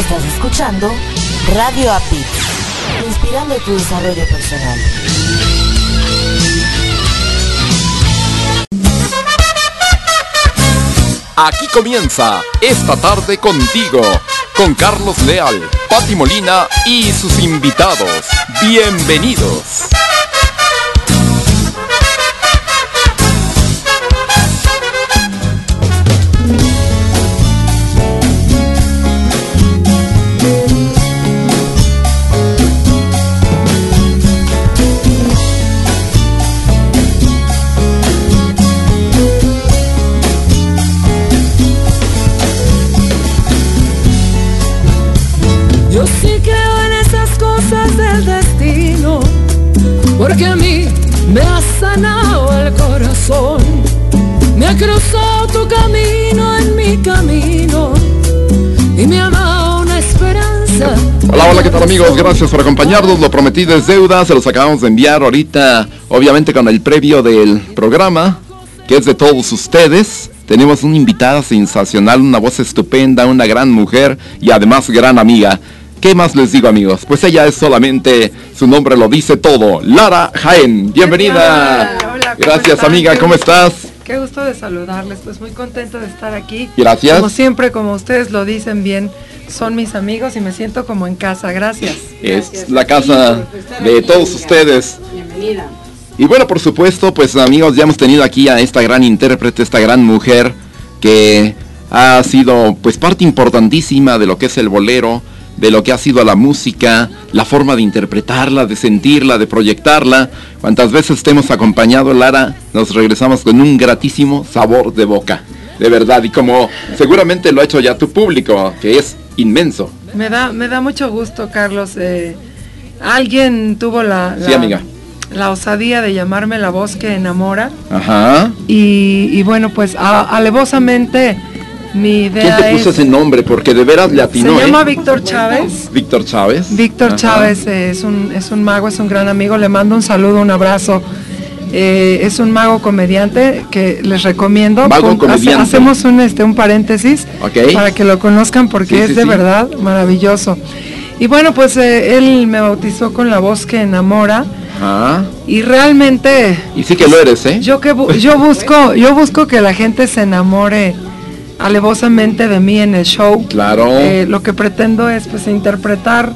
Estás escuchando Radio API, inspirando tu desarrollo personal. Aquí comienza esta tarde contigo, con Carlos Leal, Pati Molina y sus invitados. Bienvenidos. Hola, ¿qué tal amigos? Gracias por acompañarnos. Lo prometido es deuda. Se los acabamos de enviar ahorita, obviamente con el previo del programa, que es de todos ustedes. Tenemos una invitada sensacional, una voz estupenda, una gran mujer y además gran amiga. ¿Qué más les digo amigos? Pues ella es solamente, su nombre lo dice todo, Lara Jaén. Bienvenida. Hola, hola, ¿cómo Gracias están? amiga, ¿cómo estás? Qué gusto de saludarles, pues muy contenta de estar aquí. Gracias. Como siempre, como ustedes lo dicen bien, son mis amigos y me siento como en casa. Gracias. Es la casa de todos ustedes. Bienvenida. Y bueno, por supuesto, pues amigos, ya hemos tenido aquí a esta gran intérprete, esta gran mujer que ha sido pues parte importantísima de lo que es el bolero, de lo que ha sido la música, la forma de interpretarla, de sentirla, de proyectarla. Cuantas veces te hemos acompañado, Lara, nos regresamos con un gratísimo sabor de boca. De verdad, y como seguramente lo ha hecho ya tu público, que es inmenso. Me da, me da mucho gusto, Carlos. eh, alguien tuvo la, Sí, la- amiga. la osadía de llamarme la voz que enamora. Ajá. Y, y bueno, pues a- alevosamente mi ¿Quién idea te puso es... ese nombre? Porque de veras le Se atinó, llama ¿eh? Víctor Chávez. Víctor Chávez. Víctor Ajá. Chávez eh, es, un, es un mago, es un gran amigo, le mando un saludo, un abrazo. Eh, es un mago comediante que les recomiendo. Mago Pon- hace- comediante. hacemos un, este, un paréntesis Ok. para que lo conozcan porque Sí, es sí, de sí. verdad maravilloso. Y bueno, pues eh, él me bautizó con la voz que enamora Ajá. y realmente Y sí que lo eres, ¿eh? yo que bu- yo busco yo busco que la gente se enamore alevosamente de mí en el show. Claro. Eh, lo que pretendo es pues interpretar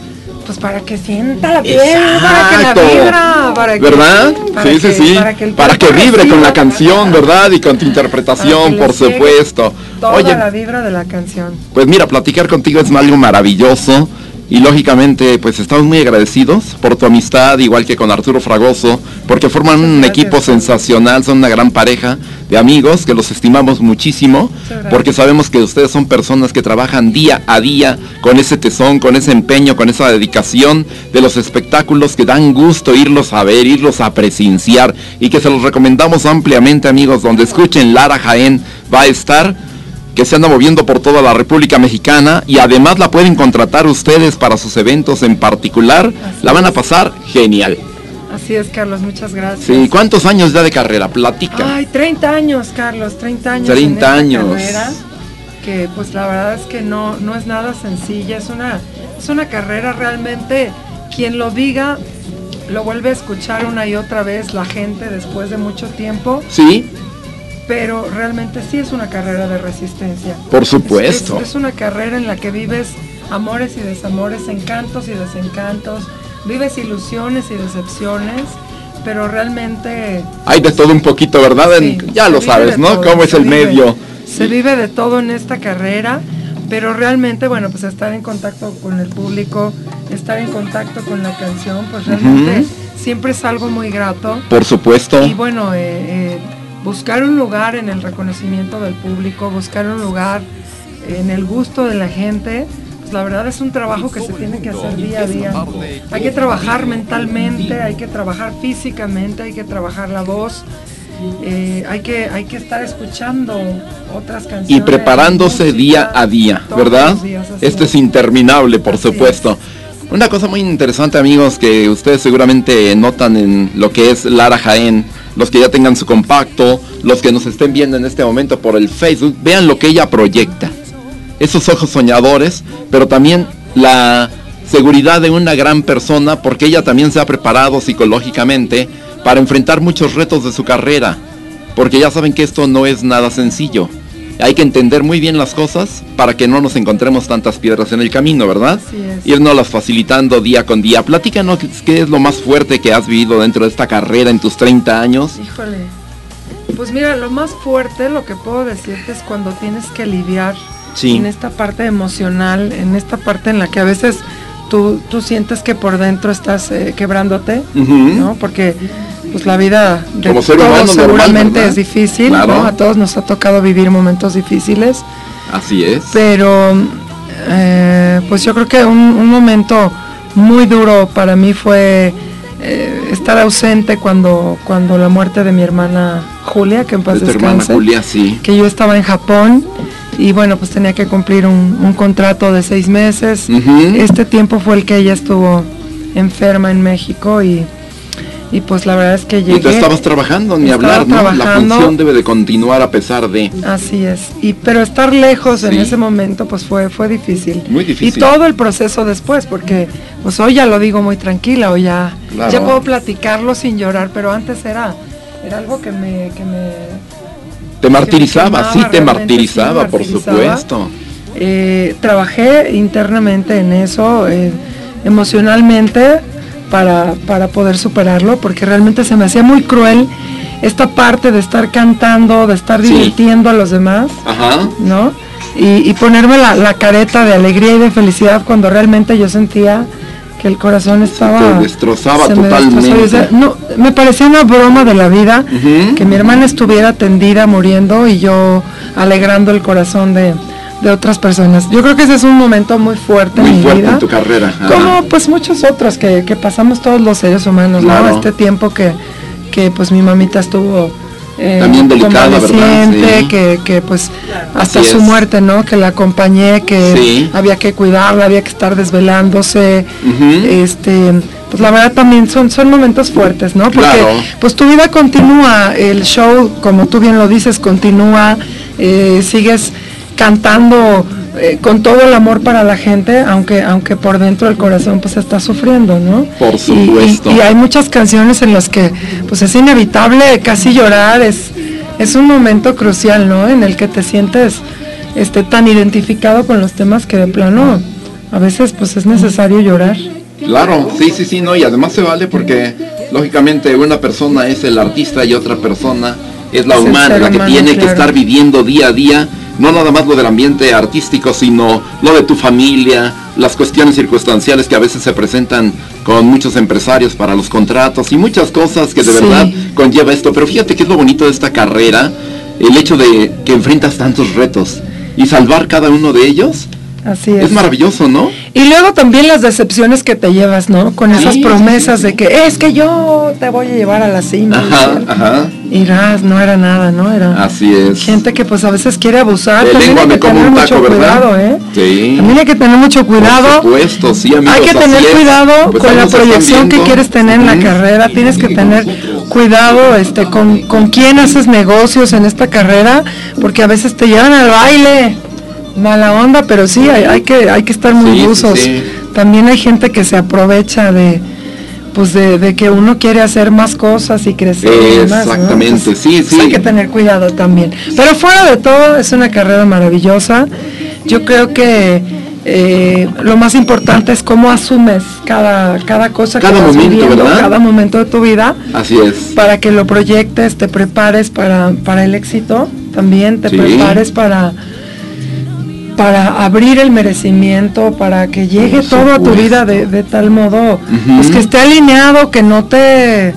pues para que sienta la piel, Exacto. para que la vibra, para que, ¿Verdad? para sí, sí, que- sí. para que, Para vibre con la canción, ¿verdad? Y con tu interpretación, por supuesto. Toda Oye, la vibra de la canción. pues mira, platicar contigo es algo maravilloso. Y lógicamente, pues estamos muy agradecidos por tu amistad, igual que con Arturo Fragoso, porque forman un equipo sensacional, son una gran pareja de amigos que los estimamos muchísimo, porque sabemos que ustedes son personas que trabajan día a día con ese tesón, con ese empeño, con esa dedicación de los espectáculos que dan gusto irlos a ver, irlos a presenciar y que se los recomendamos ampliamente amigos, donde escuchen Lara Jaén va a estar que se anda moviendo por toda la República Mexicana y además la pueden contratar ustedes para sus eventos en particular. La van a pasar genial. Así es, Carlos, muchas gracias. Sí, ¿cuántos años ya de carrera? Platica. Ay, 30 años, Carlos, 30 años. 30 en esta años. carrera, que pues la verdad es que no, no es nada sencilla, es una, es una carrera realmente, quien lo diga, lo vuelve a escuchar una y otra vez la gente después de mucho tiempo, Sí, pero realmente sí es una carrera de resistencia. por Es- supuesto. Es, es una carrera en la que vives amores y desamores, encantos y desencantos, vives ilusiones y decepciones, pero realmente Hay de todo un poquito, ¿verdad? En- ya lo sabes, ¿no? todo, ¿Cómo es el vive- medio? Se vive de todo en esta carrera, pero realmente, bueno, pues estar en contacto con el público, estar en contacto con la canción, pues realmente siempre es algo muy grato. Por supuesto. Y bueno, eh, eh, buscar un lugar en el reconocimiento del público, buscar un lugar en el gusto de la gente, pues la verdad es un trabajo que se tiene que hacer día a día. Hay que trabajar mentalmente, hay que trabajar físicamente, hay que trabajar la voz, eh, hay, que, hay que estar escuchando otras canciones. Y preparándose día a día, ¿verdad? días, Esto es interminable, por Así supuesto. Una cosa muy interesante, amigos, que ustedes seguramente notan en lo que es Lara Jaén, los que ya tengan su compacto, los que nos estén viendo en este momento por el Facebook, vean lo que ella proyecta. esos ojos soñadores, pero también la seguridad de una gran persona porque ella también se ha preparado psicológicamente para enfrentar muchos retos de su carrera, porque ya saben que esto no es nada sencillo. Hay que entender muy bien las cosas para que no nos encontremos tantas piedras en el camino, ¿verdad? Así es. Irnoslas facilitando día con día. Platícanos qué es lo más fuerte que has vivido dentro de esta carrera en tus 30 años. Híjole. Pues mira, lo más fuerte, lo que puedo decirte es cuando tienes que lidiar Sí. en esta parte emocional, en esta parte en la que a veces tú, tú sientes que por dentro estás eh, quebrándote. ¿no? Porque pues la vida de Como ser todos humano seguramente es difícil, Claro. ¿no? A todos nos ha tocado vivir momentos difíciles, Así es. pero eh, pues yo creo que un, un momento muy duro para mí fue eh, estar ausente cuando, cuando la muerte de mi hermana Julia, que en paz de descanse, Julia, sí. que yo estaba en Japón y bueno, pues tenía que cumplir un, un contrato de seis meses. Este tiempo fue el que ella estuvo enferma en México y, y pues la verdad es que llegué. Y tú estabas trabajando, ni hablar, ¿no? La función debe de continuar a pesar de... Así es. Y pero estar lejos en ese momento pues fue fue difícil. Muy difícil. Y todo el proceso después porque pues hoy ya lo digo muy tranquila, hoy ya Claro. ya puedo platicarlo sin llorar, pero antes era era algo que me que me Te martirizaba, sí, te martirizaba, sí por supuesto. eh, trabajé internamente en eso, eh, emocionalmente, para, para poder superarlo, porque realmente se me hacía muy cruel esta parte de estar cantando, de estar Sí. divirtiendo a los demás, Ajá. ¿no? Y, y ponerme la, la careta de alegría y de felicidad cuando realmente yo sentía que el corazón estaba... te destrozaba se me totalmente. Y decía, no, me parecía una broma de la vida que mi hermana estuviera tendida muriendo y yo alegrando el corazón de, de otras personas. Yo creo que ese es un momento muy fuerte en mi fuerte vida. en tu carrera. ajá. Como pues muchos otros que, que pasamos todos los seres humanos, Claro. ¿no? Este tiempo que, que pues mi mamita estuvo eh, También delicada, ¿verdad? Sí. que, que pues hasta Así su es. muerte, ¿no? Que la acompañé, que Sí. había que cuidarla, había que estar desvelándose, este, pues la verdad también son, son momentos fuertes, ¿no? Porque Claro. pues tu vida continúa, el show, como tú bien lo dices, continúa, eh, sigues cantando eh, con todo el amor para la gente, aunque aunque por dentro el corazón pues está sufriendo, ¿no? Por Y- y- supuesto. Y, hay muchas canciones en las que pues es inevitable casi llorar, es es un momento crucial, ¿no? En el que te sientes este tan identificado con los temas que de plano a veces pues es necesario llorar. Claro, sí, sí, sí, no, y además se vale porque lógicamente una persona es el artista y otra persona es la Es humana, la que humano, tiene que estar viviendo día a día, no nada más lo del ambiente artístico, sino lo de tu familia, las cuestiones circunstanciales que a veces se presentan con muchos empresarios para los contratos y muchas cosas que de Sí. verdad conlleva esto. Pero fíjate que es lo bonito de esta carrera, el hecho de que enfrentas tantos retos y salvar cada uno de ellos Así es. es maravilloso, ¿no? Y luego también las decepciones que te llevas, ¿no? Con esas Sí, promesas de que es que yo te voy a llevar a la cima. Ajá, Michelle". ajá, Y ras, no era nada, ¿no? Era así es. gente que pues a veces quiere abusar. También hay que tener mucho cuidado, ¿eh? Sí. También hay que tener mucho cuidado. Por supuesto, sí, amigos. Hay que tener cuidado Pues con la proyección que quieres tener en la carrera. Tienes que tener cuidado este, con, con quién haces negocios en esta carrera, porque a veces te llevan al baile. Mala onda, pero sí, hay, hay que, hay que estar muy Sí, sí, buzos. sí. También hay gente que se aprovecha de pues de, de que uno quiere hacer más cosas y crecer y demás, ¿no? Exactamente, sí, pues sí. hay que tener cuidado también. Pero fuera de todo, es una carrera maravillosa. Yo creo que eh, lo más importante es cómo asumes cada, cada cosa Cada que vas momento, viviendo, ¿verdad? cada momento de tu vida, Así es. para que lo proyectes, te prepares para, para el éxito, también te Sí. prepares para para abrir el merecimiento, para que llegue Por todo a tu vida de, de tal modo, pues que esté alineado, que no te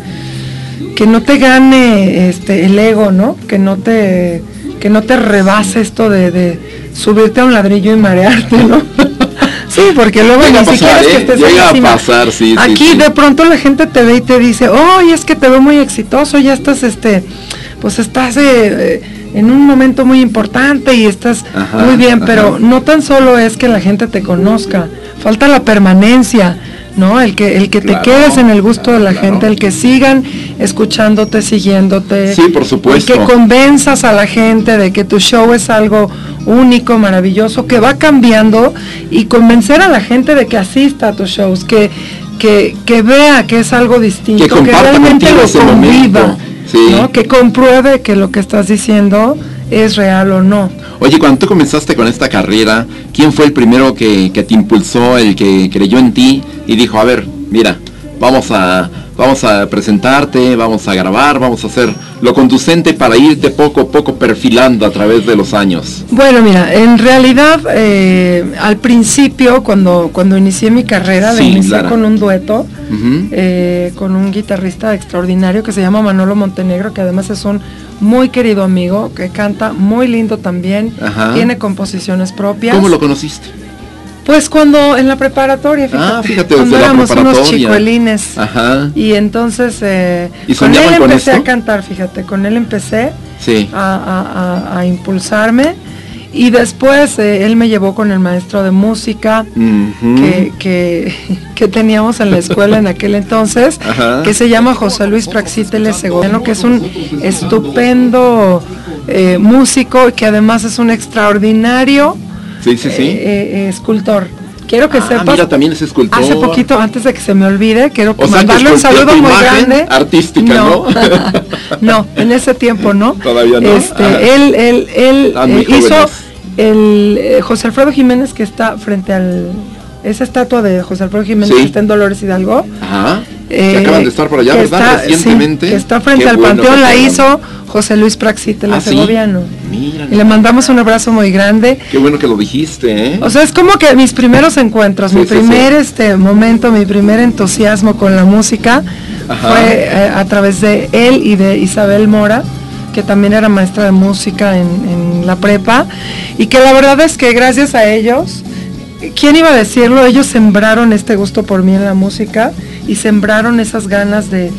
que no te gane este el ego, ¿no? Que no te que no te rebase esto de, de subirte a un ladrillo y marearte, ¿no? sí, porque luego Llega ni siquiera es que ¿eh? estés Llega a pasar, sí, Aquí sí. de pronto la gente te ve y te dice, oye, es que te veo muy exitoso, ya estás, este, pues estás eh, eh, en un momento muy importante y estás Ajá, muy bien, pero ajá. no tan solo es que la gente te conozca, falta la permanencia, ¿no? El que, el que te quedes en el gusto de la gente, el que sigan escuchándote, siguiéndote. Sí, por supuesto. El que convenzas a la gente de que tu show es algo único, maravilloso, que va cambiando y convencer a la gente de que asista a tus shows, que, que, que vea que es algo distinto, que, realmente lo conviva, ¿no? que compruebe que lo que estás diciendo es real o no. Oye, cuando tú comenzaste con esta carrera, ¿quién fue el primero que, te impulsó, el que creyó en ti y dijo, a ver, mira, vamos a, vamos a presentarte, vamos a grabar, vamos a hacer lo conducente para irte poco a poco perfilando a través de los años? Bueno, mira, en realidad eh, al principio, cuando, cuando inicié mi carrera, la inicié con un dueto, eh, con un guitarrista extraordinario que se llama Manolo Montenegro, que además es un muy querido amigo, que canta muy lindo también, tiene composiciones propias. ¿Cómo lo conociste? Pues cuando en la preparatoria, fíjate, ah, fíjate cuando éramos unos chicuelines. Ajá. Y entonces eh, ¿Y con él empecé a cantar, fíjate, con él empecé sí. a, impulsarme. Y después eh, él me llevó con el maestro de música que, que, teníamos en la escuela en aquel entonces, que se llama José Luis Praxíteles Segoviano, que es un estupendo eh, músico y que además es un extraordinario sí, sí, sí. Eh, eh, escultor. Quiero que ah, sepas. Mira, también es escultor. Hace poquito, antes de que se me olvide, quiero mandarle un saludo muy grande. Artística, ¿no? No, en ese tiempo no. Todavía no. Este, él, él, él ah, eh, hizo el José Alfredo Jiménez que está frente al esa estatua de José Alfredo Jiménez que está en Dolores Hidalgo. Ajá. Que acaban de estar por allá, ¿verdad? Está, Recientemente. que está frente al Panteón, la hizo José Luis Praxite, el ¿Ah, segoviano. y le mandamos un abrazo muy grande. Qué bueno que lo dijiste, ¿eh? O sea, es como que mis primeros encuentros, mi primer este momento, mi primer entusiasmo con la música fue eh, a través de él y de Isabel Mora, que también era maestra de música en, en la prepa, y que la verdad es que gracias a ellos, ¿quién iba a decirlo? Ellos sembraron este gusto por mí en la música y sembraron esas ganas de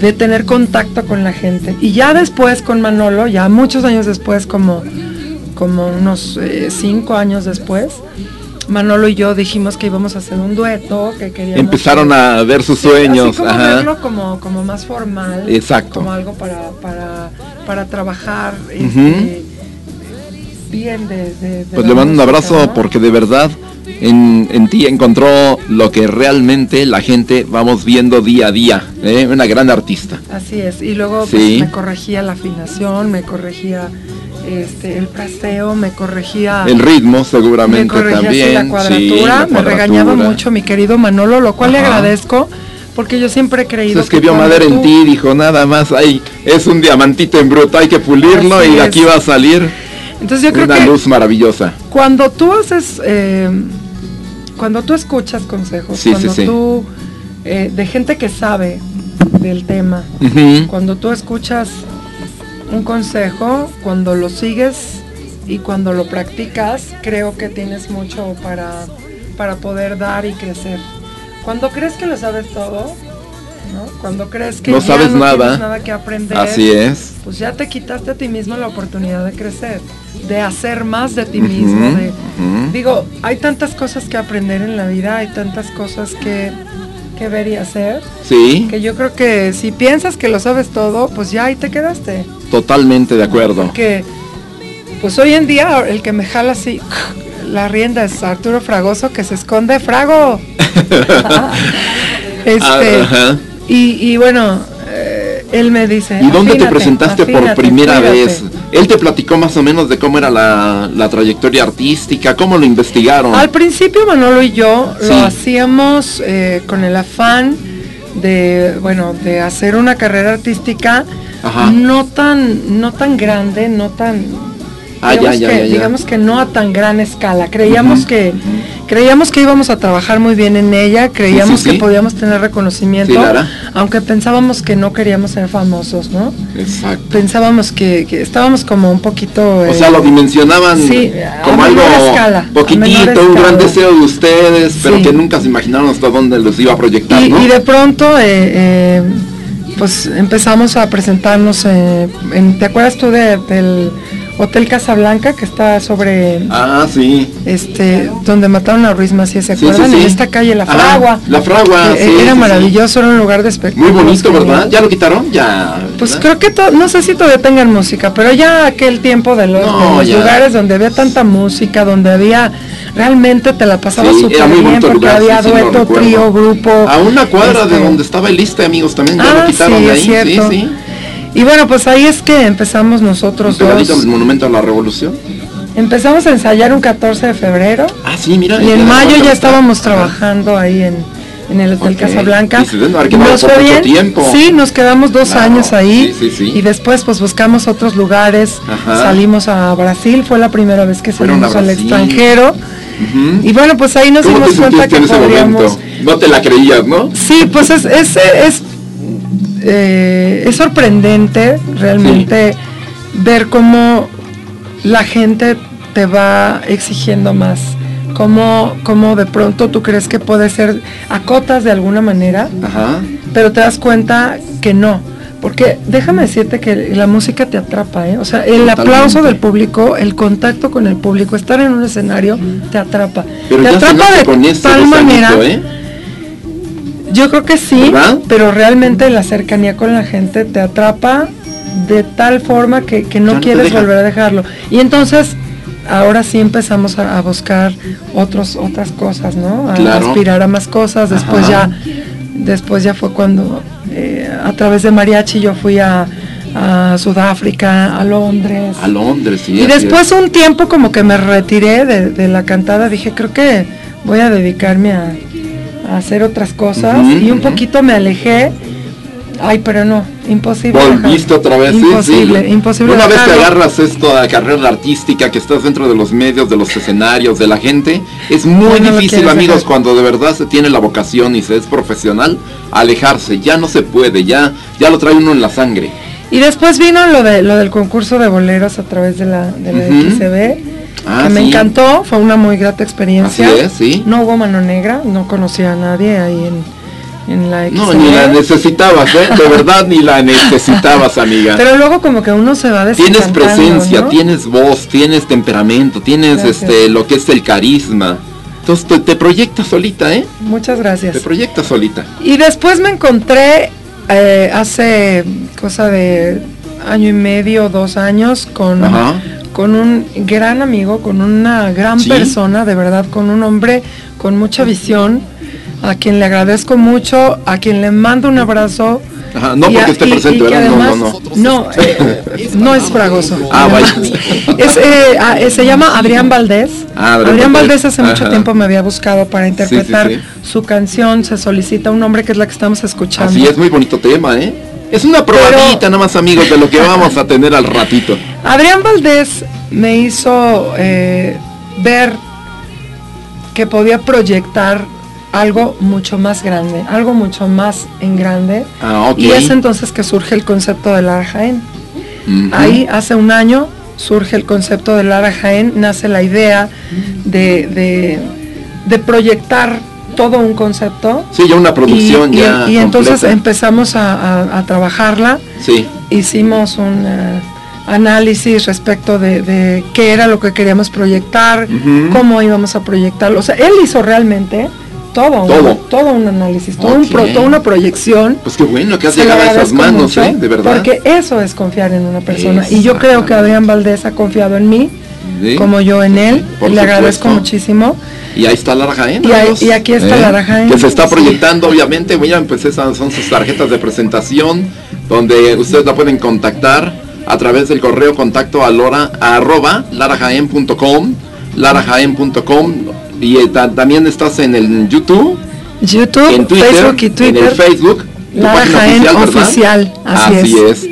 de tener contacto con la gente. Y ya después con Manolo, ya muchos años después, como, como unos eh, cinco años después, Manolo y yo dijimos que íbamos a hacer un dueto, que queríamos... Empezaron a ver sus sueños. como verlo como, como más formal. Exacto. Como algo para, para, para trabajar este, bien de, Pues le mando un abrazo porque de verdad en, ti encontró lo que realmente la gente vamos viendo día a día, ¿eh? una gran artista. Así es, y luego pues, me corregía la afinación, me corregía este, el paseo, me corregía el ritmo seguramente también, la cuadratura, me regañaba mucho mi querido Manolo, lo cual le agradezco porque yo siempre he creído es que, vio madera en ti, dijo nada más, ahí es un diamantito en bruto, hay que pulirlo y aquí va a salir entonces yo creo una luz maravillosa. Cuando tú haces eh, cuando tú escuchas consejos, cuando tú, eh, de gente que sabe del tema, cuando tú escuchas un consejo, cuando lo sigues y cuando lo practicas, creo que tienes mucho para, para poder dar y crecer. Cuando crees que lo sabes todo, cuando crees que no sabes nada, tienes nada que aprender, así es. Pues ya te quitaste a ti mismo la oportunidad de crecer, de hacer más de ti mismo. Digo, hay tantas cosas que aprender en la vida, hay tantas cosas que, que ver y hacer. Sí. Que yo creo que si piensas que lo sabes todo, pues ya ahí te quedaste. Totalmente de acuerdo. Porque, pues hoy en día el que me jala así la rienda es Arturo Fragoso que se esconde Frago. este, y, bueno, eh, él me dice... ¿Y dónde te presentaste por primera vez? Él te platicó más o menos de cómo era la, trayectoria artística, cómo lo investigaron. Al principio Manolo y yo lo hacíamos eh, con el afán de, bueno, de hacer una carrera artística no tan, no tan grande, no tan Ah, digamos, que, digamos que no a tan gran escala. Creíamos que creíamos que íbamos a trabajar muy bien en ella, creíamos que podíamos tener reconocimiento, aunque pensábamos que no queríamos ser famosos, ¿no? Exacto. Pensábamos que, estábamos como un poquito... o sea, lo dimensionaban como algo escala, poquitito, un gran deseo de ustedes, pero que nunca se imaginaron hasta dónde los iba a proyectar, y, y de pronto... Eh, eh, pues empezamos a presentarnos, eh, en, ¿te acuerdas tú de, del Hotel Casablanca, que está sobre, Ah, sí. este, donde mataron a Ruiz Macías, ¿se Sí, sí, acuerdan? sí. En esta calle, La Ah, Fragua. La Fragua, Eh, Era maravilloso, era un lugar de sí. espectáculos. Muy bonito. ¿verdad? ¿Ya lo quitaron? Ya. Pues ¿verdad? creo que no sé si todavía tengan música, pero ya aquel tiempo de los, No, de los lugares donde había tanta música, donde había realmente te la pasaba súper bien porque lugar, había dueto, trío, grupo. A una cuadra de este, donde estaba el liste, amigos, también ya Ah, lo quitaron sí, de es ahí. cierto. Sí, sí. Y bueno, pues ahí es que empezamos nosotros dos. al Monumento a la Revolución. Empezamos a ensayar un 14 de febrero Ah, sí, mira. y en mayo ya está. estábamos Ajá. trabajando ahí en, en el Hotel. Casablanca. Y quedado Nos fue bien. tiempo. Sí, nos quedamos dos Claro, años ahí sí, sí, sí. y después pues buscamos otros lugares. Ajá. Salimos a Brasil, fue la primera vez que salimos al extranjero. Y bueno, pues ahí nos ¿Cómo te dimos cuenta que en ese podríamos... momento? No te la creías, ¿no? Sí, pues es, es, es, eh, es sorprendente realmente ver cómo la gente te va exigiendo más. Cómo, cómo de pronto tú crees que puede ser acotas de alguna manera, Ajá. pero te das cuenta que no. Porque déjame decirte que la música te atrapa, ¿eh? O sea, el Totalmente. aplauso del público, el contacto con el público, estar en un escenario, te atrapa. Pero te atrapa de con tal manera. ¿eh? Yo creo que sí, ¿Verdad? pero realmente la cercanía con la gente te atrapa de tal forma que, que no quieres volver a dejarlo. Y entonces, ahora sí empezamos a, a buscar otros, otras cosas, ¿no? A Claro. aspirar a más cosas. Después Ajá. ya, después ya fue cuando eh, a través de mariachi yo fui a, a Sudáfrica, a Londres. A Londres, sí. Y después es. un tiempo como que me retiré de, de la cantada, dije, creo que voy a dedicarme a, a hacer otras cosas Ujú, y un ujú. poquito me alejé. Ay, pero no, imposible. Volviste dejar. otra vez, sí, Imposible, sí. imposible. Una vez que dejarlo. agarras esto a carrera artística, que estás dentro de los medios, de los escenarios, de la gente, es muy no difícil, amigos, dejar. cuando de verdad se tiene la vocación y se es profesional, alejarse. Ya no se puede, ya, ya lo trae uno en la sangre. Y después vino lo de lo del concurso de boleros a través de la, de la Ujú. XCB, Ah, que me encantó, fue una muy grata experiencia. Así es, sí. No hubo mano negra, no conocía a nadie ahí en, en la XCB. No, ni la necesitabas, ¿eh? De verdad ni la necesitabas, amiga. Pero luego como que uno se va Tienes desencantando, presencia, ¿no? tienes voz, tienes temperamento, tienes Gracias. este lo que es el carisma. Entonces te, te proyectas solita, ¿eh? Muchas gracias. Te proyectas solita. Y después me encontré eh, hace cosa de año y medio, dos años, con, Ajá. Con un gran amigo, con una gran Sí. persona, de verdad, con un hombre con mucha visión, a quien le agradezco mucho, a quien le mando un abrazo. Ajá, no porque a- esté presente, ¿verdad? No, además- no, No, eh, no es fragoso. Ah, vaya. Es, eh, ah, eh, se llama Adrián Valdés. Ah, Adrián Adrián Valdés. Hace mucho tiempo me había buscado para interpretar sí. su canción. Se solicita un nombre que es la que estamos escuchando. Así es, muy bonito tema, ¿eh? Es una probadita nada más, amigos, de lo que vamos a tener al ratito. Adrián Valdés me hizo eh, ver que podía proyectar algo mucho más grande, algo mucho más en grande. Ah. Y es entonces que surge el concepto de Lara Jaén. Ahí hace un año surge el concepto de Lara Jaén, nace la idea de, de- de proyectar todo un concepto. Sí, ya una producción y, ya. y entonces empezamos a, a- a trabajarla Sí. hicimos un eh, análisis respecto de, de qué era lo que queríamos proyectar, cómo íbamos a proyectarlo. O sea, él hizo realmente todo, un- Todo. todo un análisis, todo un pro- toda una proyección. Pues qué bueno que has llegado a esas manos, mucho, ¿eh? De verdad. Porque eso es confiar en una persona. Y yo creo que Adrián Valdés ha confiado en mí, Sí. como yo en él. Por Le agradezco muchísimo. Y ahí está Lara Jaén. Y ahí- y aquí está Lara Jaén. Que se está Sí. proyectando, obviamente. Miren, pues esas son sus tarjetas de presentación, donde ustedes la pueden contactar a través del correo contacto a lora, a arroba larajaen.com, larajaen.com. Y eh, ta- también estás en el YouTube, YouTube, en Twitter, Facebook y en Twitter. el Facebook. tu Lara página Jaén ¿verdad? Oficial, así es.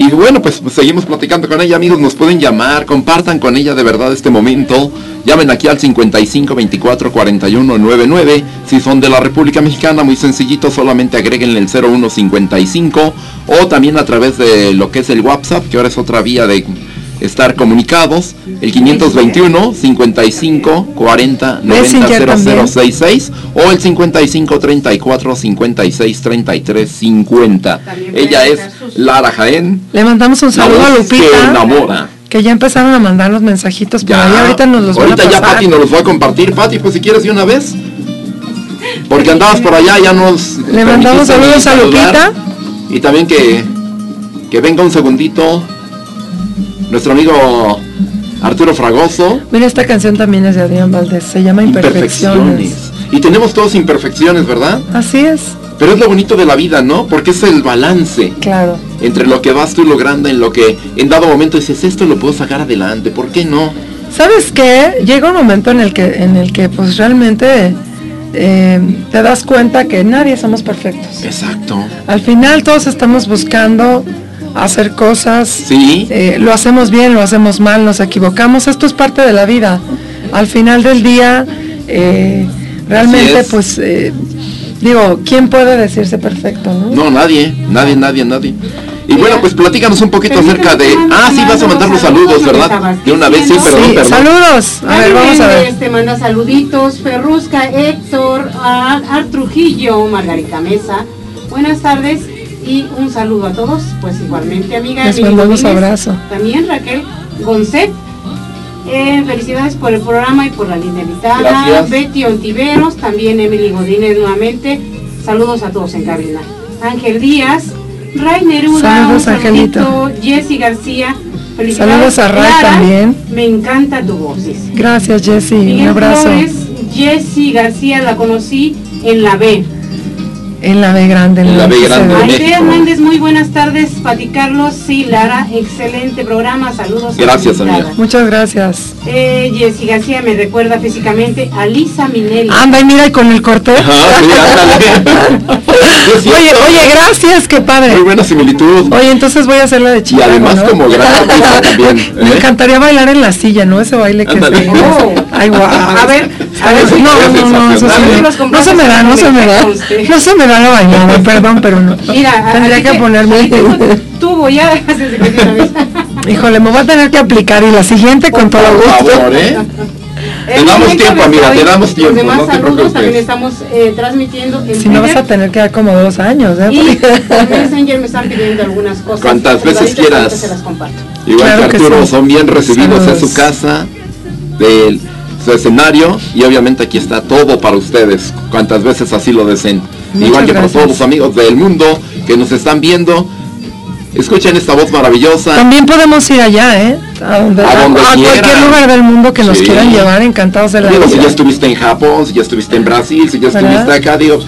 Y bueno, pues, pues seguimos platicando con ella, amigos, nos pueden llamar, compartan con ella de verdad este momento. Llamen aquí al 55 24 41 99. Si son de la República Mexicana, muy sencillito, solamente agréguenle el 0155 o también a través de lo que es el WhatsApp, que ahora es otra vía de estar comunicados, el 521 55 40 90 Messenger también. 0066 o el 55 34 56 33 50. Ella es Lara Jaén. Le mandamos un saludo a que Lupita. enamora. Que ya empezaron a mandar los mensajitos por ahí, ahorita nos los ahorita van a ya. Pati nos los va a compartir. Pati, pues si quieres de una vez. Porque andabas por allá, ya nos... Le mandamos saludos a. Lupita. Y también que, que venga un segundito nuestro amigo Arturo Fragoso. Mira, esta canción también es de Adrián Valdés, se llama Imperfecciones. Y tenemos todos imperfecciones, ¿verdad? Así es, Pero es lo bonito de la vida, ¿no? Porque es el balance claro. entre lo que vas tú logrando en lo que en dado momento dices, esto lo puedo sacar adelante, ¿por qué no? ¿Sabes qué? Llega un momento en el que, en el que pues realmente eh, te das cuenta que nadie somos perfectos. Exacto. Al final todos estamos buscando hacer cosas, Sí. eh, lo hacemos bien, lo hacemos mal, nos equivocamos, esto es parte de la vida. Al final del día, eh, realmente es. pues, eh, digo, ¿quién puede decirse perfecto? No? No, nadie, nadie, nadie, nadie. Y bueno, pues platícanos un poquito acerca de... Ah, sí, vas a mandar los saludos, ¿verdad? De una vez, sí, perdón, Sí, perdón. saludos. A ver, vamos a ver. Te manda saluditos, Ferrusca, Héctor, a Ar Trujillo, Margarita Mesa. Buenas tardes y un saludo a todos. Pues igualmente, amiga. Les mandamos abrazo. También Raquel Gonzet. Eh, felicidades por el programa y por la linda invitada. Gracias. Betty Ontiveros, también Emily Godínez nuevamente. Saludos a todos en cabina. Ángel Díaz, Ray Neruda, Saludos, un Angelito. Jessy García. Felicidades, Saludos a Ray Clara, también. Me encanta tu voz. Gracias, Jessy. Un Miguel abrazo. Flores, Jessy García la conocí en la B. En la B grande. En la B grande. Aide Hernández, muy buenas tardes. Pati Carlos, sí, Lara, excelente programa. Saludos. a Gracias, amiga. Muchas gracias. Eh, Jessy García me recuerda físicamente a Lisa Minelli. Anda y mira y con el corte. Ajá, sí, es Oye, oye, gracias, qué padre. Muy buena similitud. Oye, entonces voy a hacer la de Y Chicago, además ¿no? como gran artista también. Me ¿eh? encantaría bailar en la silla, ¿no? Ese baile que Ándale. se... Oh. Ay, guau. A ver, a ver, no, no, no, eso sí sensacional. me- no se me da, no se me da. No se me da perdón, pero no. Mira, Tendría así que ponerme... Tubo ya desde que te. Híjole, me voy a tener que aplicar y la siguiente con todo Por gusto. favor, ¿eh? Te damos momento tiempo, amiga, te damos tiempo, Los demás no te también estamos eh, transmitiendo en Si no vas a tener que dar como dos años, ¿eh? Y por Messenger me están pidiendo algunas cosas. Cuantas veces quieras. Se las comparto. Igual Claro que que Arturo, sí. son bien recibidos en su casa, de su escenario, y obviamente aquí está todo para ustedes, cuantas veces así lo deseen. Muchas Igual que gracias. por todos los amigos del mundo que nos están viendo, escuchen esta voz maravillosa. También podemos ir allá, ¿eh? A, donde, A donde cualquier lugar del mundo que nos Sí. quieran llevar, encantados de la Digo, si vida. ya estuviste en Japón, si ya estuviste en Brasil, si ya ¿Verdad? estuviste acá, digo,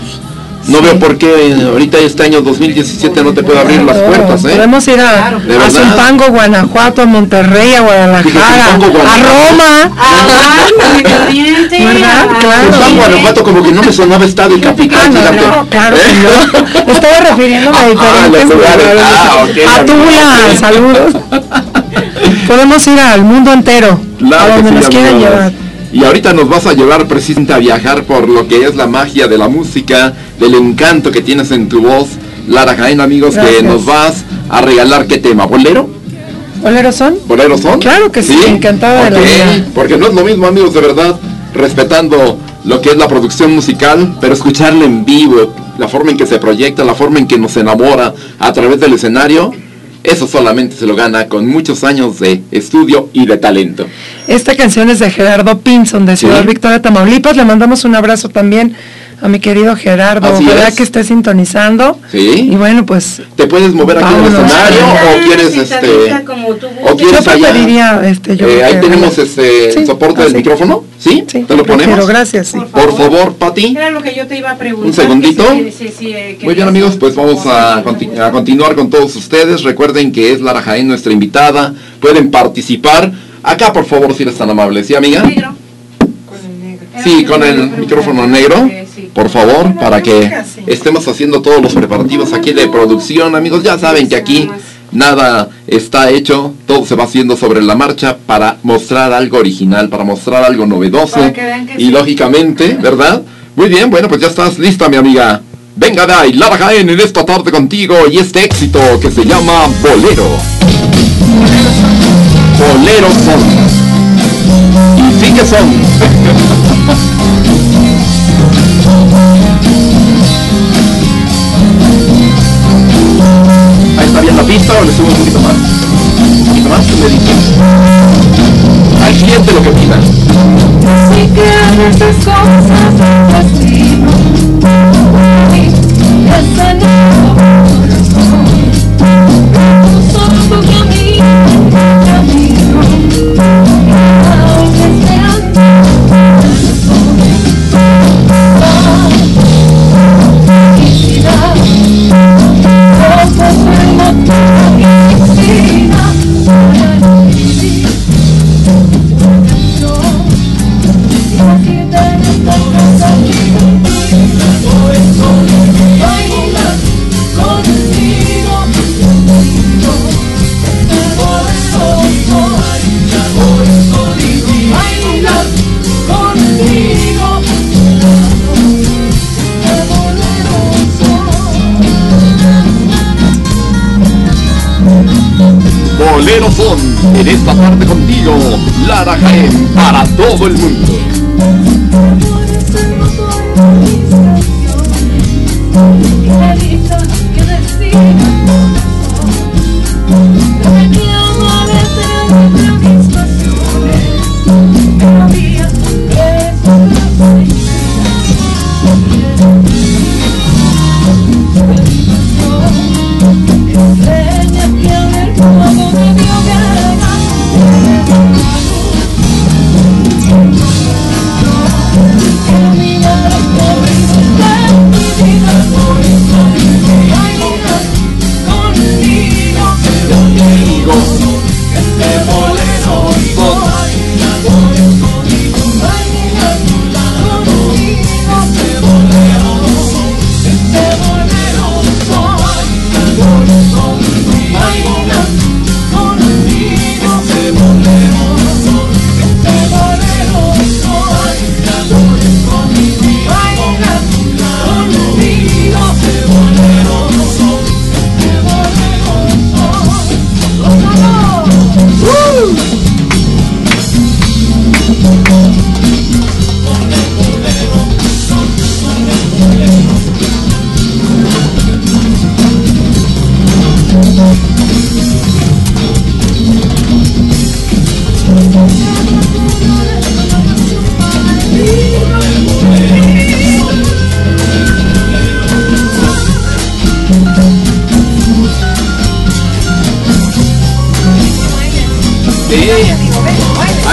no Sí. veo por qué ahorita este año 2017 no te puede abrir las Claro, puertas, ¿eh? Podemos ir a, Claro. ¿De a? Zumpango, Guanajuato, a Monterrey, a Guadalajara, Zumpango, a. Roma. Ah, a- Claro. Pues Juan Guanajuato como que no me sonaba estado y capital, Ah, no, fíjate. no, claro ¿Eh? que no. Estaba refiriéndome a Ah, diferentes los lugares. Ah, ok, A Tula, saludos. Podemos ir al mundo entero, Claro a donde sí, nos quieran llevar. Y ahorita nos vas a llevar precisamente a viajar por lo que es la magia de la música, del encanto que tienes en tu voz. Lara Jaén, amigos, Gracias. que nos vas a regalar qué tema, ¿bolero? ¿Boleros son? ¿Boleros son? Claro que sí, encantada de la vida. Porque no es lo mismo, amigos, de verdad, respetando lo que es la producción musical, pero escucharla en vivo, la forma en que se proyecta, la forma en que nos enamora a través del escenario, eso solamente se lo gana con muchos años de estudio y de talento. Esta canción es de Gerardo Pinson de Ciudad Sí. Victoria, Tamaulipas. Le mandamos un abrazo también a mi querido Gerardo. Así Ojalá es. que esté sintonizando. Sí. Y bueno, pues ¿Te puedes mover aquí en el escenario o quieres este como tú o quieres yo allá? preferiría este yo Eh, ahí que- tenemos este Sí, soporte del micrófono, ¿sí? Sí, ¿Te lo ponemos? gracias, sí. Por favor, Pati. Era lo que yo te iba a preguntar. Un segundito. que si- si- si, eh, Muy bien amigos, pues vamos a, conti- a continuar con todos ustedes. Recuerden que es Lara Jaén nuestra invitada. Pueden participar. Acá por favor si eres tan amable, ¿sí amiga? Negro. Sí, con el micrófono negro, por favor, para que estemos haciendo todos los preparativos aquí de producción. Amigos, ya saben que aquí nada está hecho, todo se va haciendo sobre la marcha para mostrar algo original, para mostrar algo novedoso. Y lógicamente, ¿verdad? Muy bien, bueno, pues ya estás lista, mi amiga. Venga de ahí, Lara Jaén en esta tarde contigo y este éxito que se llama Bolero. Bolero son. Y sí que son. pista o le subo un poquito más. Un poquito más le dije. Al cliente lo que pida. Así que a veces cosas Bolero son en esta parte contigo, Lara Jaén para todo el mundo.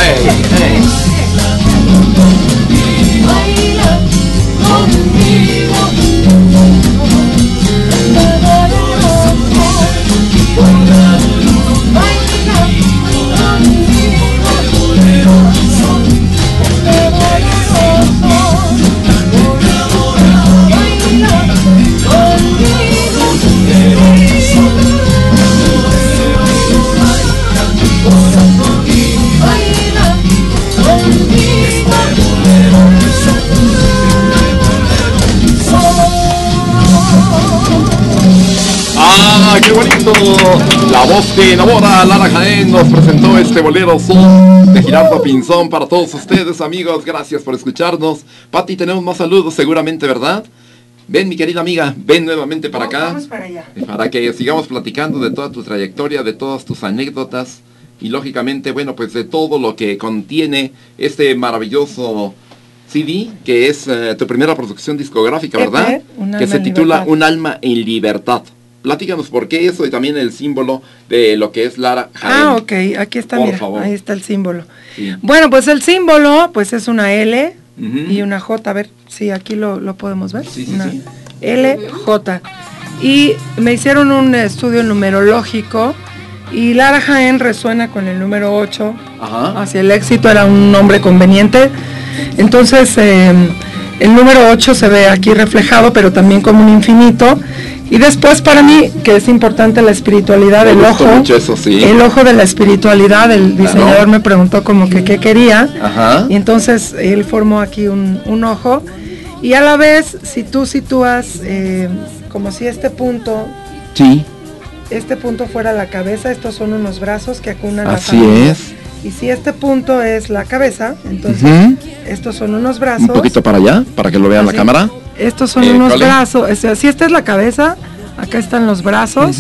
Ay, ay. La voz que enamora, Lara Jaén nos presentó este bolero son de Girardo Pinzón para todos ustedes, amigos. Gracias por escucharnos. Pati, tenemos más saludos seguramente, ¿verdad? Ven, mi querida amiga, ven nuevamente para acá. Vamos para allá. Para que sigamos platicando de toda tu trayectoria, de todas tus anécdotas y lógicamente, bueno, pues de todo lo que contiene este maravilloso CD, que es eh, tu primera producción discográfica, ¿verdad? EP, Un que se titula. Un alma en libertad. Platícanos por qué eso y también el símbolo de lo que es Lara Jaén. Ah, ok, aquí está, Por mira, favor. ahí está el símbolo. Sí. Bueno, pues el símbolo, pues es una L y una J, a ver, sí, aquí lo, lo podemos ver. Sí, sí, una. L, J. Y me hicieron un estudio numerológico y Lara Jaén resuena con el número 8. Ajá. Hacia el éxito era un nombre conveniente. Entonces, eh, el número 8 se ve aquí reflejado, pero también como un infinito. Y después para mí, que es importante la espiritualidad, Me el ojo, eso, sí. el ojo de la espiritualidad, el Claro. diseñador me preguntó como que qué quería. Ajá. Y entonces él formó aquí un, un ojo. Y a la vez, si tú sitúas eh, como si este punto, Sí, este punto fuera la cabeza, estos son unos brazos que acunan la así familia. es. Y si este punto es la cabeza, entonces estos son unos brazos. Un poquito para allá, para que lo vean la Así. cámara. Estos son Eh, unos ¿cuál brazos. o sea, si esta es la cabeza, acá están los brazos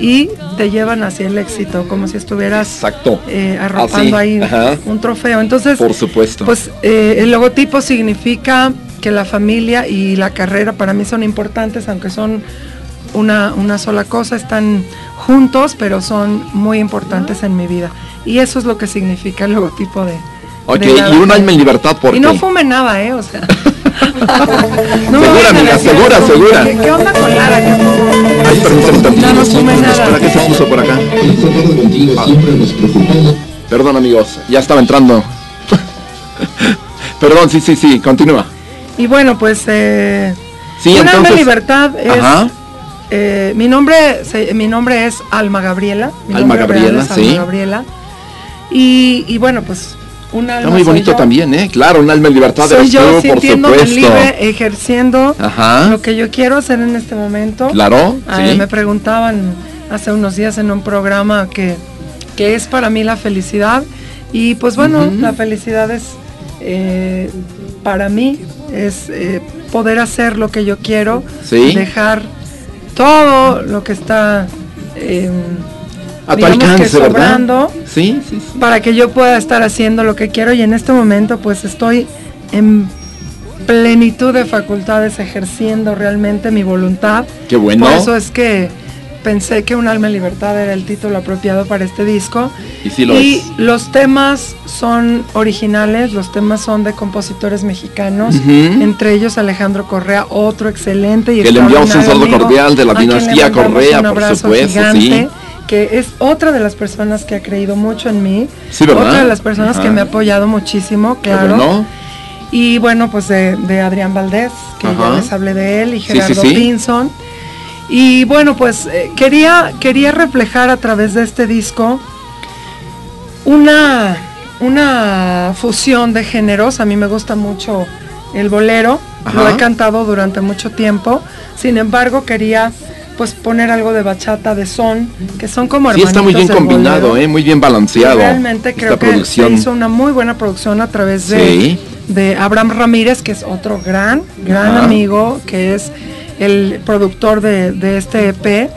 y te llevan hacia el éxito, como si estuvieras Exacto. eh, arropando Así, ahí ajá. un trofeo. Entonces, Por supuesto. pues eh, el logotipo significa que la familia y la carrera para mí son importantes, aunque son una, una sola cosa, están juntos, pero son muy importantes en mi vida. Y eso es lo que significa el logotipo de... Ok, de y un alma en libertad, ¿por Y no fume nada, ¿eh? O sea... no Segura, amiga, segura, segura. ¿Qué, qué onda con Lara? Ay, permítame tantito. No, no nada. ¿Para qué se puso por acá? Ah. Perdón, amigos, ya estaba entrando. Perdón, sí, sí, sí, continúa. Y bueno, pues... Eh, Sí, un alma en entonces... libertad es... Ajá. Eh, mi nombre se- mi nombre es Alma Gabriela. Mi Alma Gabriela, es Alma sí. Gabriela. Y, y bueno, pues un alma Está muy bonito yo. también, ¿eh? Claro, un alma en libertad Soy yo por sintiéndome supuesto. libre, ejerciendo Ajá. lo que yo quiero hacer en este momento. Claro, Ah, sí. Me preguntaban hace unos días en un programa que, que es para mí la felicidad. Y pues bueno, la felicidad es eh, para mí, es eh, poder hacer lo que yo quiero, Sí. dejar todo lo que está eh, A tu digamos que alcance, ¿verdad? sobrando Sí, sí, sí. para que yo pueda estar haciendo lo que quiero y en este momento pues estoy en plenitud de facultades ejerciendo realmente mi voluntad. Qué bueno. Por eso es que pensé que Un alma en libertad era el título apropiado para este disco. Y sí lo y los temas son originales, los temas son de compositores mexicanos, entre ellos Alejandro Correa, otro excelente y Que le enviamos un saludo cordial de la dinastía Correa, un por supuesto, gigante, sí. Que es otra de las personas que ha creído mucho en mí, Sí, ¿verdad? otra de las personas Ajá. que me ha apoyado muchísimo, claro. bueno. Y bueno, pues de, de Adrián Valdés, que Ajá. ya les hablé de él, y sí, Gerardo sí. Pinson. Y bueno, pues eh, quería, quería reflejar a través de este disco una, una fusión de géneros. A mí me gusta mucho el bolero, lo he cantado durante mucho tiempo. Sin embargo, quería pues poner algo de bachata, de son, que son como Sí, está muy bien combinado, bolero. ¿eh? Muy bien balanceado. Realmente creo que producción. se hizo una muy buena producción a través de, Sí. de Abraham Ramírez, que es otro gran, gran Ajá. amigo, que es el productor de, de este EP.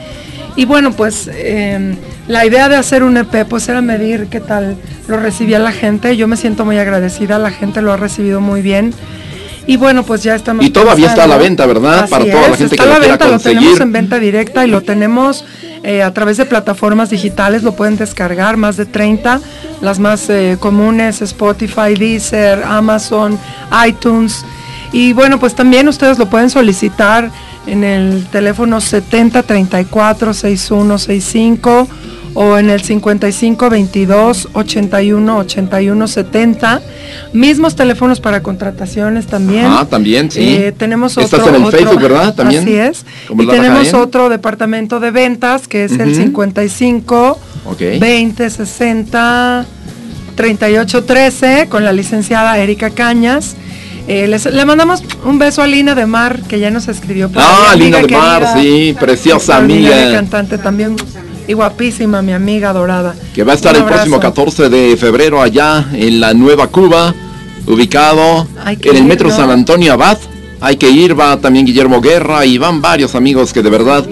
Y bueno, pues eh, la idea de hacer un EP pues era medir qué tal lo recibía la gente. Yo me siento muy agradecida, la gente lo ha recibido muy bien. Y bueno, pues ya estamos. Y todavía está a la venta, ¿verdad? Así Para toda la gente está que a lo la quiera venta, lo tenemos conseguir. en venta directa y lo tenemos eh, a través de plataformas digitales, lo pueden descargar, más de 30, las más eh, comunes, Spotify, Deezer, Amazon, iTunes. Y bueno, pues también ustedes lo pueden solicitar en el teléfono 70 34 61 65 o en el 55 22 81 81 70. Mismos teléfonos para contrataciones también. Ajá, también, sí. Eh, tenemos otro. Estás en el otro- Facebook, ¿verdad? También. Así es. Y tenemos otro departamento de ventas que es el Ujú. 55 Ok. 20 60 38 13 con la licenciada Erika Cañas. Eh, les- le mandamos un beso a Lina de Mar, que ya nos escribió. por Ah, ahí, Lina de Mar, querida, sí, preciosa amiga. cantante también. Y guapísima, mi amiga dorada. Que va a estar el próximo abrazo. 14 de febrero allá en la Nueva Cuba, ubicado en el Metro ¿no? San Antonio Abad. Hay que ir, va también Guillermo Guerra y van varios amigos que de verdad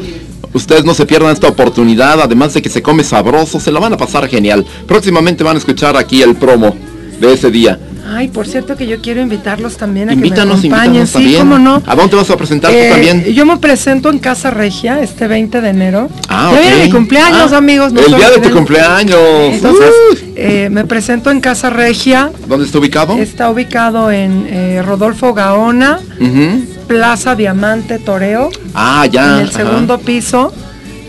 ustedes no se pierdan esta oportunidad, además de que se come sabroso, se la van a pasar genial. Próximamente van a escuchar aquí el promo de ese día. Ay, por cierto que yo quiero invitarlos también a Invítanos, que me acompañen. sí, también. cómo no. ¿A dónde vas a presentar Eh, tú también? Yo me presento en Casa Regia este 20 de enero. Ah, ya viene mi cumpleaños, Ah, amigos. no el día de tu cumpleaños. Entonces, Uh, eh, me presento en Casa Regia. ¿Dónde está ubicado? Está ubicado en eh, Rodolfo Gaona. Plaza Diamante Toreo, Ah, ya. en el ajá. segundo piso.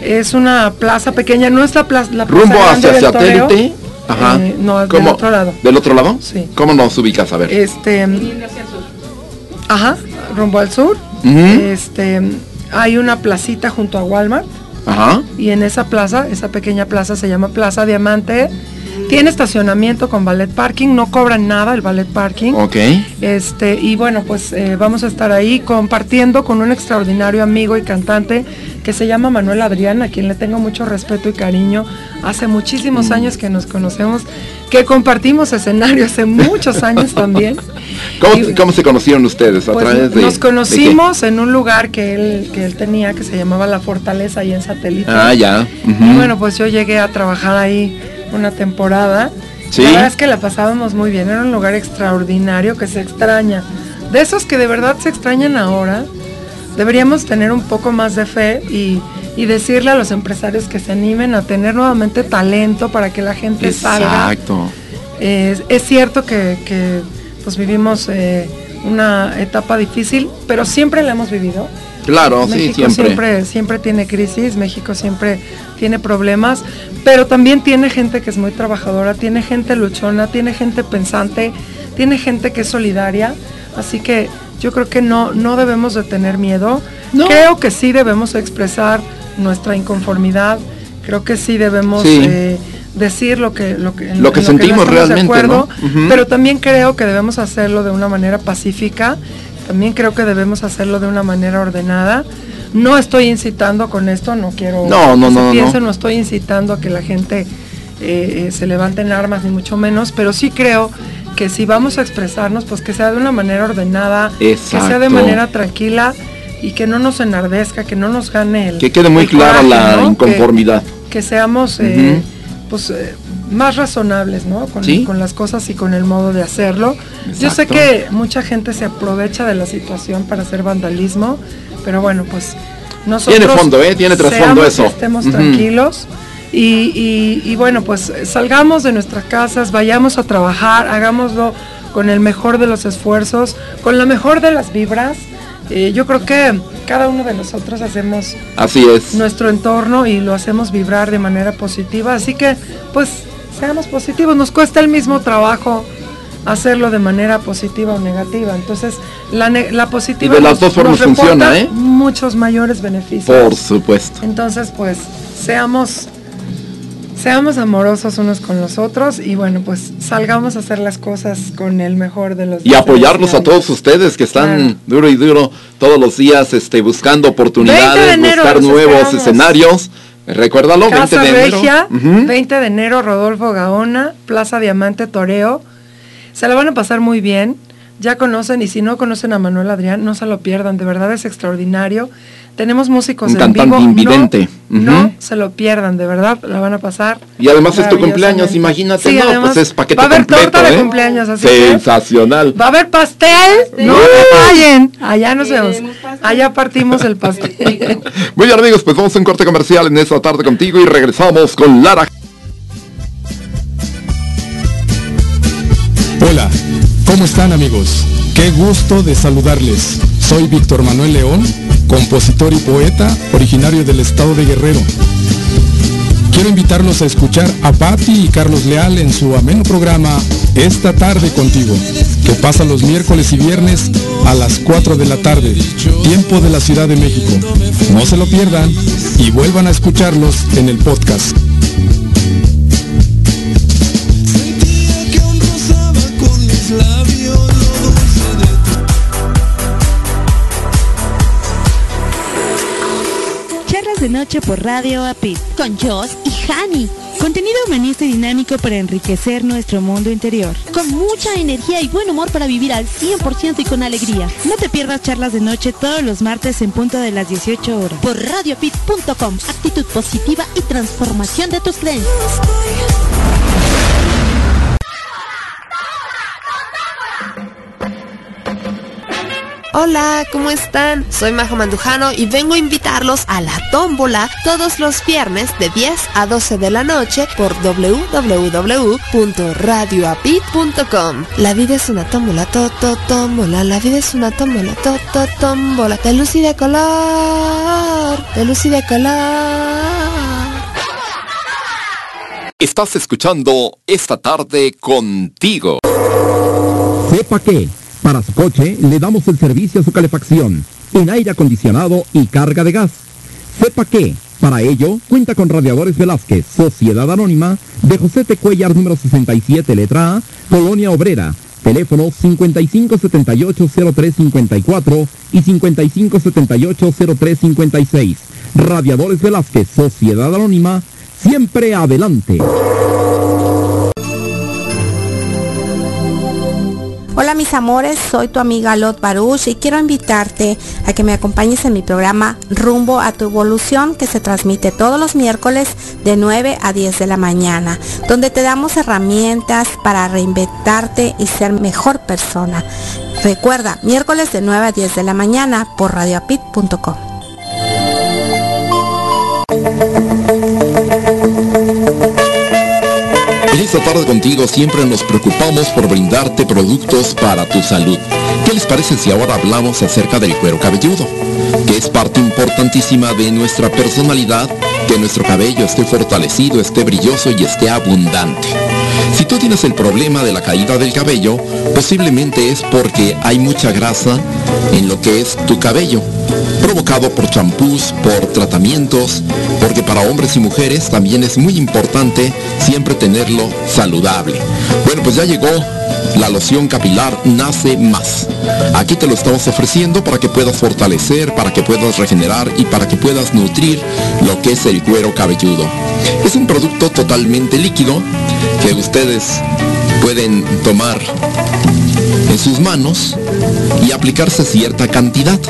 Es una plaza pequeña, no es la plaza, la plaza Rumbo hacia satélite. Ajá. Eh, no, del ¿Cómo? otro lado. ¿Del otro lado? Sí. ¿Cómo nos ubicas? A ver. Este, ajá, rumbo al sur. Este, hay una placita junto a Walmart. Ajá. Y en esa plaza, esa pequeña plaza se llama Plaza Diamante. Tiene estacionamiento con ballet parking, no cobran nada el ballet parking. Ok. Este, y bueno, pues eh, vamos a estar ahí compartiendo con un extraordinario amigo y cantante que se llama Manuel Adrián, a quien le tengo mucho respeto y cariño. Hace muchísimos Mm. años que nos conocemos, que compartimos escenario hace muchos años también. ¿Cómo, Y- cómo se conocieron ustedes? ¿A pues través de- nos de conocimos en un lugar que él, que él tenía que se llamaba La Fortaleza ahí en Satélite. Ah, ya. Y bueno, pues yo llegué a trabajar ahí una temporada. Sí. La verdad es que la pasábamos muy bien, era un lugar extraordinario que se extraña. De esos que de verdad se extrañan ahora, deberíamos tener un poco más de fe y, y decirle a los empresarios que se animen a tener nuevamente talento para que la gente salga. Exacto. Es, es cierto que, que, pues vivimos eh, una etapa difícil, pero siempre la hemos vivido. Claro, sí, México siempre. siempre siempre tiene crisis, México siempre tiene problemas, pero también tiene gente que es muy trabajadora, tiene gente luchona, tiene gente pensante, tiene gente que es solidaria, así que yo creo que no no debemos de tener miedo. No. Creo que sí debemos expresar nuestra inconformidad, creo que sí debemos Sí. eh, decir lo que lo que, en Lo que en sentimos estamos de realmente, acuerdo, ¿no? Pero también creo que debemos hacerlo de una manera pacífica, también creo que debemos hacerlo de una manera ordenada. No estoy incitando con esto, no quiero No, no, que no, se no, piense, no. no estoy incitando a que la gente eh, eh, se levanten armas, ni mucho menos, pero sí creo que si vamos a expresarnos, pues que sea de una manera ordenada, que sea de Exacto. manera tranquila y que no nos enardezca, que no nos gane el Que quede muy el clara coraje, la ¿no? Que- inconformidad. que seamos eh, Ujú. pues eh, más razonables ¿no? con, Sí. con las cosas y con el modo de hacerlo. Yo sé que mucha gente se aprovecha de la situación para hacer vandalismo, pero bueno, pues nosotros Tiene fondo, ¿eh? Tiene trasfondo eso. Estemos tranquilos. Y, y- y bueno, pues salgamos de nuestras casas, vayamos a trabajar, hagámoslo con el mejor de los esfuerzos, con la mejor de las vibras. Eh, yo creo que cada uno de nosotros hacemos Así es. nuestro entorno y lo hacemos vibrar de manera positiva. Así que, pues, seamos positivos. Nos cuesta el mismo trabajo hacerlo de manera positiva o negativa. Entonces, la, la positiva Y de las dos formas funciona, ¿eh? Muchos mayores beneficios. Por supuesto. Entonces, pues, seamos seamos amorosos unos con los otros y bueno, pues salgamos a hacer las cosas con el mejor de los Y apoyarnos a todos ustedes que están Claro. duro y duro todos los días este, buscando 20 de oportunidades, buscar nuevos esperamos. escenarios. Recuérdalo, 20 Casa de enero. Regia, Ujú. 20 de enero, Rodolfo Gaona, Plaza Diamante Toreo. Se la van a pasar muy bien. Ya conocen, y si no conocen a Manuel Adrián, no se lo pierdan, de verdad es extraordinario. Tenemos músicos Un en vivo. invidente. No, Ujú. no se lo pierdan, de verdad, la van a pasar. Y además es tu cumpleaños, imagínate, Sí, no, además, pues es paquete Va a haber completo, torta de ¿eh? cumpleaños, así que Sensacional. va a haber pastel. No me fallen. Allá nos vemos. Queremos pastel. Allá partimos el pastel. Muy bien amigos, pues vamos a un corte comercial en esta tarde contigo y regresamos con Lara. Hola, ¿cómo están amigos? Qué gusto de saludarles. Soy Víctor Manuel León, compositor y poeta originario del estado de Guerrero. Quiero invitarlos a escuchar a Patti y Carlos Leal en su ameno programa Esta tarde contigo, que pasa los miércoles y viernes a las 4 de la tarde, tiempo de la Ciudad de México. No se lo pierdan y vuelvan a escucharlos en el podcast. De noche por Radio APIT con Joss y Hani. Contenido humanista y dinámico para enriquecer nuestro mundo interior. Con mucha energía y buen humor para vivir al 100% y con alegría. No te pierdas charlas de noche todos los martes en punto de las 18 horas. Por radiopit.com. Actitud positiva y transformación de tus creencias. Hola, ¿cómo están? Soy Majo Mandujano y vengo a invitarlos a la tómbola todos los viernes de 10 a 12 de la noche por www.radioapit.com. La vida es una tómbola, to, to, tómbola, la vida es una tómbola, to, to, tómbola, de luz y de color, de luz y de color. Estás escuchando esta tarde contigo. Sepa que, para su coche, le damos el servicio a su calefacción, en aire acondicionado y carga de gas. Sepa que, Para ello, cuenta con Radiadores Velázquez, Sociedad Anónima, de José T. Cuellar número 67, letra A, Colonia Obrera. Teléfono 5578-0354 y 5578-0356. Radiadores Velázquez, Sociedad Anónima, siempre adelante. Hola mis amores, soy tu amiga Lot Baruch y quiero invitarte a que me acompañes en mi programa Rumbo a tu Evolución que se transmite todos los miércoles de 9 a 10 de la mañana, donde te damos herramientas para reinventarte y ser mejor persona. Recuerda, miércoles de 9 a 10 de la mañana por radioapit.com. esta tarde contigo siempre nos preocupamos por brindarte productos para tu salud. ¿Qué les parece si ahora hablamos acerca del cuero cabelludo? Que es parte importantísima de nuestra personalidad, que nuestro cabello esté fortalecido, esté brilloso y esté abundante. Si tú tienes el problema de la caída del cabello, posiblemente es porque hay mucha grasa en lo que es tu cabello, provocado por champús, por tratamientos, porque para hombres y mujeres también es muy importante siempre tenerlo saludable. Bueno, pues ya llegó la loción capilar Nace Más. Aquí te lo estamos ofreciendo para que puedas fortalecer, para que puedas regenerar y para que puedas nutrir lo que es el cuero cabelludo. Es un producto totalmente líquido que ustedes pueden tomar en sus manos y aplicarse cierta cantidad.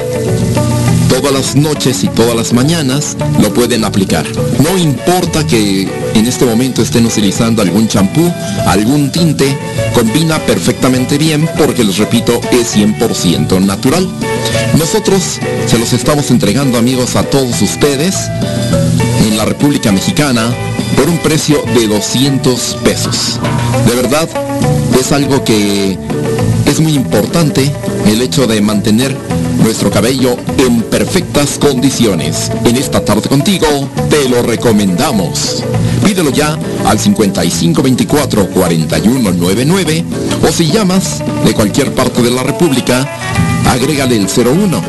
Todas las noches y todas las mañanas lo pueden aplicar. No importa que en este momento estén utilizando algún champú, algún tinte, combina perfectamente bien porque les repito es 100% natural. Nosotros se los estamos entregando amigos a todos ustedes en la República Mexicana por un precio de 200 pesos. De verdad, es algo que es muy importante el hecho de mantener nuestro cabello en perfectas condiciones. En esta tarde contigo te lo recomendamos. Pídelo ya al 5524-4199 o si llamas de cualquier parte de la República, agrégale el 01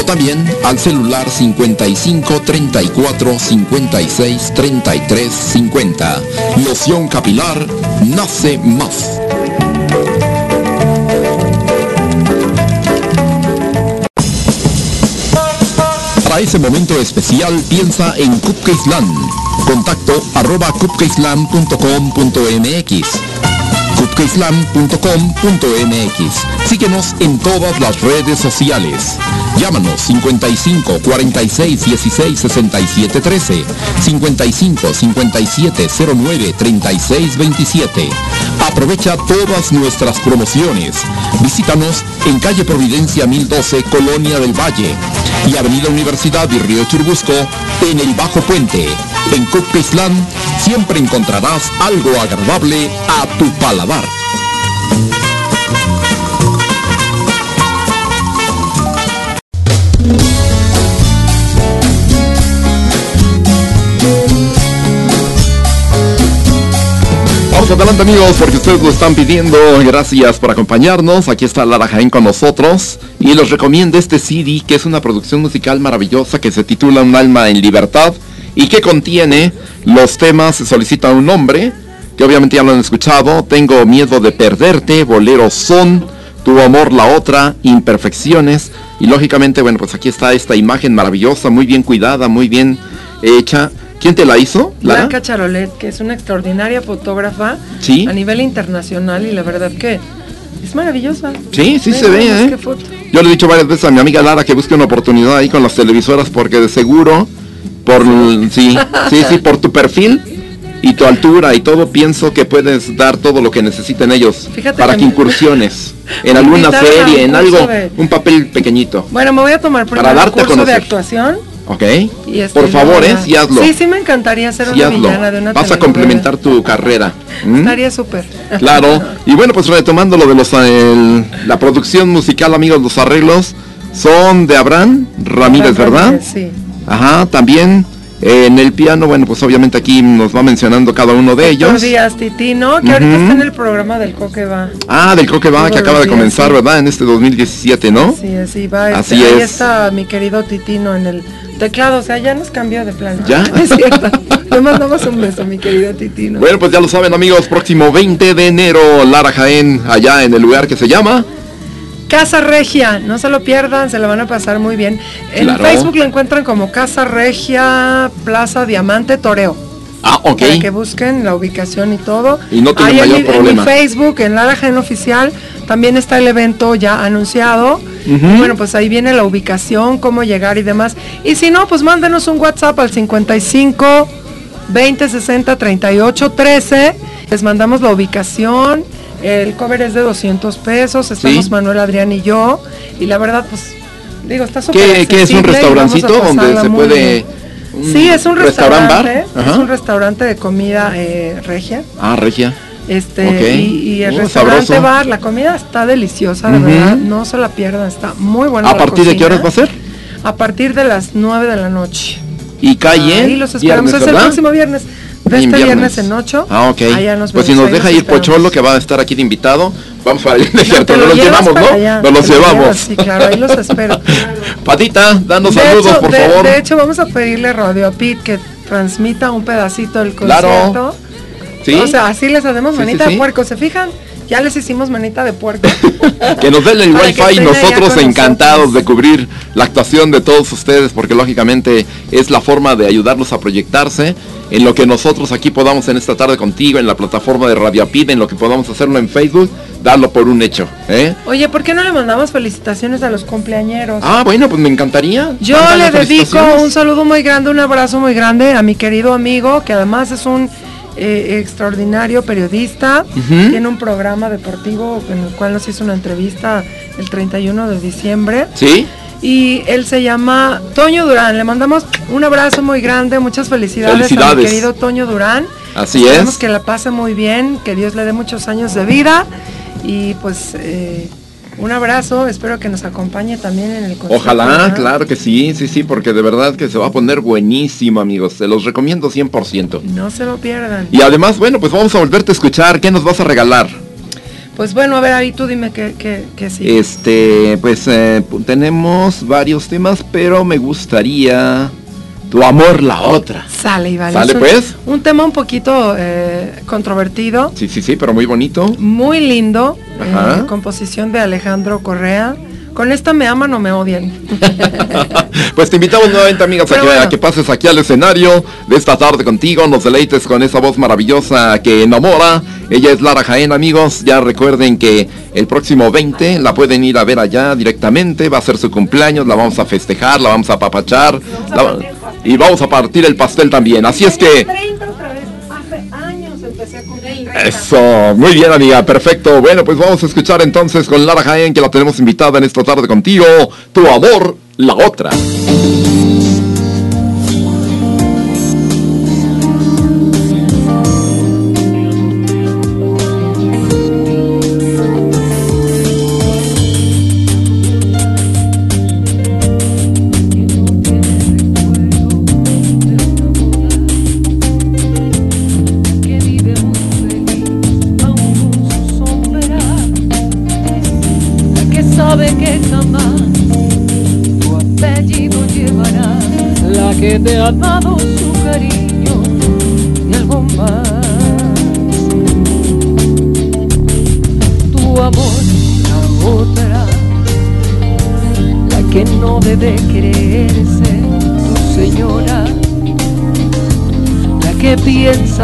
o también al celular 55 34 56 33 50. Loción capilar nace más. Para ese momento especial piensa en Cupcakeland. Contacto arroba cupcakesland.com.mx cupcakeislam.com.mx. Síguenos en todas las redes sociales. Llámanos 55 46 16 67 13, 55 57 09 36 27. Aprovecha todas nuestras promociones. Visítanos en calle Providencia 1012, Colonia del Valle y Avenida Universidad y Río Churbusco en el Bajo Puente. En Cupcakeislam siempre encontrarás algo agradable a tu paladar. Adelante amigos porque ustedes lo están pidiendo. Gracias por acompañarnos. Aquí está Lara Jaén con nosotros. Y les recomiendo este CD que es una producción musical maravillosa que se titula Un alma en libertad y que contiene los temas Se solicita un nombre, que obviamente ya lo han escuchado. Tengo miedo de perderte, Boleros son, Tu amor la otra, Imperfecciones. Y lógicamente, bueno, pues aquí está esta imagen maravillosa, muy bien cuidada, muy bien hecha. ¿Quién te la hizo? Lara? Blanca Charolet, que es una extraordinaria fotógrafa Sí. a nivel internacional y la verdad que es maravillosa. Sí, sí se ve, ¿eh? foto. Yo le he dicho varias veces a mi amiga Lara que busque una oportunidad ahí con las televisoras porque de seguro, por sí, sí, sí, por tu perfil y tu altura y todo, pienso que puedes dar todo lo que necesiten ellos Fíjate para que incursiones en alguna serie, un en algo, de- un papel pequeñito, Bueno, me voy a tomar primero darte curso de actuación. ¿ok? Y este, Por favor, luego ¿eh? ya- Sí hazlo. Sí, sí me encantaría ser Sí una villana de una Vas a complementar tu carrera. ¿m? Estaría súper. Claro, y bueno, pues retomando lo de los el- la producción musical, amigos, los arreglos son de Abraham Ramírez, ¿verdad? Sí. Ajá, también eh, en el piano, bueno, pues obviamente aquí nos va mencionando cada uno de ellos. Díaz Titino, que ahorita está en el programa del Coque va. Ah, del Coque va, que acaba de días, comenzar, sí. ¿verdad? En este 2017, ¿no? Sí, así va. Así este, Ahí es. está mi querido Titino en el Teclado, o sea, ya nos cambió de plan. ¿Ya? Es cierto. Le mandamos un beso, mi querido Titino. Bueno, pues ya lo saben amigos, próximo 20 de enero, Lara Jaén, allá en el lugar que se llama. Casa Regia, no se lo pierdan, se lo van a pasar muy bien. En Claro. Facebook lo encuentran como Casa Regia Plaza Diamante Toreo. Ah, ok. Para que busquen la ubicación y todo. Y no tiene en mi- en, problema. mi Facebook, en Lara Jaén Oficial, también está el evento ya anunciado. Y bueno, pues ahí viene la ubicación, cómo llegar y demás. Y si no, pues mándenos un WhatsApp al 55 20 60 38 13. Les mandamos la ubicación. El cover es de 200 pesos. Estamos Sí. Manuel, Adrián y yo. Y la verdad, pues, digo, está súper ¿Qué, es un restaurancito donde se puede... Sí, es un restaurant restaurante. bar? Es un restaurante de comida eh, regia. Ah, regia. Este, y, y el Oh, restaurante sabroso. bar, la comida está deliciosa, de verdad. No se la pierdan, está muy buena. ¿A la partir de qué horas va a ser? A partir de las 9 de la noche. Y calle. Ahí los esperamos. viernes, es el próximo viernes. De este viernes. viernes en 8. Ah, ok. Allá nos Pues si nos deja ir. Pocholo, que va a estar aquí de invitado, vamos para allá, ¿cierto? Te Nos lo los llevamos, ¿no? allá, Nos los te lo llevas, llevamos. Sí, claro, ahí los espero. Patita, danos de saludos, hecho, por de- favor. de hecho, vamos a pedirle Radio a Pete que transmita un pedacito del Claro. concierto. Sí. O sea, así les hacemos manita sí, de puerco. ¿Se fijan? Ya les hicimos manita de puerco. Que nos den el wifi y nosotros encantados de cubrir la actuación de todos ustedes porque lógicamente es la forma de ayudarlos a proyectarse en lo que nosotros aquí podamos en esta tarde contigo en la plataforma de Radio Apid, en lo que podamos hacerlo en Facebook, darlo por un hecho. ¿eh? Oye, ¿por qué no le mandamos felicitaciones a los cumpleañeros? Ah, bueno, pues me encantaría. Yo le dedico un saludo muy grande, un abrazo muy grande a mi querido amigo, que además es un eh, extraordinario periodista. Tiene un programa deportivo en el cual nos hizo una entrevista el 31 de diciembre. ¿Sí? Y él se llama Toño Durán. Le mandamos un abrazo muy grande, muchas felicidades, a mi querido Toño Durán. Así Esperemos es. que la pase muy bien, que Dios le dé muchos años de vida. Y pues eh, un abrazo, espero que nos acompañe también en el concierto. Ojalá, claro que sí, sí, sí, porque de verdad que se va a poner buenísimo, amigos. Se los recomiendo 100%. No se lo pierdan. Y además, bueno, pues vamos a volverte a escuchar. ¿Qué nos vas a regalar? Pues bueno, a ver, ahí tú dime qué, qué, qué sí. Este, pues eh, tenemos varios temas, pero me gustaría tu amor la otra. Sale, Iván. ¿Sale, un, pues? Un tema un poquito eh, controvertido, Sí, sí, sí, pero muy bonito. muy lindo. Ajá. eh, composición de Alejandro Correa. Con esta me aman o me odian. Pues te invitamos nuevamente, amigas, a que, bueno. a que pases aquí al escenario de esta tarde contigo, nos deleites con esa voz maravillosa que enamora. Ella es Lara Jaén, amigos. Ya recuerden que el próximo 20 la pueden ir a ver allá directamente. Va a ser su cumpleaños, la vamos a festejar, la vamos a apapachar. la- y vamos a partir el pastel también. Así es que... 30 otra vez. Hace años empecé a cumplir. Eso, muy bien amiga, perfecto. Bueno, pues vamos a escuchar entonces con Lara Jaén, que la tenemos invitada en esta tarde contigo, Tu Amor, la otra.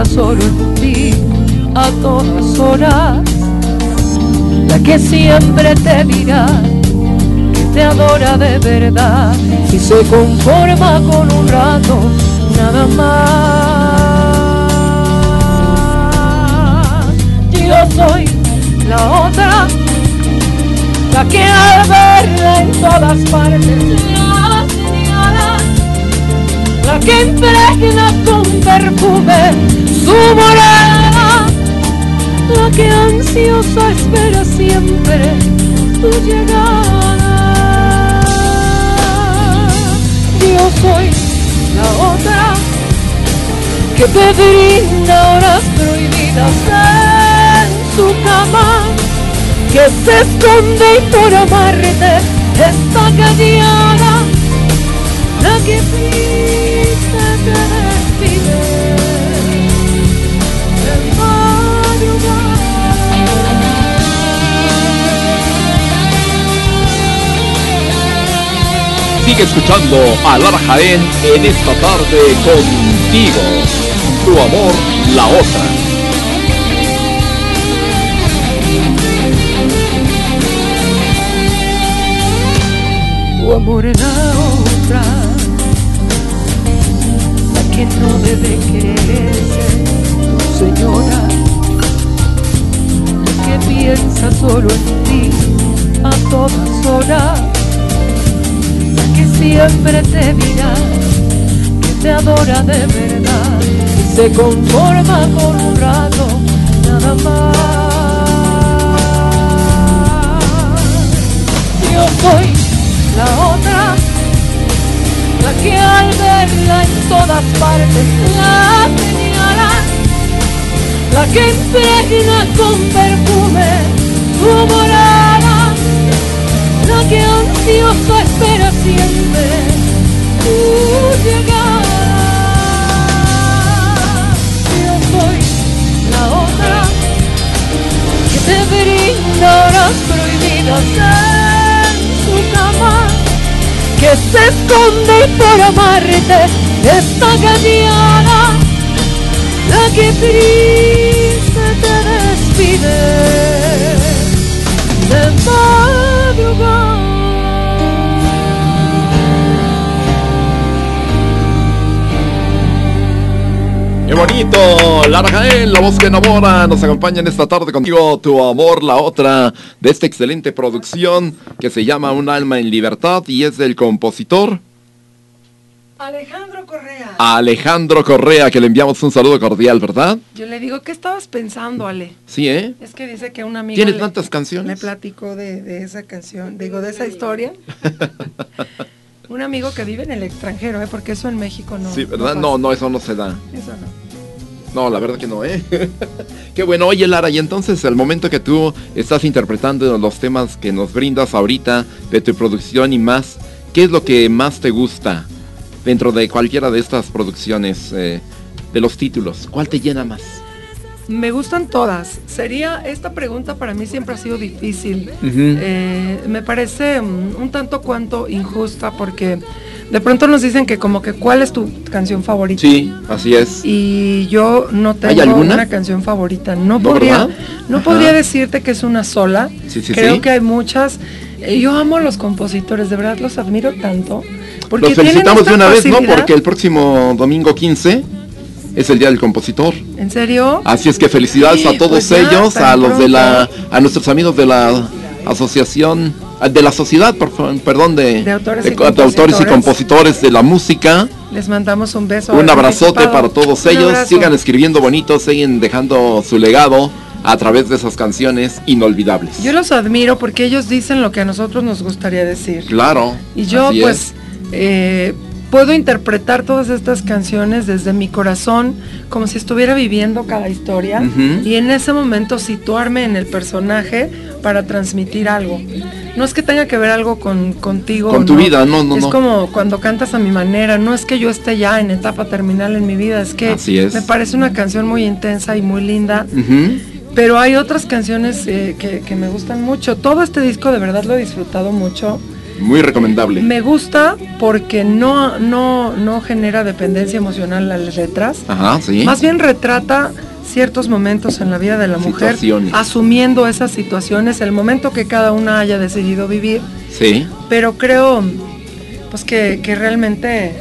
Solo en ti a todas horas, la que siempre te dirá que te adora de verdad. Y se conforma con un rato nada más. Yo soy la otra, la que al verla en todas partes que impregna con perfume su morada, la que ansiosa espera siempre tu llegada. Yo soy la otra que te brinda horas prohibidas en su cama, que se esconde y por amarte está callada la que que Sigue escuchando a Lara Jaén en esta tarde contigo. Tu amor, la otra. tu amor en no debe quererse, tu señora, que piensa solo en ti a todas horas, la que siempre te dirá que te adora de verdad. Y se conforma con un rato nada más. Yo soy la otra, la que al verla en todas partes la señala, la que impregna con perfume tu morada, la que ansiosa espera siempre tu llegada. Yo soy la otra que te brinda horas prohibidas que se esconde por amarte está callada la que triste te despide. De ¡Qué bonito! Lara Jaén, la voz que enamora, nos acompaña en esta tarde contigo, Tu Amor, la otra, de esta excelente producción que se llama Un alma en libertad y es del compositor Alejandro Correa. Alejandro Correa, que le enviamos un saludo cordial, ¿verdad? Yo le digo, ¿qué estabas pensando, Ale? Sí, ¿eh? Es que dice que un amigo ¿Tiene le- tantas canciones? platicó de, de esa canción, digo, de esa historia. un amigo que vive en el extranjero, ¿eh? Porque eso en México no. Sí, ¿verdad? pasa. No, no, eso no se da. Eso no. No, la verdad que no, ¿eh? Qué bueno. Oye, Lara, y entonces el momento que tú estás interpretando los temas que nos brindas ahorita de tu producción y más, ¿qué es lo que más te gusta dentro de cualquiera de estas producciones, eh, de los títulos? ¿Cuál te llena más? Me gustan todas. Sería, esta pregunta para mí siempre ha sido difícil. Eh, me parece mm, un tanto cuanto injusta porque de pronto nos dicen que como que cuál es tu canción favorita. Sí, así es. Y yo no tengo alguna? una canción favorita. No, ¿No, podría, verdad? no Ajá. podría decirte que es una sola. Sí, sí, Creo sí. que hay muchas. Eh, Yo amo a los compositores, de verdad los admiro tanto. Porque Los felicitamos de una vez, ¿no? Porque el próximo domingo 15 es el Día del Compositor. ¿En serio? Así es que felicidades a todos pues ya, ellos, a los de la, a nuestros amigos de la asociación, ah, de la sociedad, perdón, de, De autores y de de autores y compositores. de la música. Les mandamos un beso. Un abrazote para todos ellos. Sigan escribiendo bonito, siguen dejando su legado a través de esas canciones inolvidables. Yo los admiro porque ellos dicen lo que a nosotros nos gustaría decir. Claro. Y yo pues es. eh, puedo interpretar todas estas canciones desde mi corazón como si estuviera viviendo cada historia y en ese momento situarme en el personaje para transmitir algo. No es que tenga que ver algo con contigo. Con tu vida, no, no, Es no. como cuando cantas a mi manera. No es que yo esté ya en etapa terminal en mi vida, es que Así es. me parece una canción muy intensa y muy linda. Pero hay otras canciones eh, que, que me gustan mucho. Todo este disco de verdad lo he disfrutado mucho. Muy recomendable. Me gusta porque no, no, no genera dependencia emocional las letras. Ajá, sí. Más bien retrata ciertos momentos en la vida de la mujer, asumiendo esas situaciones, el momento que cada una haya decidido vivir. Sí. Pero creo pues que, que realmente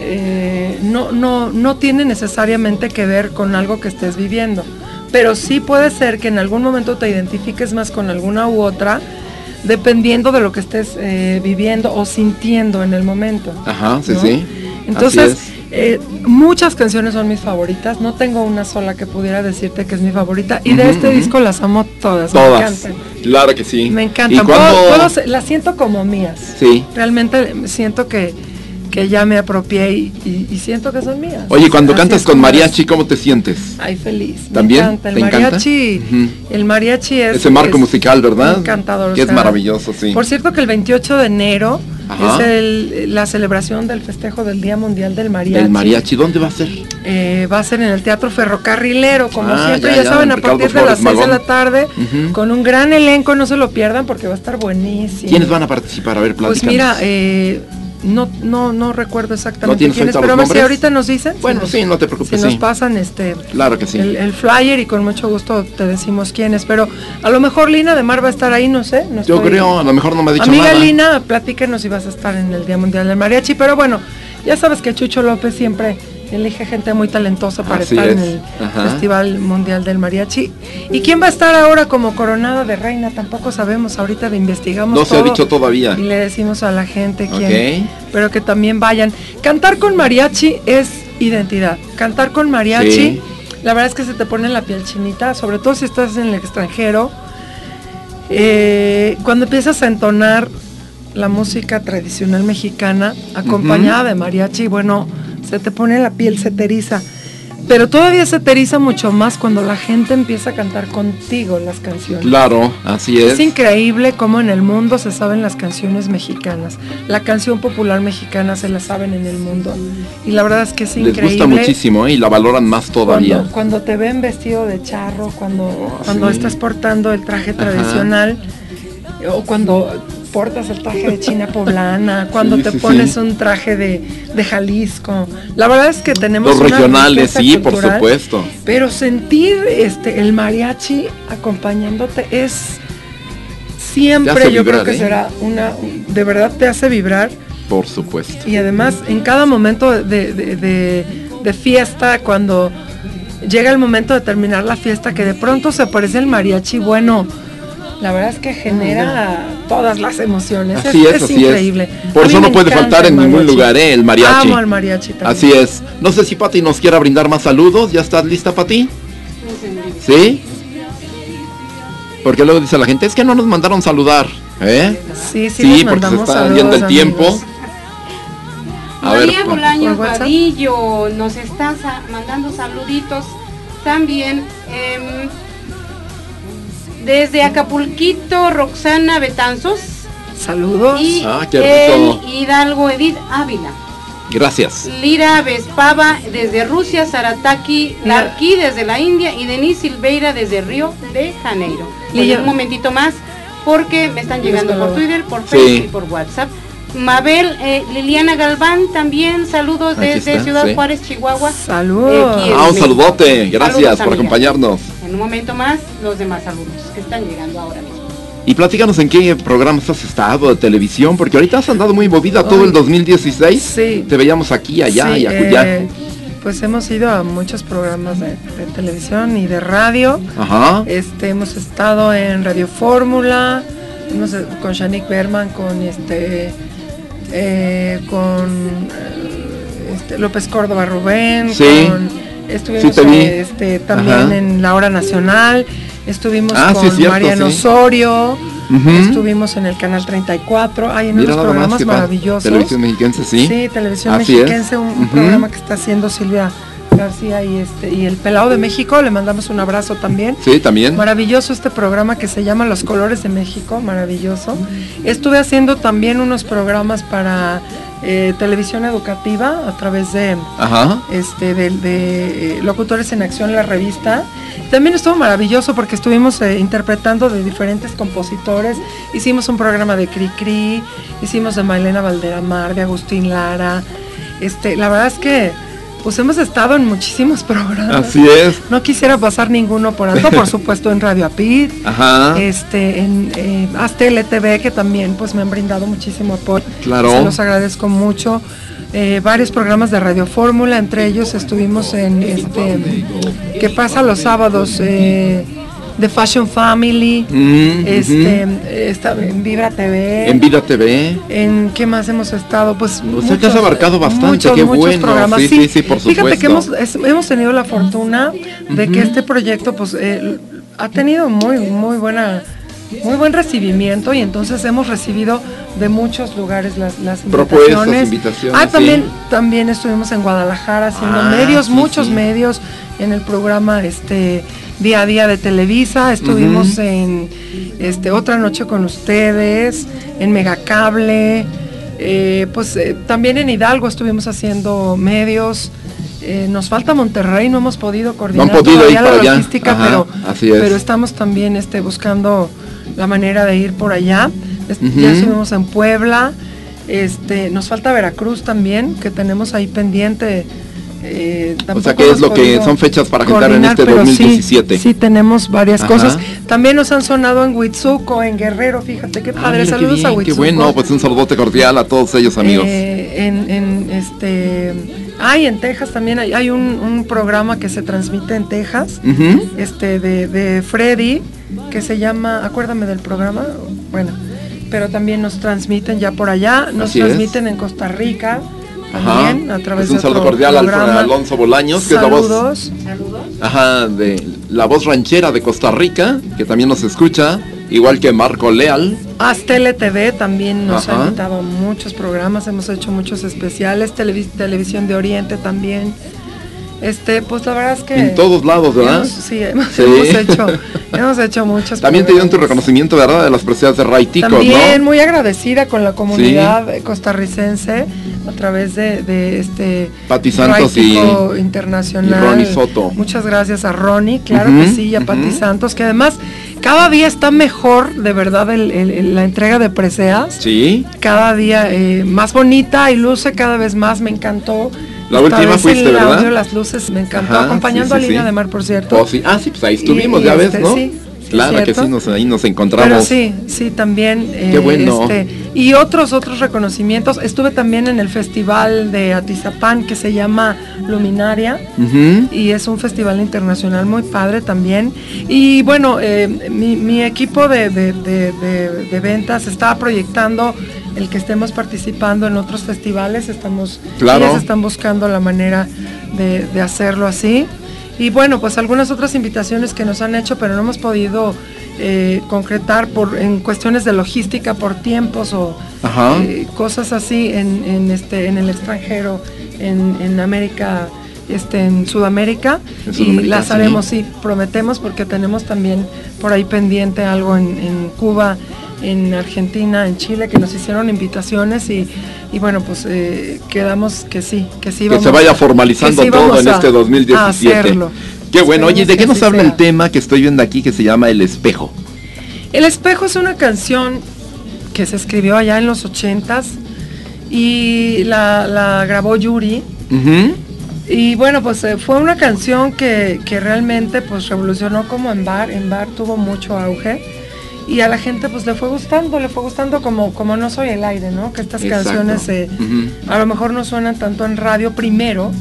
eh, no, no, no tiene necesariamente que ver con algo que estés viviendo. Pero sí puede ser que en algún momento te identifiques más con alguna u otra, dependiendo de lo que estés eh, viviendo o sintiendo en el momento. Ajá, sí, ¿no? sí. Entonces, eh, muchas canciones son mis favoritas. No tengo una sola que pudiera decirte que es mi favorita. Y de este disco las amo todas. Todas. Me encantan. Claro que sí. Me ¿Y encantan. Puedo- puedo las siento como mías. Sí. Realmente siento que, que ya me apropié y, y- y siento que son mías. Oye, cuando Así cantas con mariachi. ¿cómo te sientes? Ay, feliz. ¿También? Me encanta. El ¿Te encanta? mariachi. El mariachi es. Ese marco es musical, ¿verdad? Encantador. Que es sea, maravilloso, sí. Por cierto que el 28 de enero Ajá. Es el- la celebración del festejo del Día Mundial del Mariachi. El mariachi, ¿dónde va a ser? Eh, va a ser en el Teatro Ferrocarrilero, como Ah, siempre, ya, ya, ya, saben, a partir de las Flores 6 de la tarde, con un gran elenco, no se lo pierdan porque va a estar buenísimo. ¿Quiénes van a participar? A ver, Pues platícanos. mira, eh, no, no, no recuerdo ¿No exactamente tienes quiénes, pero si ahorita nos dicen. Bueno, sí, no te preocupes, Si nos pasan este Claro que sí. el, el flyer y con mucho gusto te decimos quiénes, pero a lo mejor Lina de Mar va a estar ahí, no sé. no Yo creo, a lo mejor no me ha dicho Amiga nada. Lina, platíquenos si vas a estar en el Día Mundial del Mariachi, pero bueno, ya sabes que Chucho López siempre elige gente muy talentosa para Así estar en el ajá. Festival Mundial del Mariachi. ¿Y quién va a estar ahora como coronada de reina? Tampoco sabemos, ahorita de investigamos No se ha todo dicho todavía. Y le decimos a la gente quién, Ok. pero que también vayan. Cantar con mariachi es identidad. Cantar con mariachi, Sí. la verdad es que se te pone la piel chinita, sobre todo si estás en el extranjero. Eh, cuando empiezas a entonar la música tradicional mexicana, acompañada de mariachi, bueno, se te pone la piel, se te eriza. Pero todavía se te eriza mucho más cuando la gente empieza a cantar contigo las canciones. Claro, así es. Es increíble cómo en el mundo se saben las canciones mexicanas. La canción popular mexicana se la saben en el mundo. Y la verdad es que es Les increíble. gusta muchísimo ¿eh? y la valoran más todavía. Cuando, cuando te ven vestido de charro, cuando, cuando sí. estás portando el traje Ajá. tradicional, o cuando portas el traje de China poblana, cuando Sí, te sí, pones sí. un traje de, de Jalisco. La verdad es que tenemos Los una regionales, sí, por supuesto. Pero sentir este el mariachi acompañándote es siempre yo creo que ¿eh? será una de verdad te hace vibrar Por supuesto. y además en cada momento de, de- de- de fiesta, cuando llega el momento de terminar la fiesta, que de pronto se aparece el mariachi, bueno, la verdad es que genera todas las emociones. Así es, así increíble. es. Por eso no puede faltar en ningún lugar, ¿eh? El mariachi. Amo al mariachi también. Así es. No sé si Pati nos quiera brindar más saludos. ¿Ya estás lista, Pati? ¿Sí? Porque luego dice la gente, es que no nos mandaron saludar. ¿Eh? Sí, sí, Sí, porque se está yendo el tiempo. amigos. A ver, María pa- Bolaño ¿Por WhatsApp? Vadillo nos está sa- mandando saluditos también. em, desde Acapulquito, Roxana Betanzos Saludos. y Ah, qué rico. el Hidalgo Edith Ávila. Gracias. Lira Vespava desde Rusia, Sarataki. Larki desde la India y Denise Silveira desde Río de Janeiro. Lilla. un momentito más porque me están llegando por Twitter, por Sí. Facebook y por WhatsApp. Mabel eh, Liliana Galván también saludos Aquí desde está, Ciudad sí. Juárez, Chihuahua. Saludos. Ah, un saludote. Gracias Saludos, por amiga. acompañarnos. En un momento más los demás saludos que están llegando ahora mismo. Y platícanos en qué programas has estado de televisión, porque ahorita has andado muy movida todo el 2016. Sí. Te veíamos aquí, allá Sí, y acullá. eh, pues hemos ido a muchos programas de, de televisión y de radio. Ajá. Este, hemos estado en Radio Fórmula, hemos, eh, con Shanik Berman, con este, eh, con eh, este, López Córdoba Rubén, Sí. con, estuvimos Sí, eh, este, también Ajá. en la hora nacional, estuvimos Ah, sí, con es cierto, Mariano sí. Osorio, estuvimos en el canal 34, hay en Mira unos programas maravillosos. Televisión mexiquense, sí. Sí, Televisión Así es. Mexiquense, un, programa que está haciendo Silvia García y este y el Pelado de México, le mandamos un abrazo también. Sí, también. Maravilloso este programa que se llama Los Colores de México, maravilloso. Estuve haciendo también unos programas para eh, televisión educativa a través de Ajá. este de, de, eh, Locutores en Acción, la revista. También estuvo maravilloso porque estuvimos eh, interpretando de diferentes compositores. Hicimos un programa de Cri Cri, hicimos de Mailena Valderamar, de Agustín Lara. Este, la verdad es que pues hemos estado en muchísimos programas. Así es. No quisiera pasar ninguno por alto, por supuesto en Radio Apid, Ajá. este, en eh, LTV, que también pues me han brindado muchísimo apoyo. Claro. Se los agradezco mucho. Eh, varios programas de Radio Fórmula, entre ellos estuvimos en este que pasa los sábados eh, de Fashion Family, Mm, este está en Vibra TV. En Vida TV. ¿En qué más hemos estado? Pues O sea, que has abarcado bastante, muchos, qué muchos bueno. programas. Sí, sí, sí, por Fíjate que supuesto. hemos, es- hemos tenido la fortuna de que este proyecto pues eh, ha tenido muy, muy buena muy buen recibimiento y entonces hemos recibido de muchos lugares las, las Propuestas, invitaciones. invitaciones, Ah, también, sí. también estuvimos en Guadalajara haciendo Ah, medios, sí, muchos sí. medios en el programa este día a día de Televisa, estuvimos en este otra noche con ustedes, en Megacable, Eh, pues eh, también en Hidalgo estuvimos haciendo medios. Eh, nos falta Monterrey, no hemos podido coordinar podido todavía la logística, Ajá, pero, así es. pero estamos también este, buscando la manera de ir por allá. Ya estuvimos en Puebla. Este, nos falta Veracruz también, que tenemos ahí pendiente. Eh, O sea, que es lo que son fechas para agendar en este pero sí, 2017. Sí, tenemos varias Ajá. cosas. También nos han sonado en Huitzuco, en Guerrero, fíjate qué Ah, padre. qué Saludos bien, a Qué Huitzuco. bueno, pues un saludote cordial a todos ellos, amigos. Eh, en, en, este. Ay, en Texas también hay, hay un, un programa que se transmite en Texas, este, de, de Freddy, que se llama, acuérdame del programa, bueno, pero también nos transmiten ya por allá, nos Así es. transmiten en Costa Rica, Ajá. también, a través Pues un saludo cordial al. Alonso Bolaños, que es la voz Saludos. Ajá, de la voz ranchera de Costa Rica, que también nos escucha, igual que Marco Leal. Aztele TV también nos Ajá. ha invitado a muchos programas, hemos hecho muchos especiales, televis- Televisión de Oriente también. Este, pues la verdad es que En todos lados, ¿verdad? hemos- sí, hemos, Sí. hemos hecho, hemos hecho muchos. También te dieron tu reconocimiento, ¿verdad? De las presencias de Ray Tico, También ¿no? muy agradecida con la comunidad costarricense a través de, de este Pati Santos y- internacional. y Ronnie Soto. Muchas gracias a Ronnie, claro que sí, y a Pati ujú. Santos, que además cada día está mejor, de verdad, el- el- el- la entrega de preseas. Sí. Cada día eh, más bonita y luce cada vez más, me encantó. La última fuiste, el ¿verdad? audio, las luces, me encantó, Ajá, acompañando sí, sí, a Lina sí. de Mar, por cierto. Oh, sí. Ah, sí, pues ahí estuvimos, y ya este, ves, ¿no? sí, sí, claro que sí, nos, ahí nos encontramos. Pero sí, sí, también. eh, Qué bueno. este, y otros, otros reconocimientos. Estuve también en el festival de Atizapán que se llama Luminaria. Y es un festival internacional muy padre también. Y bueno, eh, mi, mi equipo de- de- de ventas estaba proyectando el que estemos participando en otros festivales. Estamos, Claro. ellas están buscando la manera de, de hacerlo así. Y bueno, pues algunas otras invitaciones que nos han hecho, pero no hemos podido eh, concretar por en cuestiones de logística, por tiempos o eh, cosas así en, en este en el extranjero, en, en América, este, en Sudamérica, En y las haremos, sí, prometemos porque tenemos también por ahí pendiente algo en, en Cuba, en Argentina, en Chile, que nos hicieron invitaciones y, y bueno, pues eh, quedamos que sí, que sí que vamos se vaya formalizando que sí todo en este a 2017. hacerlo. Qué bueno. Oye, ¿de qué que nos habla sea. el tema que estoy viendo aquí que se llama El Espejo? El espejo es una canción que se escribió allá en los ochentas y la, la grabó Yuri. Y bueno, pues eh, fue una canción que, que realmente pues revolucionó como en bar, en bar tuvo mucho auge y a la gente pues le fue gustando, le fue gustando como, como No Soy el Aire, ¿no? Que estas Exacto. canciones eh, a lo mejor no suenan tanto en radio primero,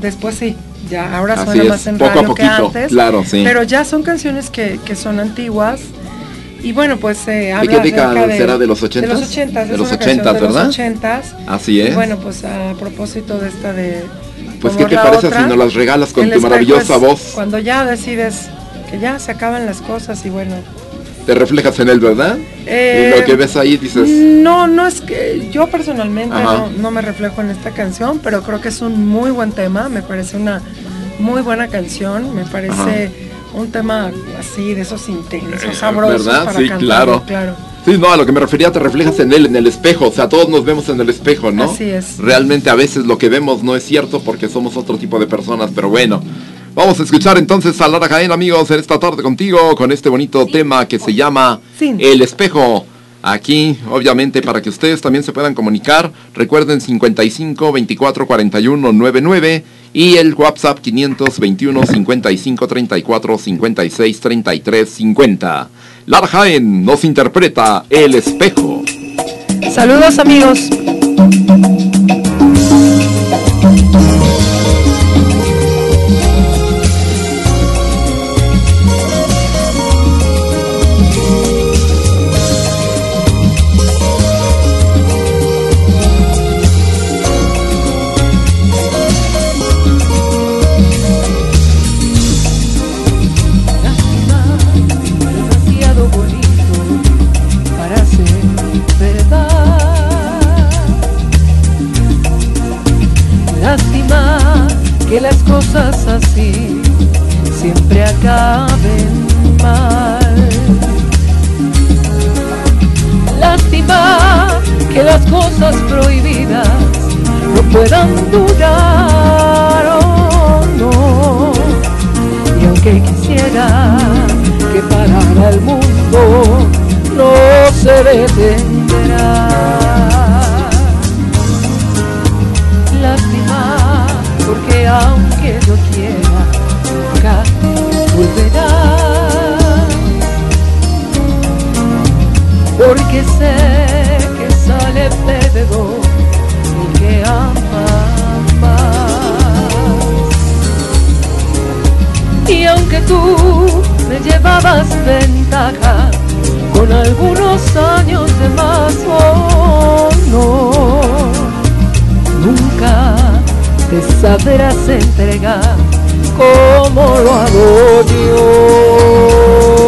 después sí, ya ahora Así suena es, más en poco a radio que poquito, antes, claro, sí. pero ya son canciones que, que son antiguas y bueno, pues eh, ¿De habla qué década será? ¿De los De ochentas? los ochentas, De es los una canción ochentas, de los ¿verdad? ochentas. Así es. Bueno, pues a propósito de esta de... Pues, como ¿qué te parece otra, si nos las regalas con tu maravillosa es voz? Cuando ya decides que ya se acaban las cosas y bueno... Te reflejas en él, ¿verdad? Eh, lo que ves ahí dices, No, no es que yo personalmente no, no me reflejo en esta canción, pero creo que es un muy buen tema, me parece una muy buena canción, me parece un tema así de esos intensos, sabrosos ¿verdad? para Sí, cantar, claro. claro. Sí, no, a lo que me refería te reflejas en él, en el espejo, o sea, todos nos vemos en el espejo, ¿no? Así es. Realmente a veces lo que vemos no es cierto porque somos otro tipo de personas, pero bueno. Vamos a escuchar entonces a Lara Jaén, amigos, en esta tarde contigo con este bonito tema que se llama Sí. El espejo. Aquí, obviamente, para que ustedes también se puedan comunicar, recuerden 55 24 41 99 y el WhatsApp 521 55 34 56 33 50. Lara Jaén nos interpreta El espejo. Saludos amigos. Cosas así siempre acaben mal. Lástima que las cosas prohibidas no puedan durar o no. Y aunque quisiera que parara el mundo, no se detendrá. Lástima, porque aunque yo quiera, nunca volverá. Porque sé que sale bebedor el que ama más. Y aunque tú me llevabas ventaja con algunos años de más, oh no, nunca te sabrás entregar como lo hago yo.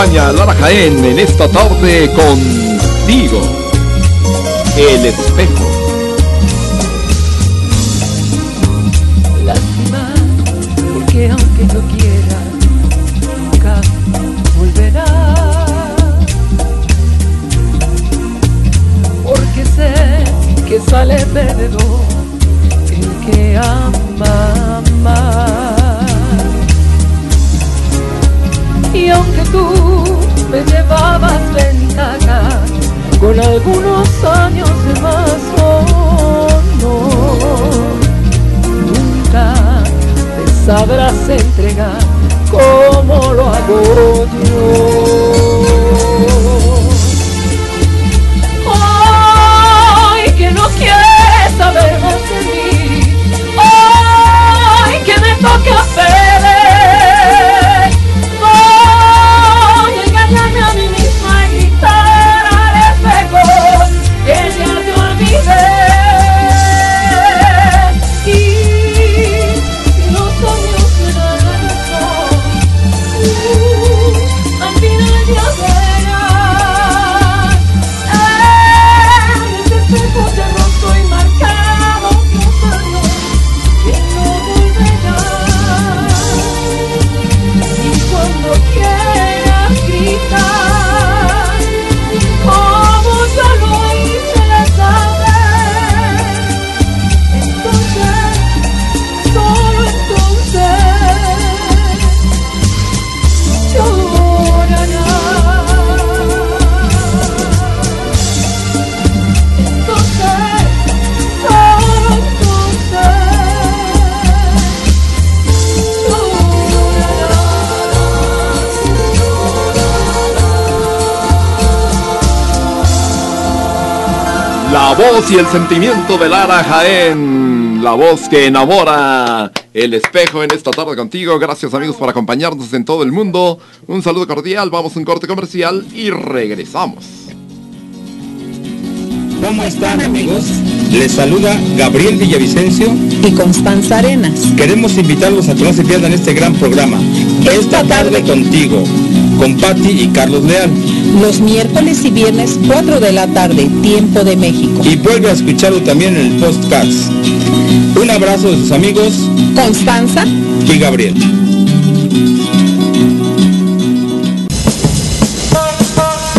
Acompaña Lara Jaén en esta tarde contigo. El espejo. Entregar como lo hago voz y el sentimiento de Lara Jaén. La voz que enamora. El espejo en esta tarde contigo. Gracias amigos por acompañarnos en todo el mundo. Un saludo cordial. Vamos a un corte comercial y regresamos. ¿Cómo están amigos? Les saluda Gabriel Villavicencio y Constanza Arenas. Queremos invitarlos a que no se pierdan este gran programa. Esta tarde contigo, con Patti y Carlos Leal. Los miércoles y viernes 4 de la tarde, tiempo de México. Y vuelve a escucharlo también en el podcast. Un abrazo de sus amigos Constanza y Gabriel.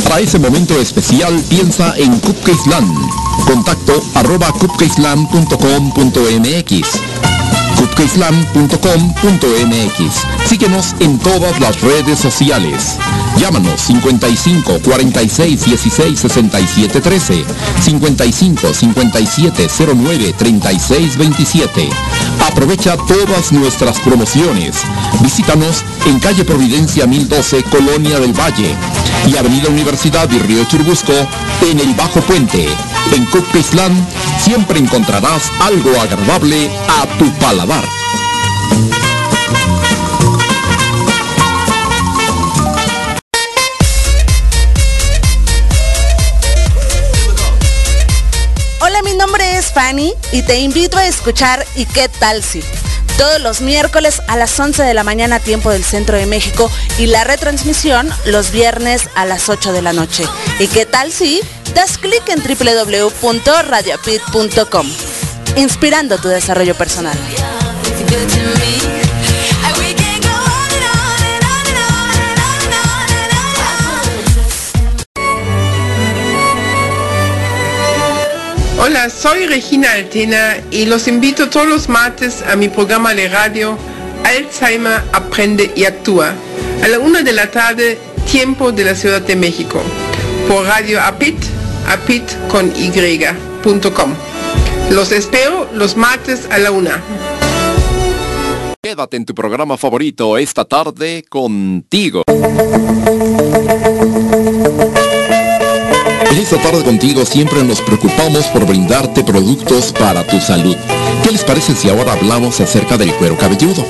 Para ese momento especial piensa en Cupcakeland. Contacto arroba cupcakeslam.com.mx cupcakeislam.com.mx Sigue Síguenos en todas las redes sociales. Llámanos 55 46 16 67 13, 55 57 09 36 27. Aprovecha todas nuestras promociones. Visítanos en calle Providencia 1012, Colonia del Valle y Avenida Universidad y Río Churbusco en el Bajo Puente. En Cookpislán siempre encontrarás algo agradable a tu paladar. Y te invito a escuchar ¿Y qué tal si? Todos los miércoles a las 11 de la mañana tiempo del Centro de México y la retransmisión los viernes a las 8 de la noche. ¿Y qué tal si? Das clic en www.radiopit.com, inspirando tu desarrollo personal. Soy Regina Altena y los invito todos los martes a mi programa de radio Alzheimer Aprende y Actúa a la una de la tarde, tiempo de la Ciudad de México, por Radio Apit, apit con. Los espero los martes a la una. Quédate en tu programa favorito esta tarde contigo. En esta tarde contigo siempre nos preocupamos por brindarte productos para tu salud. ¿Qué les parece si ahora hablamos acerca del cuero cabelludo?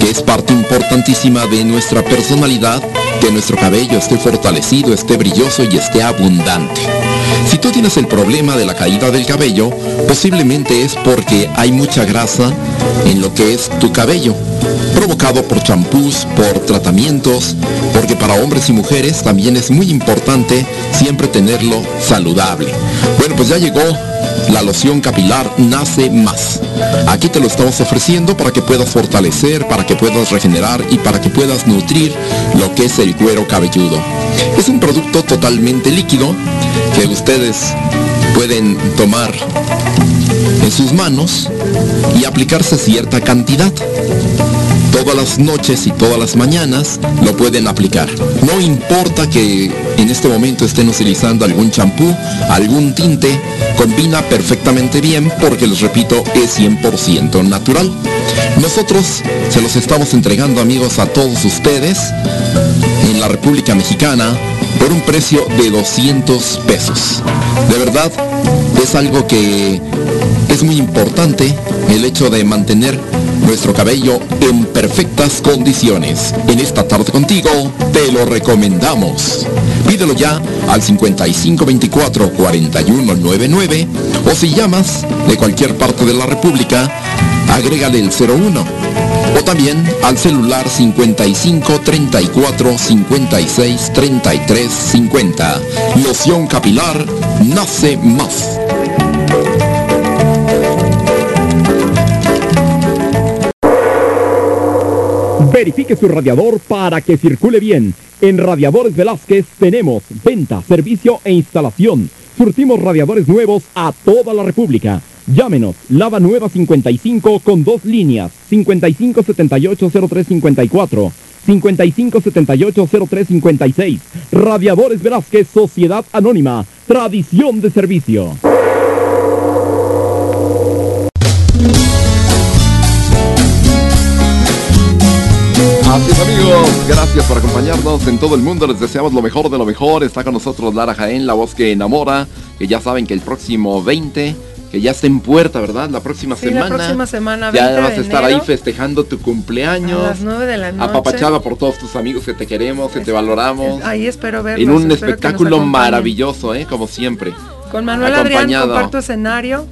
Que es parte importantísima de nuestra personalidad, que nuestro cabello esté fortalecido, esté brilloso y esté abundante. Si tú tienes el problema de la caída del cabello, posiblemente es porque hay mucha grasa en lo que es tu cabello, provocado por champús, por tratamientos, porque para hombres y mujeres también es muy importante siempre tenerlo saludable. Bueno, pues ya llegó la loción capilar Nace Más. Aquí te lo estamos ofreciendo para que puedas fortalecer, para que puedas regenerar y para que puedas nutrir lo que es el cuero cabelludo. Es un producto totalmente líquido que ustedes pueden tomar en sus manos y aplicarse cierta cantidad. Todas las noches y todas las mañanas lo pueden aplicar. No importa que en este momento estén utilizando algún champú, algún tinte, combina perfectamente bien porque les repito es 100% natural. Nosotros se los estamos entregando amigos a todos ustedes la República Mexicana por un precio de 200 pesos. De verdad, es algo que es muy importante el hecho de mantener nuestro cabello en perfectas condiciones. En esta tarde contigo te lo recomendamos. Pídelo ya al 5524 4199 o si llamas de cualquier parte de la República, agrégale el 01 o también al celular 55 34 56 33 50. Loción capilar nace más. Verifique su radiador para que circule bien. En Radiadores Velázquez tenemos venta, servicio e instalación. Surtimos radiadores nuevos a toda la República. Llámenos, Lava Nueva 55 con dos líneas, 55780354, 55780356. Radiadores Velázquez, Sociedad Anónima, tradición de servicio. Así es amigos, gracias por acompañarnos en todo el mundo, les deseamos lo mejor de lo mejor, está con nosotros Lara Jaén, la voz que enamora, que ya saben que el próximo 20, que ya está en puerta, ¿verdad? La próxima Sí, semana. la próxima semana, Ya 20 vas a de estar enero, ahí festejando tu cumpleaños. A las 9 de la noche. Apapachada por todos tus amigos que te queremos, que te valoramos. Ahí espero verlos. En un espectáculo maravilloso, ¿eh? Como siempre. Con Manuel Adrián Acompañado. comparto escenario.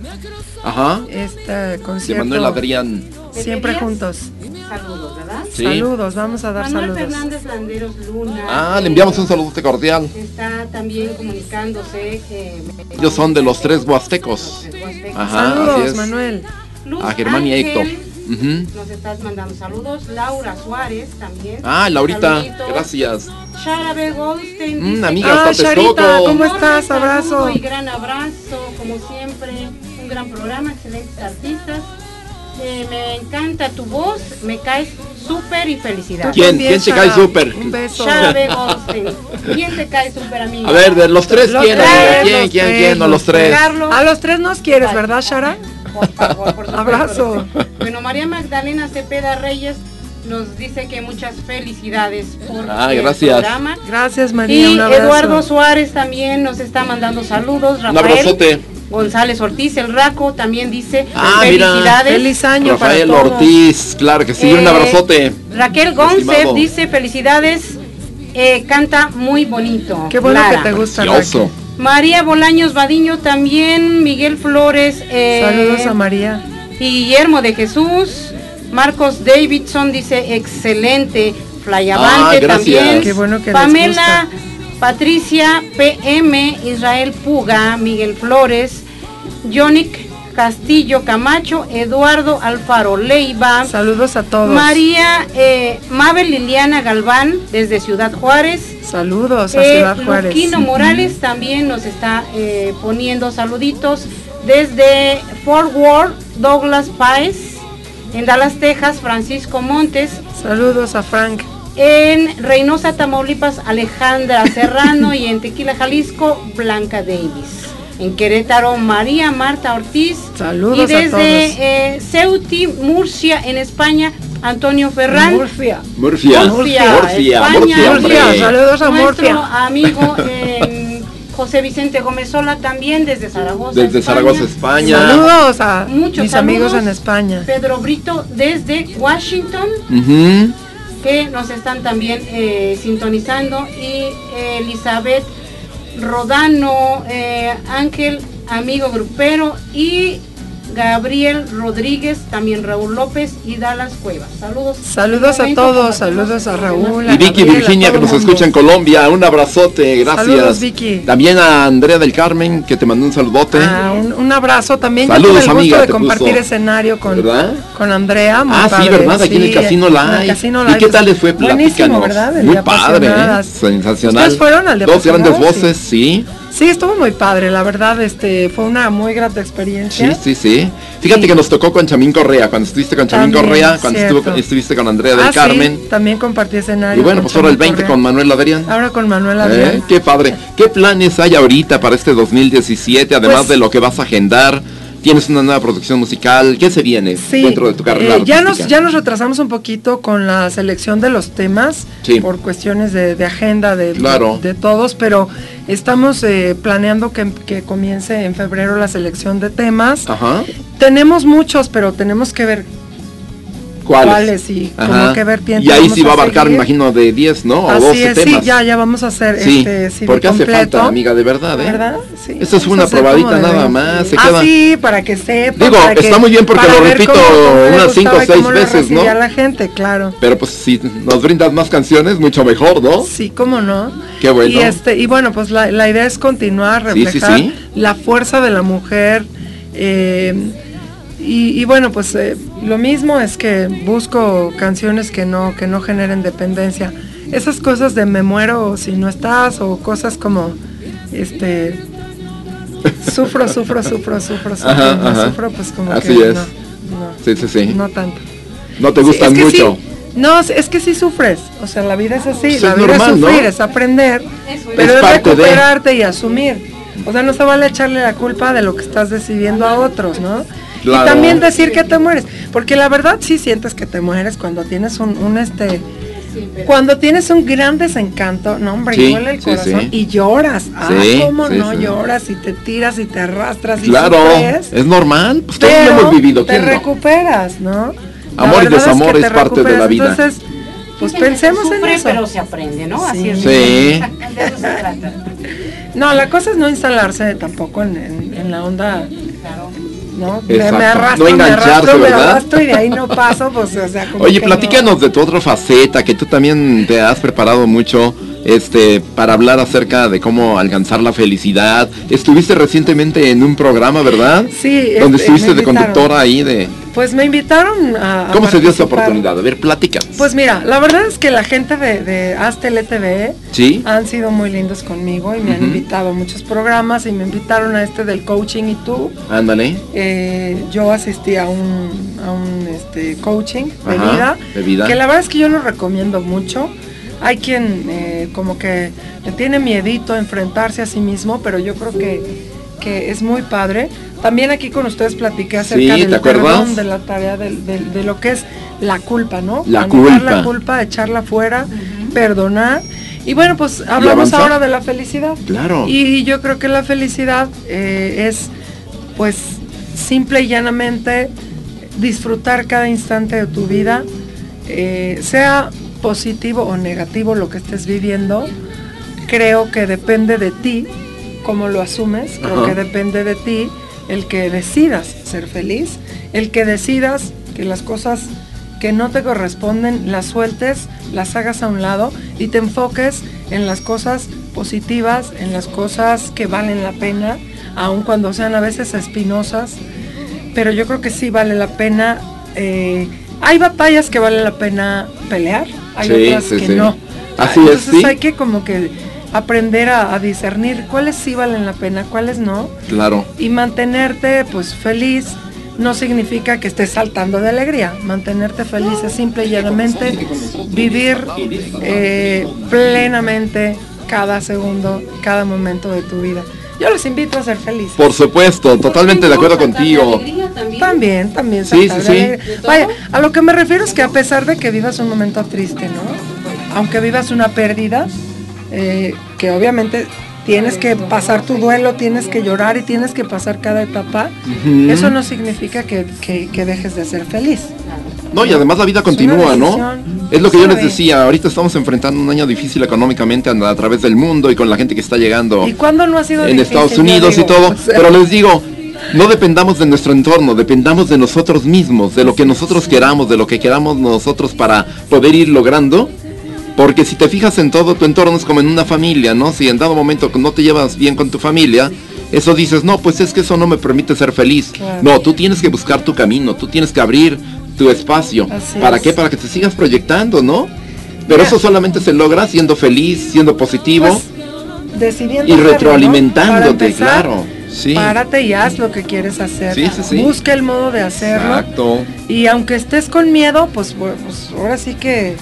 Ajá. Este De concierto. Manuel Adrián. Siempre juntos. Saludos, ¿verdad? Sí. Saludos, vamos a dar Manuel saludos. Fernández Landeros Luna. Ah, le enviamos un saludo cordial. Está también comunicándose que... Ellos son de los tres huastecos. Ajá, así Saludos, es. Manuel. A Germán y a Héctor. Nos estás mandando saludos. Laura Suárez también. Ah, Laurita, Saluditos. gracias. Shara Goldstein. Mm, amiga, que- hasta. ¿cómo estás? Abrazo. Y gran abrazo, como siempre. Un gran programa, excelentes artistas. Eh, me encanta tu voz, me caes súper y felicidades. ¿Quién? ¿Quién te cae súper? Un beso. Chave Goldstein. ¿Quién te cae súper amigo? A ver, de los tres, Los ¿quién? tres, ¿Quién? los ¿Quién? tres, ¿Quién? No, los tres. Carlos. A los tres nos quieres, ¿verdad, Shara? Por favor, por. Abrazo. Bueno, María Magdalena Cepeda Reyes nos dice que muchas felicidades por Ah, el gracias. programa. Gracias, María. Y un. Eduardo Suárez también nos está mandando saludos. Un Rafael abrazote. González Ortiz, el Raco, también dice Ah, mira. felicidades. Feliz año Rafael para todos. Ortiz, claro que sí, un Eh, abrazote. Raquel González dice felicidades, eh, canta muy bonito. Qué bueno que te gusta. Raquel. María Bolaños Vadiño también, Miguel Flores. eh, Saludos a María. y Guillermo de Jesús. Marcos Davidson dice excelente. Flyavante Ah, también. Qué bueno que les Pamela Patricia PM, Israel Puga, Miguel Flores, Yonic Castillo Camacho, Eduardo Alfaro Leiva, Saludos a todos. María eh, Mabel Liliana Galván desde Ciudad Juárez. Saludos a Eh, Ciudad Juárez. Luquino Morales también nos está eh, poniendo saluditos desde Fort Worth, Douglas Páez, en Dallas, Texas, Francisco Montes, Saludos a Frank. en Reynosa, Tamaulipas, Alejandra Serrano y en Tequila, Jalisco, Blanca Davis. En Querétaro, María Marta Ortiz. Saludos y a desde todos. eh, Ceuti, Murcia, en España, Antonio Ferrán. Murcia. Murcia. Murcia, Murcia, España. Murcia, saludos a Nuestro Murcia. amigo eh, José Vicente Gómez Sola también desde Zaragoza. Desde España. Zaragoza, España. Saludos a Muchos mis saludos. amigos en España. Pedro Brito desde Washington, que nos están también eh, sintonizando. Y eh, Elizabeth Rodano, eh, Ángel, amigo grupero. Y Gabriel Rodríguez, también Raúl López y Dallas Cuevas. Saludos. Saludos a todos, saludos a Raúl. Y Vicky Gabriela, Virginia que nos escucha en Colombia, un abrazote, gracias. Saludos, Vicky. También a Andrea del Carmen que te mandó un saludote. Ah, un, un abrazo también. Yo Saludos, tuve el gusto amiga, de compartir puso. escenario con, ¿Verdad? con Andrea. Ah, sí, ¿verdad? Aquí en el Casino Live. el Casino ¿Y qué tal les fue? Buenísimo. ¿verdad? El Muy padre, ¿eh? Sensacional. ¿Ustedes fueron al de Dos grandes voces, sí. Sí, estuvo muy padre, la verdad, este, fue una muy grata experiencia. Sí, sí, sí. Fíjate Sí. que nos tocó con Chamín Correa, cuando estuviste con Chamín También, Correa, cuando estuvo- estuviste con Andrea del Ah, sí, Carmen. también compartí escenario. Y bueno, pues ahora el Chama 20 Correa. con Manuel Adrián. Ahora con Manuel ¿Eh? Adrián. Qué padre. ¿Qué planes hay ahorita para este 2017? Además Pues- de lo que vas a agendar, tienes una nueva producción musical. ¿Qué se viene Sí, dentro de tu carrera? eh, ya, nos, ya nos retrasamos un poquito con la selección de los temas Sí. por cuestiones de, de agenda de, Claro. de, de todos, pero estamos eh, planeando que, que comience en febrero la selección de temas. Ajá. Tenemos muchos, pero tenemos que ver ¿Cuáles? cuáles y como qué vertiente Y ahí sí va a a abarcar, seguir. imagino, de 10, ¿no? O Así 12 es, sí, temas. ya, ya vamos a hacer Sí, este porque hace falta, amiga, de verdad, ¿eh? ¿Verdad? Sí. Esta es una a probadita nada más, se ah, sí, para que sepa. Digo, para que- está muy bien porque lo repito cómo- unas cinco o gustaba y seis cómo lo veces, ¿no? recibía la gente, claro. Pero pues si nos brindas más canciones, mucho mejor, ¿no? Sí, cómo no. Qué bueno. Y este y bueno, pues la, la idea es continuar, Sí, sí, reflejar sí. la fuerza de la mujer. eh, y, y bueno, pues eh, lo mismo es que busco canciones que no que no generen dependencia. Esas cosas de me muero si no estás o cosas como este sufro, sufro, sufro, sufro, sufro, Ajá, no ajá. sufro, pues como Así que es. no, no, Sí, sí, sí. no tanto. No te Sí, gustan es que mucho. sí, no, es que sí sufres. O sea, la vida es así. Pues la es vida normal, es sufrir, ¿no? es aprender. Eso es. Pero Es es, parte de- recuperarte y asumir. O sea, no se vale echarle la culpa de lo que estás decidiendo a otros, ¿no? Claro. Y también decir que te mueres. Porque la verdad sí sientes que te mueres cuando tienes un, un este. Cuando tienes un gran desencanto, no hombre, Sí, y duele el corazón sí. y lloras. Ah, Sí, cómo sí, no sí. lloras y te tiras y te arrastras y Claro, sufres, es normal. Pues todos lo hemos vivido. te recuperas, ¿no? La Amor y verdad es que desamor te es parte de la recuperas. vida. Entonces, pues pensemos en eso. pero se aprende, ¿no? Así Sí. es. Sí. De eso se trata. No, la cosa es no instalarse tampoco en, en- en la onda. ¿No? Me, me arrastro, No me engancharse, arrastro, me ¿verdad? arrastro y de ahí no paso, pues, o sea, como Oye, platícanos de tu otra faceta, que tú también te has preparado mucho este para hablar acerca de cómo alcanzar la felicidad. Estuviste recientemente en un programa, ¿verdad? Sí, Donde este, estuviste me de conductora ahí de Pues me invitaron a... a ¿Cómo se dio esa oportunidad? A ver, platícanos. Pues mira, la verdad es que la gente de, de TV Sí. han sido muy lindos conmigo y me han invitado a muchos programas y me invitaron a este del coaching y tú. Ándale. Eh, yo asistí a un, a un este, coaching de vida, de vida. que la verdad es que yo lo recomiendo mucho. Hay quien eh, como que le tiene miedito a enfrentarse a sí mismo, pero yo creo que, que es muy padre. También aquí con ustedes platiqué acerca Sí, del perdón, de la tarea de, lo que es la culpa, ¿no? La Anular culpa. la culpa, echarla fuera, perdonar. Y bueno, pues hablamos ahora de la felicidad. Claro. Y yo creo que la felicidad eh, es, pues, simple y llanamente disfrutar cada instante de tu vida, eh, sea positivo o negativo lo que estés viviendo. Creo que depende de ti cómo lo asumes, creo Ajá. que depende de ti el que decidas ser feliz, el que decidas que las cosas que no te corresponden las sueltes, las hagas a un lado y te enfoques en las cosas positivas, en las cosas que valen la pena, aun cuando sean a veces espinosas, pero yo creo que sí vale la pena. eh, hay batallas que vale la pena pelear, hay Sí, otras sí, que sí. no. Así es, Entonces sí. hay que como que aprender a, a discernir cuáles sí valen la pena, cuáles no Claro. y mantenerte pues feliz no significa que estés saltando de alegría. Mantenerte feliz es simple y llanamente vivir eh, plenamente cada segundo, cada momento de tu vida. Yo los invito a ser felices. Por supuesto, totalmente de acuerdo contigo. También, también. Sí, saltar sí, sí. Vaya, a lo que me refiero es que a pesar de que vivas un momento triste, ¿no? Aunque vivas una pérdida, eh, que obviamente tienes que pasar tu duelo, tienes que llorar y tienes que pasar cada etapa, eso no significa que, que- que dejes de ser feliz. No, y además la vida continúa, ¿no? Es lo que yo les decía, ahorita estamos enfrentando un año difícil económicamente a, través del mundo y con la gente que está llegando ¿Y cuándo no ha sido en difícil? Estados Unidos y todo, o sea, pero les digo, no dependamos de nuestro entorno, dependamos de nosotros mismos, de lo que nosotros queramos, de lo que queramos nosotros para poder ir logrando. Porque si te fijas en todo tu entorno es como en una familia, ¿no? Si en dado momento no te llevas bien con tu familia, eso dices, no, pues es que eso no me permite ser feliz. Claro. No, tú tienes que buscar tu camino, tú tienes que abrir tu espacio. Así ¿Para es. qué? Para que te sigas proyectando, ¿no? Pero eso solamente se logra siendo feliz, siendo positivo Pues, decidiendo y hacerlo, ¿no? Para retroalimentándote, empezar, claro. Sí. Párate y haz lo que quieres hacer. Sí, sí, sí. Busca el modo de hacerlo. Exacto. Y aunque estés con miedo, pues, pues ahora sí que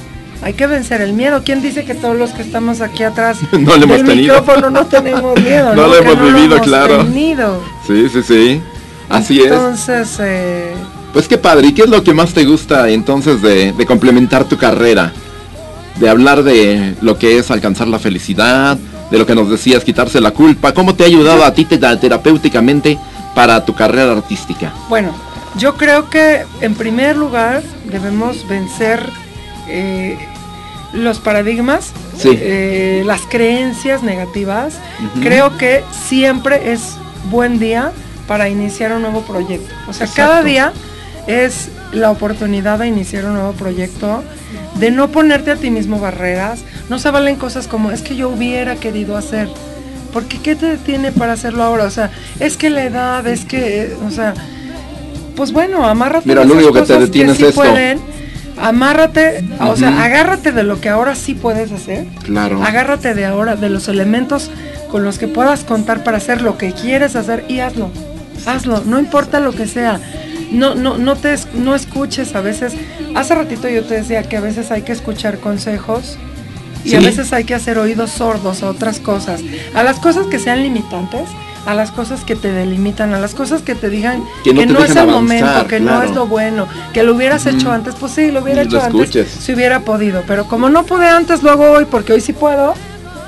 hay que vencer el miedo. ¿Quién dice que todos los que estamos aquí atrás No lo hemos del tenido. micrófono no tenemos miedo? No lo hemos vivido, hemos claro. tenido. Sí, sí, sí. Así es. Entonces, eh, Pues qué padre. ¿Y qué es lo que más te gusta entonces de, de complementar tu carrera? De hablar de lo que es alcanzar la felicidad, de lo que nos decías, quitarse la culpa. ¿Cómo te ha ayudado a ti te- terapéuticamente para tu carrera artística? Bueno, yo creo que en primer lugar debemos vencer eh, los paradigmas, Sí. eh, las creencias negativas. Creo que siempre es buen día para iniciar un nuevo proyecto. O sea, cada día es la oportunidad de iniciar un nuevo proyecto, de no ponerte a ti mismo barreras. No se valen cosas como es que yo hubiera querido hacer. Porque ¿qué te detiene para hacerlo ahora? O sea, es que la edad, es que, eh, o sea, pues bueno, amárrate Mira, lo único que te detiene es sí esto. pueden. Amárrate, o sea, agárrate de lo que ahora sí puedes hacer. Claro. Agárrate de ahora, de los elementos con los que puedas contar para hacer lo que quieres hacer y hazlo. Hazlo, no importa lo que sea. No, no, no te no escuches a veces. Hace ratito yo te decía que a veces hay que escuchar consejos y a veces hay que hacer oídos sordos a otras cosas. A las cosas que sean limitantes, a las cosas que te delimitan, a las cosas que te digan Que que no es el avanzar, momento, que no es lo bueno, que lo hubieras hecho antes, pues sí, lo hubiera hecho lo antes si hubiera podido, pero como no pude antes, luego hoy, porque hoy sí puedo,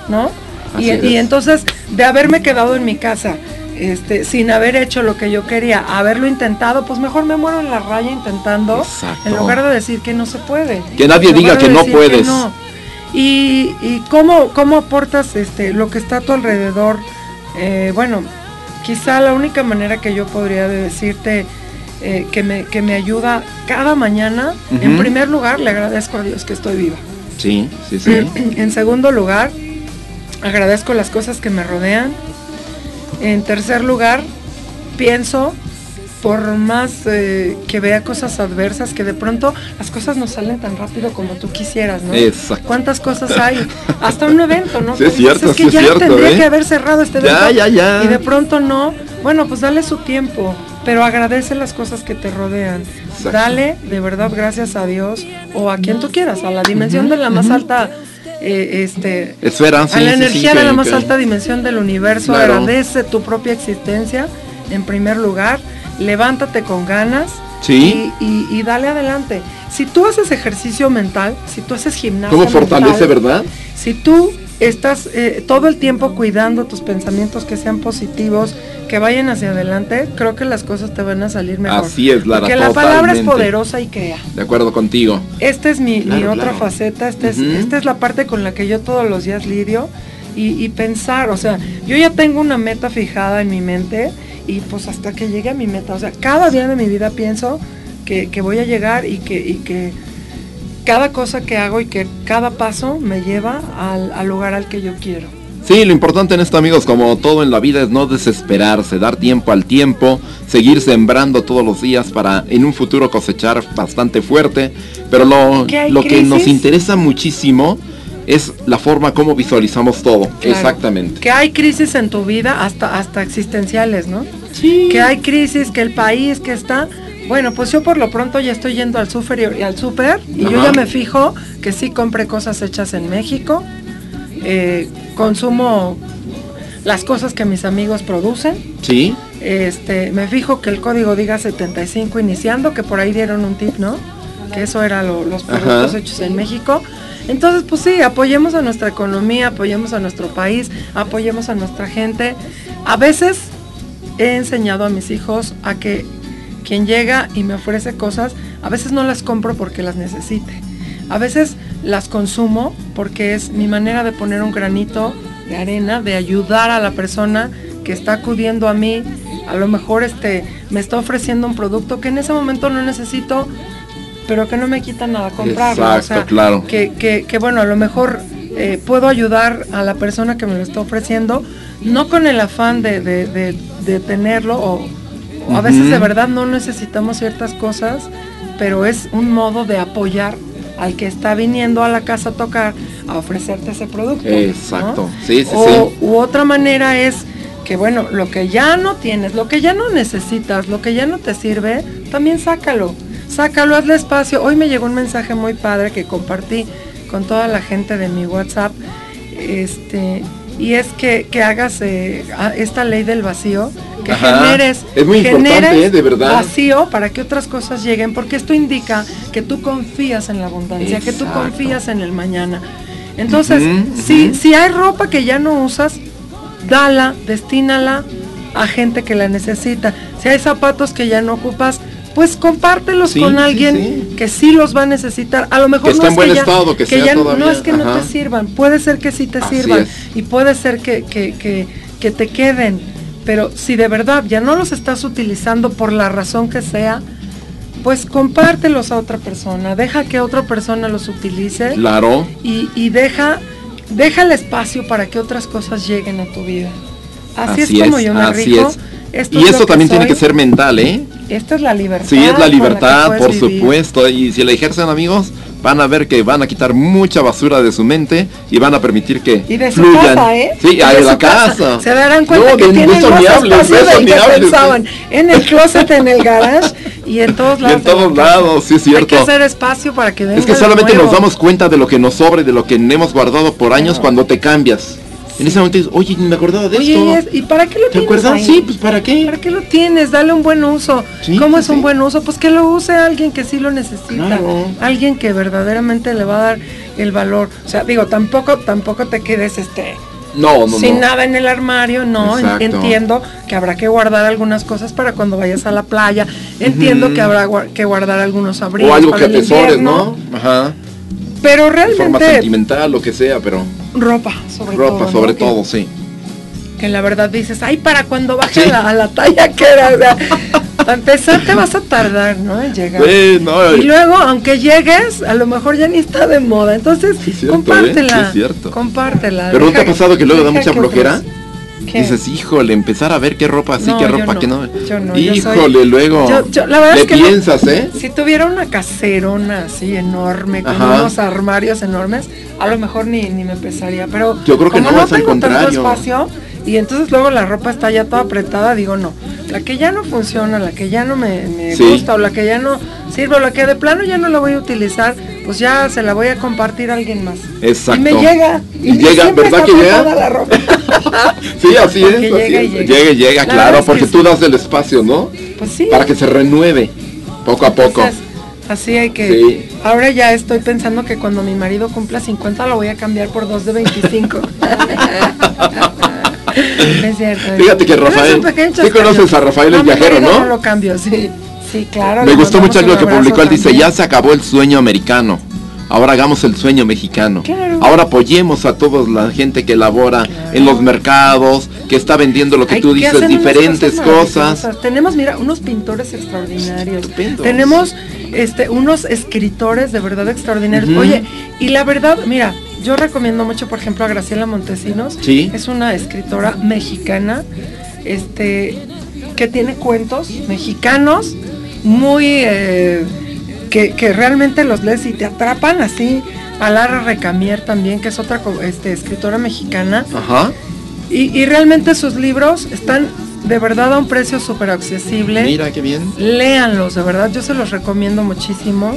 ¿no? Y, y es. entonces, de haberme quedado en mi casa, este, sin haber hecho lo que yo quería, haberlo intentado, pues mejor me muero en la raya intentando, Exacto. en lugar de decir que no se puede. Que nadie diga que no puedes. no. Y, y cómo, cómo aportas este, lo que está a tu alrededor. Eh, bueno, quizá la única manera que yo podría de decirte eh, que, me, que me ayuda cada mañana, en primer lugar, le agradezco a Dios que estoy viva. Sí, sí, sí. En segundo lugar, agradezco las cosas que me rodean. En tercer lugar, pienso por más eh, que vea cosas adversas, que de pronto las cosas no salen tan rápido como tú quisieras, ¿no? Exacto. ¿Cuántas cosas hay? Hasta un evento, ¿no? Sí, es cierto, es que sí es ya cierto, tendría ¿eh? que haber cerrado este evento. ya, ya. Y de pronto no. Bueno, pues dale su tiempo, pero agradece las cosas que te rodean. Exacto. Dale de verdad gracias a Dios o a quien tú quieras, a la dimensión de la más alta eh, este Esfera, sí, a la sí, energía de la más alta dimensión del universo, Claro. agradece tu propia existencia en primer lugar, levántate con ganas Sí. y, y- y dale adelante. Si tú haces ejercicio mental, si tú haces gimnasia ¿Cómo fortalece, mental, verdad? Si tú estás eh, todo el tiempo cuidando tus pensamientos que sean positivos, que vayan hacia adelante, creo que las cosas te van a salir mejor. Así es, Lara, Porque la palabra es poderosa y crea. De acuerdo contigo. Esta es mi, otra claro. faceta, esta, es, esta es la parte con la que yo todos los días lidio y, y pensar, o sea, yo ya tengo una meta fijada en mi mente y pues hasta que llegue a mi meta, o sea, cada día de mi vida pienso que, que voy a llegar y que, y que cada cosa que hago y que cada paso me lleva al, al lugar al que yo quiero. Sí, lo importante en esto, amigos, como todo en la vida, es no desesperarse, dar tiempo al tiempo, seguir sembrando todos los días para en un futuro cosechar bastante fuerte. Pero lo, ¿Que hay lo que nos interesa muchísimo es la forma como visualizamos todo. Claro. Exactamente. Que hay crisis en tu vida, hasta, hasta existenciales, ¿no? Que hay crisis, que el país que está. Bueno, pues yo por lo pronto ya estoy yendo al súper y al súper y yo ya me fijo que sí compré cosas hechas en México, eh, consumo las cosas que mis amigos producen. Sí. Este, me fijo que el código diga 75 iniciando, que por ahí dieron un tip, ¿no? Que eso era lo- los productos Ajá. hechos en México. Entonces, pues sí, apoyemos a nuestra economía, apoyemos a nuestro país, apoyemos a nuestra gente. A veces he enseñado a mis hijos a que quien llega y me ofrece cosas, a veces no las compro porque las necesite. A veces las consumo porque es mi manera de poner un granito de arena, de ayudar a la persona que está acudiendo a mí. A lo mejor este me está ofreciendo un producto que en ese momento no necesito, pero que no me quita nada comprarlo. o Exacto, sea, claro. que, que- que, bueno, a lo mejor eh, puedo ayudar a la persona que me lo está ofreciendo, no con el afán de, de- de- de tenerlo, o, o a veces de verdad no necesitamos ciertas cosas, pero es un modo de apoyar al que está viniendo a la casa a tocar a ofrecerte ese producto. ¿no? Exacto. Sí, sí, o, sí. u otra manera es que bueno, lo que ya no tienes, lo que ya no necesitas, lo que ya no te sirve, también sácalo. Sácalo, hazle espacio. Hoy me llegó un mensaje muy padre que compartí con toda la gente de mi WhatsApp. Este, y es que, que hagas eh, esta ley del vacío, que Ajá. generes, Es muy importante, generes ¿eh? De verdad. vacío para que otras cosas lleguen, porque esto indica que tú confías en la abundancia, que tú confías en el mañana. Entonces, si, si hay ropa que ya no usas, dala, destínala a gente que la necesita. Si hay zapatos que ya no ocupas, pues compártelos Sí, con alguien sí. que sí los va a necesitar. A lo mejor Que no es buen que ya- estado, que sea ya no es que no te sirvan, puede ser que sí te Así sirvan es. y puede ser que, que, te queden. Pero si de verdad ya no los estás utilizando por la razón que sea, pues compártelos a otra persona, deja que otra persona los utilice Claro. y, y deja, deja el espacio para que otras cosas lleguen a tu vida. Así, es como yo me así rijo. es. Esto Y es eso también tiene que ser mental, ¿eh? Esta es la libertad. Sí, es la libertad, por vivir. supuesto. Y si la ejercen, amigos, van a ver que van a quitar mucha basura de su mente y van a permitir que Y de su fluyan. casa, ¿eh? Sí, Y a la casa. Se darán cuenta No, que tienen más espacio del que pensaban. En el closet, en el garage y en todos Y lados. en de la todos lados, sí es Hay que cierto. hacer espacio para que venga Es que solamente nos damos cuenta de lo que nos sobra y de lo que hemos guardado por años cuando te cambias. En ese momento dices, oye, me acordaba de Oye, esto. ¿y es- ¿y para qué lo ¿Te tienes acuerdas? ahí? Sí, pues ¿para qué? ¿Para qué lo tienes? Dale un buen uso. Sí, ¿Cómo sí, es un buen uso? Pues que lo use alguien que sí lo necesita. Claro. Alguien que verdaderamente le va a dar el valor. O sea, digo, tampoco, tampoco te quedes este No, no, sin no. nada en el armario, no, Exacto. entiendo que habrá que guardar algunas cosas para cuando vayas a la playa, entiendo que habrá que guardar algunos abrigos O algo para que el atesores, invierno, ¿no? Ajá. Pero De forma realmente sentimental, lo que sea, pero ropa, sobre ropa todo, sobre todo, sí. que la verdad dices, ay, para cuando baje a, la, la talla que era, o sea, para empezar te vas a tardar, ¿no? En llegar. Sí, no, y luego, aunque llegues, a lo mejor ya ni está de moda. Entonces, cierto, ¿eh? compártela. Sí. Compártela. Pero ¿no te ha pasado que luego da mucha flojera? otros- ¿Qué? Dices, híjole, empezar a ver qué ropa sí, No, qué ropa no. que no. Yo no, yo soy- híjole, luego Yo- yo- la verdad le es que piensas, ¿eh? Si tuviera una caserona así enorme, con Ajá. unos armarios enormes, a lo mejor ni, ni me pesaría. Pero Yo creo que no, es al tengo tanto contrario. espacio y entonces luego la ropa está ya toda apretada, digo no. La que ya no funciona, la que ya no me, me Sí. gusta o la que ya no sirve o la que de plano ya no la voy a utilizar, pues ya se la voy a compartir a alguien más. Exacto. Y me llega. Y llega, siempre ¿verdad que llega? la ropa. Sí, así es. Porque así llega y llega. Llega y llega, La claro, porque sí. tú das el espacio, ¿no? Pues sí. Para que se renueve poco a poco. Entonces, así hay que. Sí. Ahora ya estoy pensando que cuando mi marido cumpla 50 lo voy a cambiar por dos de 25. es cierto. Fíjate que Rafael- sí conoces a Rafael el mi viajero, ¿no? No lo cambio, sí. Sí, claro. Me gustó mucho algo que publicó. Él dice, ya se acabó el sueño americano. Ahora hagamos el sueño mexicano. Claro. Ahora apoyemos a toda la gente que labora en los mercados, que está vendiendo lo que Ay, tú dices, diferentes cosas. Tenemos, mira, unos pintores extraordinarios. Estupendos. Tenemos este, unos escritores de verdad extraordinarios. Oye, y la verdad, mira, yo recomiendo mucho, por ejemplo, a Graciela Montesinos. Sí. Es una escritora mexicana, este, que tiene cuentos mexicanos muy eh, que, que realmente los lees y te atrapan así. A Lara Recamier también, que es otra este, escritora mexicana. Ajá. Y, y realmente sus libros están de verdad a un precio súper accesible. Mira qué bien. Léanlos, de verdad, yo se los recomiendo muchísimo.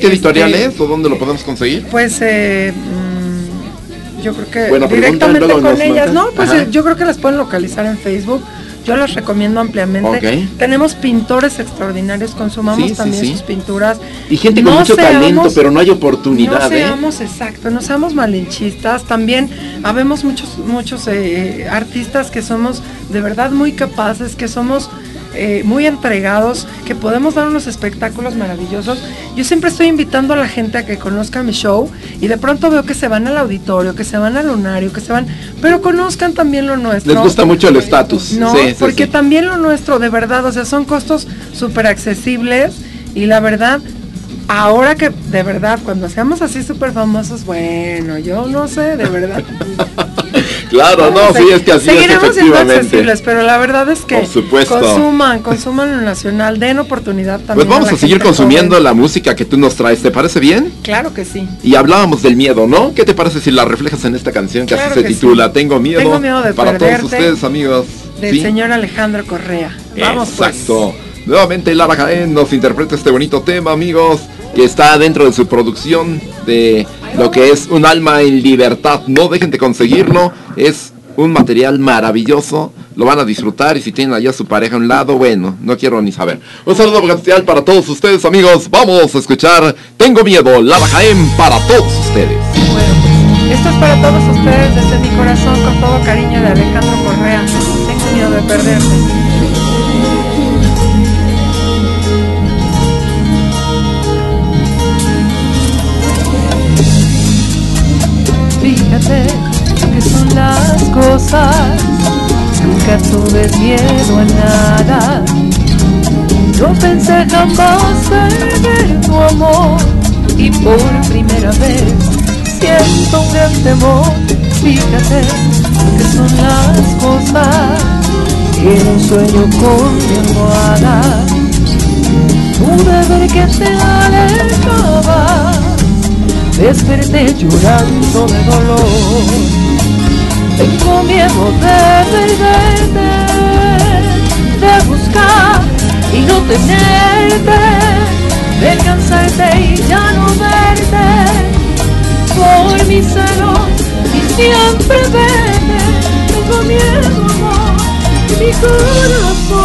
¿Qué editorial Este- es o dónde lo podemos conseguir? Pues eh, mm, yo creo que Buena pregunta, directamente con ellas. ¿no? Pues Ajá. eh, yo creo que las pueden localizar en Facebook. Yo las recomiendo ampliamente. Tenemos pintores extraordinarios, consumamos Sí, también sí. sus pinturas. Y gente con No mucho talento, pero no hay oportunidad, no ¿eh? seamos exacto, no seamos malinchistas. También habemos muchos, muchos eh, artistas que somos de verdad muy capaces, que somos eh, muy entregados, que podemos dar unos espectáculos maravillosos. Yo siempre estoy invitando a la gente a que conozca mi show y de pronto veo que se van al auditorio, que se van al lunario, que se van, pero conozcan también lo nuestro. Les gusta mucho el estatus. No, Sí, sí, porque sí. también lo nuestro, de verdad, o sea, son costos súper accesibles y la verdad, ahora que de verdad, cuando seamos así súper famosos, bueno, yo no sé, de verdad. Claro, no, sí, es que así es Seguiremos siendo efectivamente. accesibles, pero la verdad es que consuman, consuman lo nacional, den oportunidad también. Pues vamos a seguir consumiendo joven. la música que tú nos traes, ¿te parece bien? Claro que sí. Y hablábamos del miedo, ¿no? ¿Qué te parece si la reflejas en esta canción que Claro así se titula sí. Tengo miedo? Tengo miedo de para perderte. todos ustedes, amigos. Del ¿Sí? señor Alejandro Correa. Vamos pues. Exacto. Nuevamente Lara Jaén nos interpreta este bonito tema, amigos, que está dentro de su producción de lo que es un alma en libertad. No dejen de conseguirlo, es un material maravilloso, lo van a disfrutar y si tienen allá su pareja a un lado, bueno, no quiero ni saber. Un saludo especial para todos ustedes, amigos. Vamos a escuchar Tengo miedo, Lara Jaén para todos ustedes. Esto es para todos ustedes desde mi corazón con todo cariño de Alejandro Correa. Tengo miedo de perderte. Que son las cosas, nunca tuve miedo a nada. No pensé jamás perder tu amor y por primera vez siento un gran temor. Fíjate que son las cosas, era un sueño con mi almohada. Pude ver que te alejaba desperté llorando de dolor. Tengo miedo de perderte, de buscar y no tenerte, de cansarte y ya no verte, por mis celos y siempre verte. Tengo miedo, amor, de mi corazón,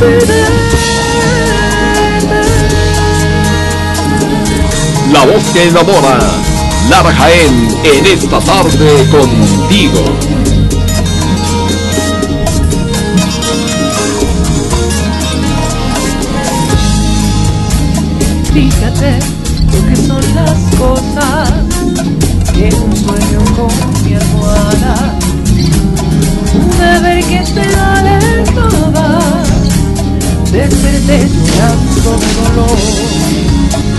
de La voz que enamora. Lara Jaén en esta tarde contigo. Fíjate lo que son las cosas que un sueño con mi almohada. Ver que te alejaba, desperté llorando dolor.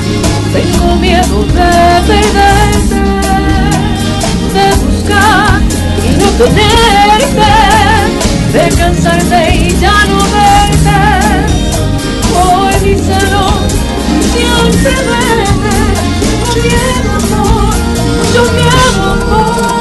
Tengo miedo de perderte, de buscar tenerte, de cansarte y ya no verte. Hoy díselo, siempre vete, con miedo amor, mucho miedo amor.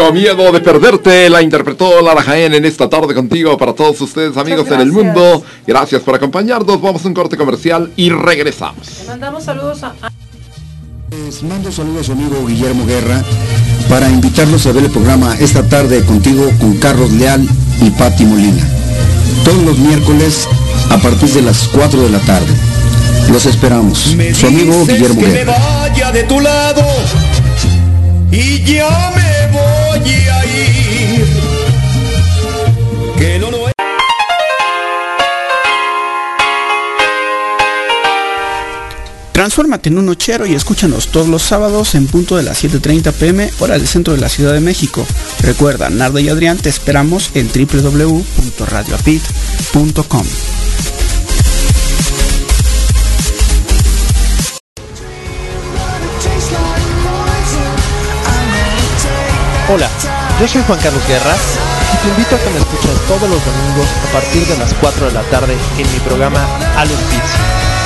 Tengo miedo de perderte, la interpretó Lara Jaén en esta tarde contigo para todos ustedes amigos en el mundo. Gracias por acompañarnos, vamos a un corte comercial y regresamos. Le mandamos saludos a... Les mando saludos a su amigo Guillermo Guerra para invitarlos a ver el programa esta tarde contigo con Carlos Leal y Patti Molina. Todos los miércoles a partir de las 4 de la tarde. Los esperamos. Su amigo Guillermo que me Guerra. vaya de tu lado y ya me voy Transfórmate en un nochero y escúchanos todos los sábados en punto de las 7.30 pm, hora del centro de la Ciudad de México. Recuerda, Narda y Adrián te esperamos en www.radioapit.com. Hola, yo soy Juan Carlos Guerra y te invito a que me escuches todos los domingos a partir de las 4 de la tarde en mi programa A los Beats,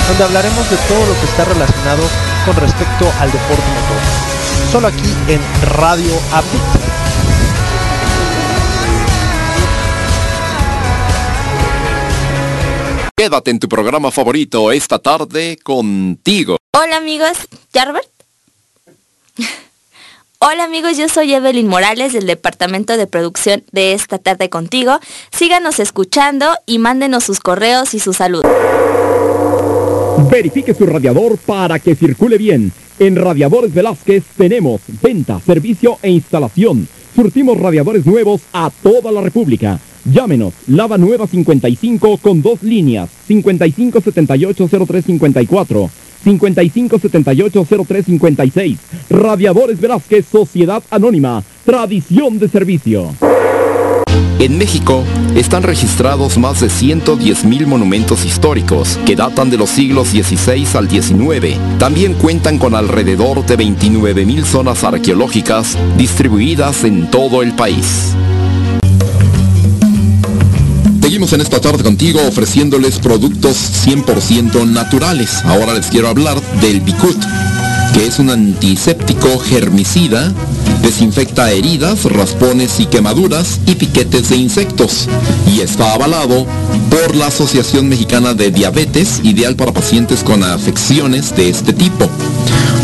donde hablaremos de todo lo que está relacionado con respecto al deporte motor. Solo aquí en Radio Upbeat. Quédate en tu programa favorito esta tarde contigo. Hola amigos, ¿ya Robert? Hola amigos, yo soy Evelyn Morales del Departamento de Producción de esta tarde contigo. Síganos escuchando y mándenos sus correos y sus saludos. Verifique su radiador para que circule bien. En Radiadores Velázquez tenemos venta, servicio e instalación. Surtimos radiadores nuevos a toda la República. Llámenos, Lava Nueva 55 con dos líneas, 55780354, 55780356. Radiadores Velázquez, Sociedad Anónima, tradición de servicio. En México están registrados más de 110.000 monumentos históricos que datan de los siglos XVI al XIX. También cuentan con alrededor de 29.000 zonas arqueológicas distribuidas en todo el país. Seguimos en esta tarde contigo ofreciéndoles productos 100% naturales. Ahora les quiero hablar del Bicut, que es un antiséptico germicida, desinfecta heridas, raspones y quemaduras y piquetes de insectos. Y está avalado por la Asociación Mexicana de Diabetes, ideal para pacientes con afecciones de este tipo.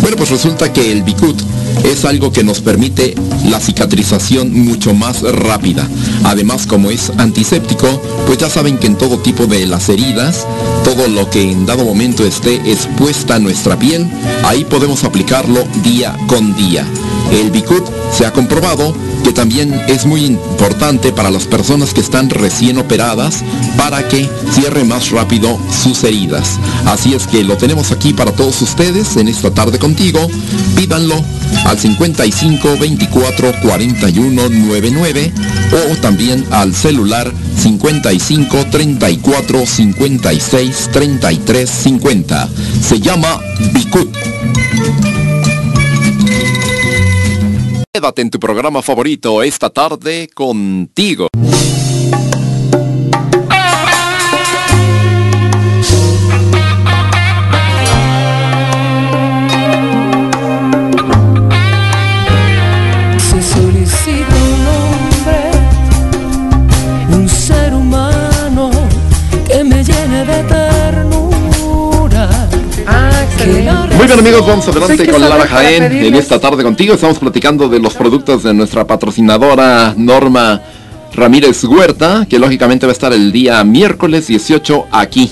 Bueno, pues resulta que el Bicut es algo que nos permite la cicatrización mucho más rápida. Además, como es antiséptico, pues ya saben que en todo tipo de las heridas, todo lo que en dado momento esté expuesta a nuestra piel, ahí podemos aplicarlo día con día. El Bicut se ha comprobado que también es muy importante para las personas que están recién operadas para que cierre más rápido sus heridas. Así es que lo tenemos aquí para todos ustedes en esta tarde contigo. Pídanlo al 55 24 41 99 o también al celular 55 34 56 33 50. Se llama Bicut. Quédate en tu programa favorito esta tarde contigo. Bien amigos, vamos adelante con Lara Jaén en esta tarde contigo. Estamos platicando de los productos de nuestra patrocinadora Norma Ramírez Huerta, que lógicamente va a estar el día miércoles 18 aquí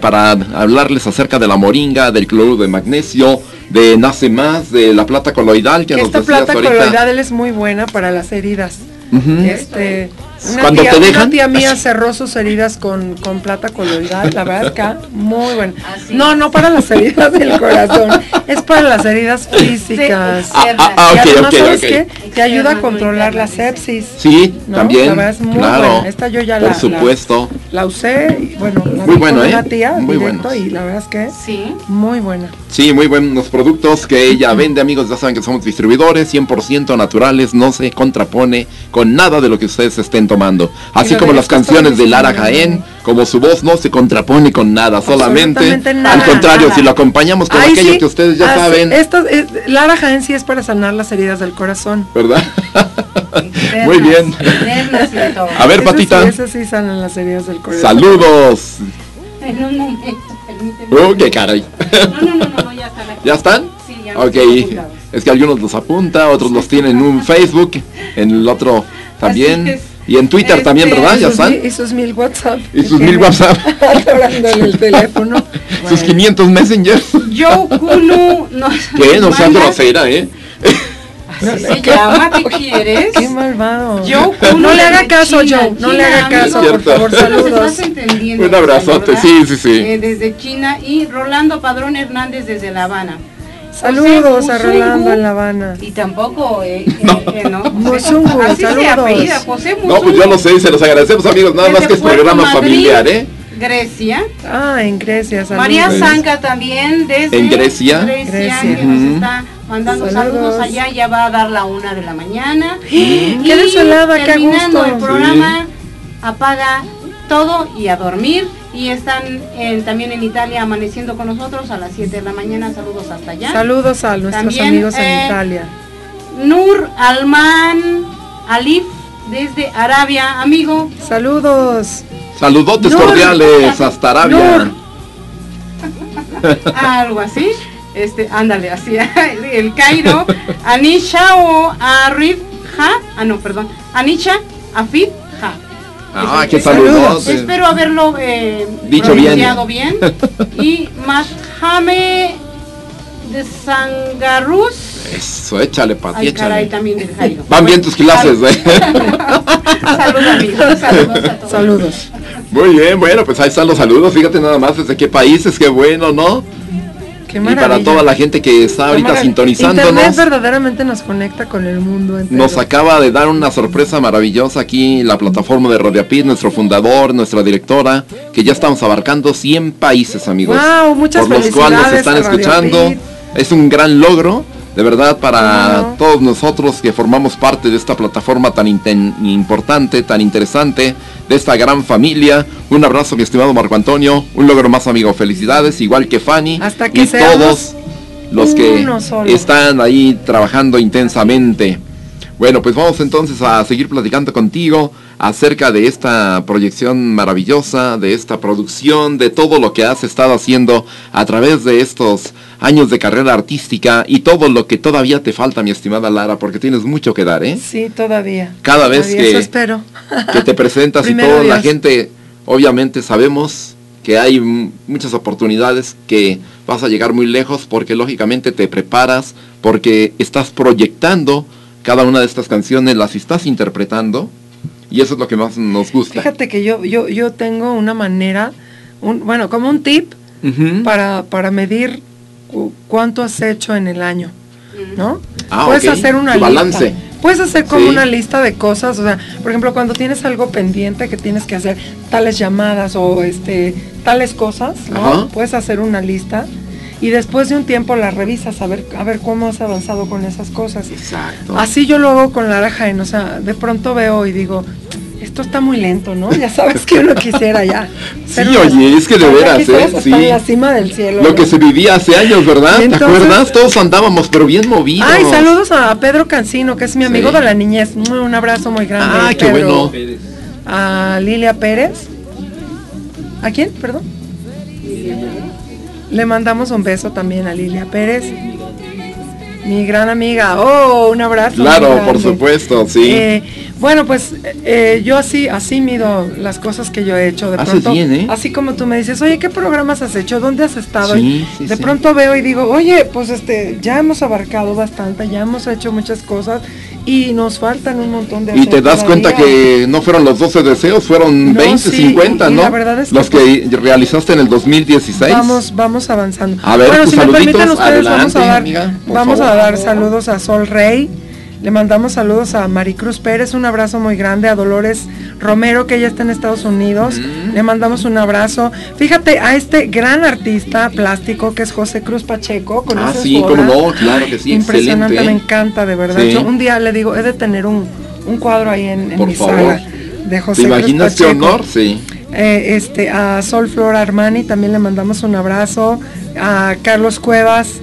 para hablarles acerca de la moringa, del cloruro de magnesio, de Nace Más, de la plata coloidal que Que nos esta plata ahorita. coloidal es muy buena para las heridas. Este, una Cuando tía, te una dejan, tía mía cerró sus heridas con, con plata coloidal, la verdad que muy buena. No, no para las heridas del corazón, es para las heridas físicas. Ah, ah, ah, y. Te ayuda a controlar la sepsis. Sí, ¿no? también. La verdad es muy claro. buena. Esta yo ya Por la, supuesto. La, la usé, y, bueno, la Muy bueno, con ¿eh? una tía Muy directo bueno. y la verdad es que sí. muy buena. Sí, muy buenos productos que ella vende, amigos. Ya saben que somos distribuidores, 100% naturales, no se contrapone con nada de lo que ustedes estén tomando. Así como las canciones de Lara. Jaén, como su voz no se contrapone con nada, solamente. Nada. Al contrario, Nada. si lo acompañamos con Ay, aquello sí. que ustedes ya Ah, sí, saben, Esto, es- Lara Jaén sí es para sanar las heridas del corazón. ¿verdad? muy bien. A ver, Patita. Sí, sanan las heridas del corazón. Saludos. En un momento, permíteme. Oh, qué caray. No, no, no, no, ya están aquí. ¿Ya están? Sí, ya Ok, es que algunos los apunta, otros los tienen en un Facebook, en el otro también. Y en Twitter también, Este, ¿verdad? y ¿Ya mil- Y sus mil WhatsApp. Y sus mil WhatsApp. Atorando en el teléfono. Sus 500 Messenger. Joe Kunu nos ¿Qué? No seas grosera, ¿eh? Así se llama, ¿qué quieres? Qué malvado. Joe Kunu No le haga caso, China. Joe. No le haga caso, por favor, saludos. estás entendiendo, Un abrazote, sí, sí, sí. Eh, desde China y Rolando Padrón Hernández desde La Habana. Saludos José a Rolando en La Habana. Y tampoco, eh, eh, eh, no. Musungu, Así se saludos. apellida, José Musungu. No, pues yo lo sé y se los agradecemos, amigos. Nada más que es programa Madrid, familiar, ¿eh? Grecia. Ah, en Grecia, saludos. María Zanca también desde ¿En Grecia? Grecia, Grecia. que nos está mandando Saludos. saludos allá, ya va a dar la una de la mañana. ¡Qué Y desolada, qué a terminando el programa, apaga todo y a dormir. Y están en- también en Italia amaneciendo con nosotros a las 7 de la mañana. Saludos hasta allá. Saludos a nuestros También, amigos en eh, Italia. Nur Alman Alif desde Arabia, amigo. Saludos. Saludotes Nur. cordiales hasta Arabia. algo así. Este, ándale, así, el Cairo, Anisha o Arif ah no, perdón, Anisha Afid. Ah, qué eso. saludotes. Espero haberlo eh, Dicho bien. pronunciado bien. Y Mahame de Sangarus. Eso, échale, Pati, Ay, caray, échale. también del Jairo. Van bien tus clases, ¿eh? Saludos, amigos. Saludos a todos. Saludos. Muy bien, bueno, pues ahí están los saludos. Fíjate nada más desde qué países, qué bueno, ¿no? Qué Y para toda la gente que está ahorita sintonizándonos. Internet verdaderamente nos conecta con el mundo entero. Nos acaba de dar una sorpresa maravillosa aquí la plataforma de Radiapid, nuestro fundador, nuestra directora, que ya estamos abarcando 100 países, amigos. Wow, muchas por los cuales nos están escuchando. Es un gran logro, de verdad, para todos nosotros que formamos parte de esta plataforma tan importante, tan interesante, de esta gran familia. Un abrazo, mi estimado Marco Antonio. Un logro más, amigo. Felicidades, igual que Fanny. Hasta que y todos los que están ahí trabajando intensamente. Bueno, pues vamos entonces a seguir platicando contigo acerca de esta proyección maravillosa, de esta producción, de todo lo que has estado haciendo a través de estos años de carrera artística y todo lo que todavía te falta, mi estimada Lara, porque tienes mucho que dar, ¿eh? Sí, todavía. Cada vez que- Eso espero. que te presentas y todo, la gente, obviamente sabemos que hay muchas oportunidades que vas a llegar muy lejos porque lógicamente te preparas, porque estás proyectando cada una de estas canciones, las estás interpretando y eso es lo que más nos gusta. Fíjate que yo, yo, yo tengo una manera, un, bueno, como un tip para, para medir cuánto has hecho en el año, ¿no? Ah, Puedes hacer una Tu lista. balance. Puedes hacer como Sí. una lista de cosas, o sea, por ejemplo, cuando tienes algo pendiente que tienes que hacer tales llamadas o este tales cosas, ¿no? Ajá. Puedes hacer una lista y después de un tiempo la revisas a ver a ver cómo has avanzado con esas cosas. Exacto. Así yo lo hago con Lara Jaén, o sea, de pronto veo y digo, esto está muy lento, ¿no? Ya sabes que uno quisiera ya. Sí, oye, es que de veras, ¿eh? Sí. en la cima del cielo. Lo ¿no? que se vivía hace años, ¿verdad? ¿Te acuerdas? Todos andábamos, pero bien movidos. Ay, saludos a Pedro Cancino, que es mi amigo Sí. de la niñez. Un abrazo muy grande. Ah, qué Pedro. bueno. A Lilia Pérez. ¿A quién? Perdón. Le mandamos un beso también a Lilia Pérez. Mi gran amiga. Oh, un abrazo. Claro, por supuesto, sí. Eh, Bueno, pues eh, yo así, así mido las cosas que yo he hecho. De Haces pronto, bien, ¿eh? así como tú me dices, oye, ¿qué programas has hecho? ¿Dónde has estado? Sí, Y sí, de sí. pronto veo y digo, oye, pues este, ya hemos abarcado bastante, ya hemos hecho muchas cosas y nos faltan un montón de Y te das cuenta que no fueron los 12 deseos, fueron No, 20, sí, 50, y ¿no? la verdad es que los que realizaste en el 2016. Vamos, vamos avanzando. A ver, bueno, tus si me permiten ustedes, vamos a dar, amiga, vamos a dar saludos a Sol Rey. Le mandamos saludos a Maricruz Pérez, un abrazo muy grande, a Dolores Romero, que ella está en Estados Unidos. Le mandamos un abrazo. Fíjate a este gran artista plástico que es José Cruz Pacheco. Ah, ¿conoces sí, cómo no, claro que sí, Impresionante, excelente. me encanta, de verdad. Sí. Yo un día le digo, he de tener un, un cuadro ahí en, mi sala de José ¿Te Cruz imaginas qué Pacheco. honor? Sí. Eh, este, a Sol Flor Armani también le mandamos un abrazo. A Carlos Cuevas.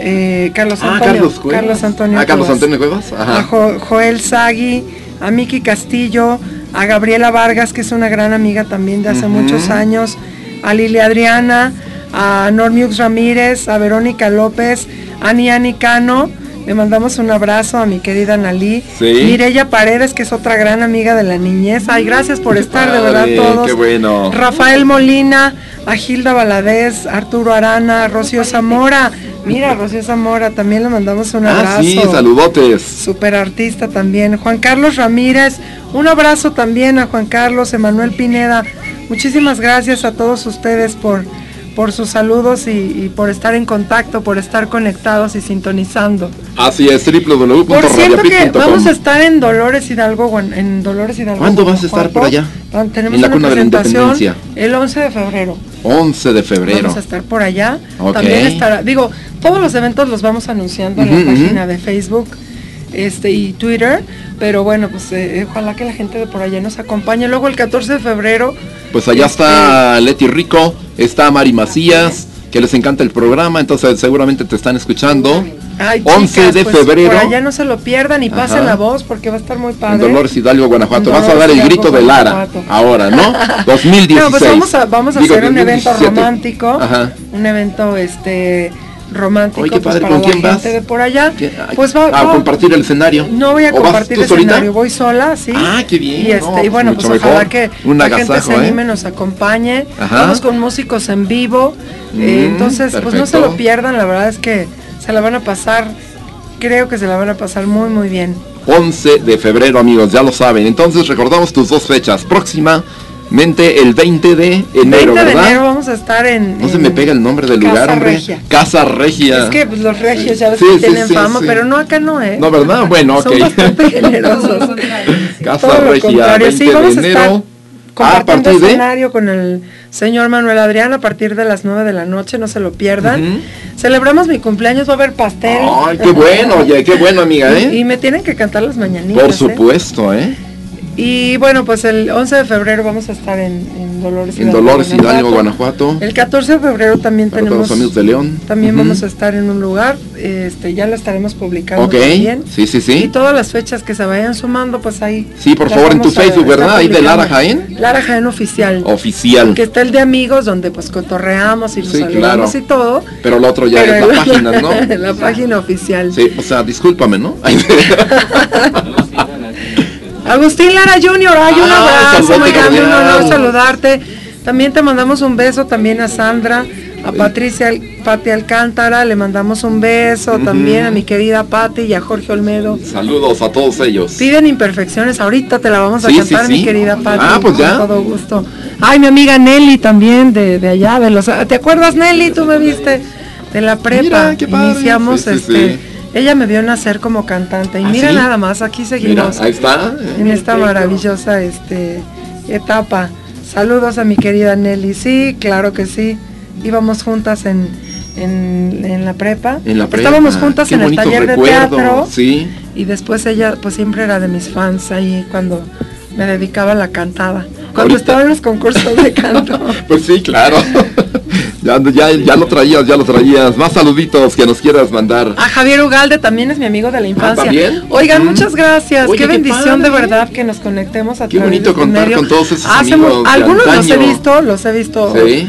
Eh, Carlos Ah, Antonio. Carlos Cuevas. Carlos Antonio Ah, Carlos Cuevas. Antonio Cuevas. Ajá. A Jo- Joel Sagui, a Miki Castillo, a Gabriela Vargas, que es una gran amiga también de hace muchos años, a Lili Adriana, a Normiux Ramírez, a Verónica López, a Niani Cano. Le mandamos un abrazo a mi querida Nalí. Sí. Mireya Paredes, que es otra gran amiga de la niñez. Ay, gracias por estar, de verdad, todos. Qué bueno. Rafael Molina, a Gilda Valadez, Arturo Arana, Rocío Zamora. Mira, Rocío Zamora, también le mandamos un abrazo. Ah, sí, saludotes. Super artista también. Juan Carlos Ramírez, un abrazo también a Juan Carlos, Emanuel Pineda. Muchísimas gracias a todos ustedes por, por sus saludos y, y por estar en contacto, por estar conectados y sintonizando. Así es, Por cierto que vamos a estar en Dolores Hidalgo, en Dolores Hidalgo. ¿Cuándo vas a estar por allá? Ah, Tenemos En la una cuna de la presentación el 11 de febrero. 11 de febrero. Vamos a estar por allá. También estará, digo, todos los eventos los vamos anunciando en la página de Facebook este y Twitter, pero bueno, pues eh, ojalá que la gente de por allá nos acompañe. Luego el 14 de febrero, Pues allá Este- está Leti Rico, está Mari Macías, que les encanta el programa, entonces seguramente te están escuchando. ay, 11 chicas, de pues, febrero. por allá no se lo pierdan y pasen la voz porque va a estar muy padre. En Dolores Hidalgo, Guanajuato. En Vas a dar el Dolores grito de Lara. Guanajuato. Ahora, ¿no? 2016. No, pues vamos a, vamos a Digo, hacer un evento 2017. romántico, Ajá. un evento este romántico Oye, qué pues, para ¿con la quién vas? gente de por allá. Pues va, a va- compartir el escenario. No voy a ¿O vas compartir el solita? escenario, voy sola, sí. Ah, qué bien, Y, este, no, y bueno, mucho pues ojalá mejor. que Un la gente se ¿eh? anime, nos acompañe. Ajá. Vamos con músicos en vivo. eh, Mm, entonces, pues no se lo pierdan, la verdad es que se la van a pasar, creo que se la van a pasar muy, muy bien. 11 de febrero, amigos, ya lo saben. Entonces recordamos tus dos fechas. Próximamente el 20 de enero, 20 de ¿verdad? enero vamos a estar en... No se me pega el nombre del Casa lugar, hombre. Regia. Casa Regia. Es que pues, los regios ya ves Sí, que sí, tienen fama, pero no acá no, ¿eh? No, ¿verdad? Bueno, ok. Son bastante generosos. Casa Todo Regia, contrario. 20 Sí, vamos de a estar Ah, a de... escenario con el señor Manuel Adrián a partir de las 9 de la noche, no se lo pierdan. Celebramos mi cumpleaños, va a haber pastel. Ay, qué bueno, oye, qué bueno, amiga, ¿eh? Y, y me tienen que cantar las mañanitas. Por ¿eh? supuesto, ¿eh? Y bueno, pues el 11 de febrero vamos a estar en, en Dolores En Dolores Hidalgo, Guanajuato. El 14 de febrero también Para todos tenemos los amigos de León. también vamos a estar en un lugar, este ya lo estaremos publicando Ok, también. sí, sí, Y sí. todas las fechas que se vayan sumando, pues ahí. Sí, por favor, en tu a Facebook, ¿verdad? Ahí de Lara. Jaén. Lara Jaén Oficial. Oficial. Que está el de amigos, donde pues cotorreamos y nos Sí, saludamos claro. y todo. Pero lo otro ya Pero es la el- página, ¿no? la página oficial. Sí, o sea, discúlpame, ¿no? Agustín Lara Junior, ay, un Ah, abrazo, saludote muy grande, un honor saludarte. También te mandamos un beso también a Sandra, a Patricia Pati Alcántara, le mandamos un beso también a mi querida Pati y a Jorge Olmedo. Saludos a todos ellos. Piden imperfecciones, ahorita te la vamos a Sí, cantar, sí. mi querida Pati. Ah, pues ya. Con todo gusto. Ay, mi amiga Nelly también de, de allá, de los. ¿Te acuerdas, Nelly? Tú me viste de la prepa. Mira, qué padre. Iniciamos este. Ella me vio nacer como cantante y ¿Ah, mira sí? nada más, aquí Mira, seguimos ahí está. en esta maravillosa este etapa. Saludos a mi querida Nelly. Sí, claro que sí. Íbamos juntas en, en, en la prepa. En la prepa. Estábamos juntas Qué en el taller de teatro. Sí. Y después ella pues siempre era de mis fans ahí cuando me dedicaba a la cantada. Cuando Ahorita. estaba en los concursos de canto. Pues sí, claro. ya, ya, ya lo traías, ya lo traías. Más saluditos que nos quieras mandar. A Javier Ugalde también es mi amigo de la infancia. ¿también? Oigan, Mm. muchas gracias. Oye, qué qué bendición de verdad que nos conectemos a Qué bonito este contar medio. con todos esos Hace amigos mu- de algunos los he visto, los he visto Sí.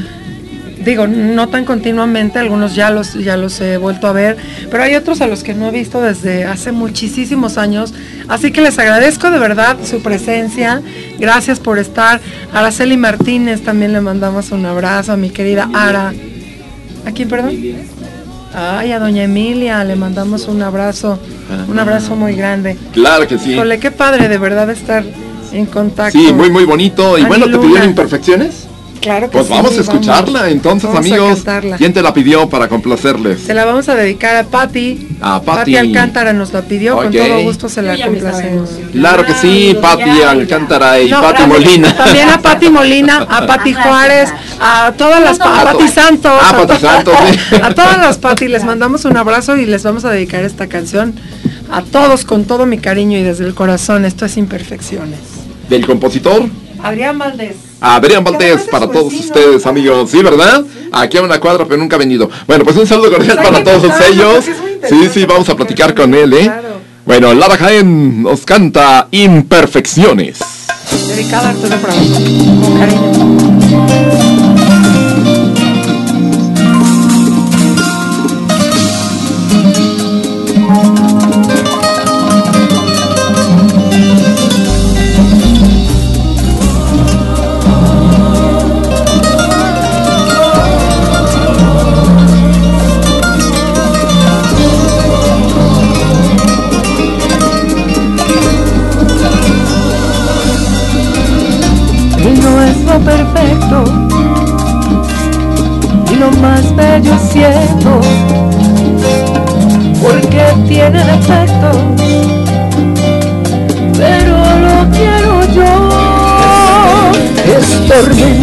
Digo, no tan continuamente, algunos ya los, ya los he vuelto a ver, pero hay otros a los que no he visto desde hace muchísimos años. Así que les agradezco de verdad su presencia. Gracias por estar. Araceli Martínez también le mandamos un abrazo a mi querida Ara. ¿A quién, perdón? Ay, a doña Emilia le mandamos un abrazo, un abrazo muy grande. Claro que sí. Híjole, qué padre de verdad estar en contacto. Sí, muy muy bonito. Y Ani bueno, ¿te Luna. pidieron imperfecciones? Claro que Pues sí, vamos a escucharla entonces, Vamos a amigos. ¿Quién te la pidió para complacerles? Se la vamos a dedicar a Patti. A Patti. Alcántara nos la pidió, con todo gusto se la complacemos. Claro que sí, Patti Alcántara y No, Patti Molina. También a Pati Molina, a Pati Juárez, a todas las a Pati Santos. Ah, Pati to- Santos, sí. A todas las Pati les mandamos un abrazo y les vamos a dedicar esta canción a todos con todo mi cariño y desde el corazón. Esto es Imperfecciones. Del compositor Adrián Valdés. Adrián Valdés para todos ustedes, amigos. Sí, ¿verdad? Aquí a una cuadra, pero nunca ha venido. Bueno, pues un saludo cordial Pues para todos ellos. Sí, sí, vamos a platicar con él, ¿eh? Bueno, Lara Jaén nos canta Imperfecciones. Dedicada a Arturo Bravo. Con cariño. Es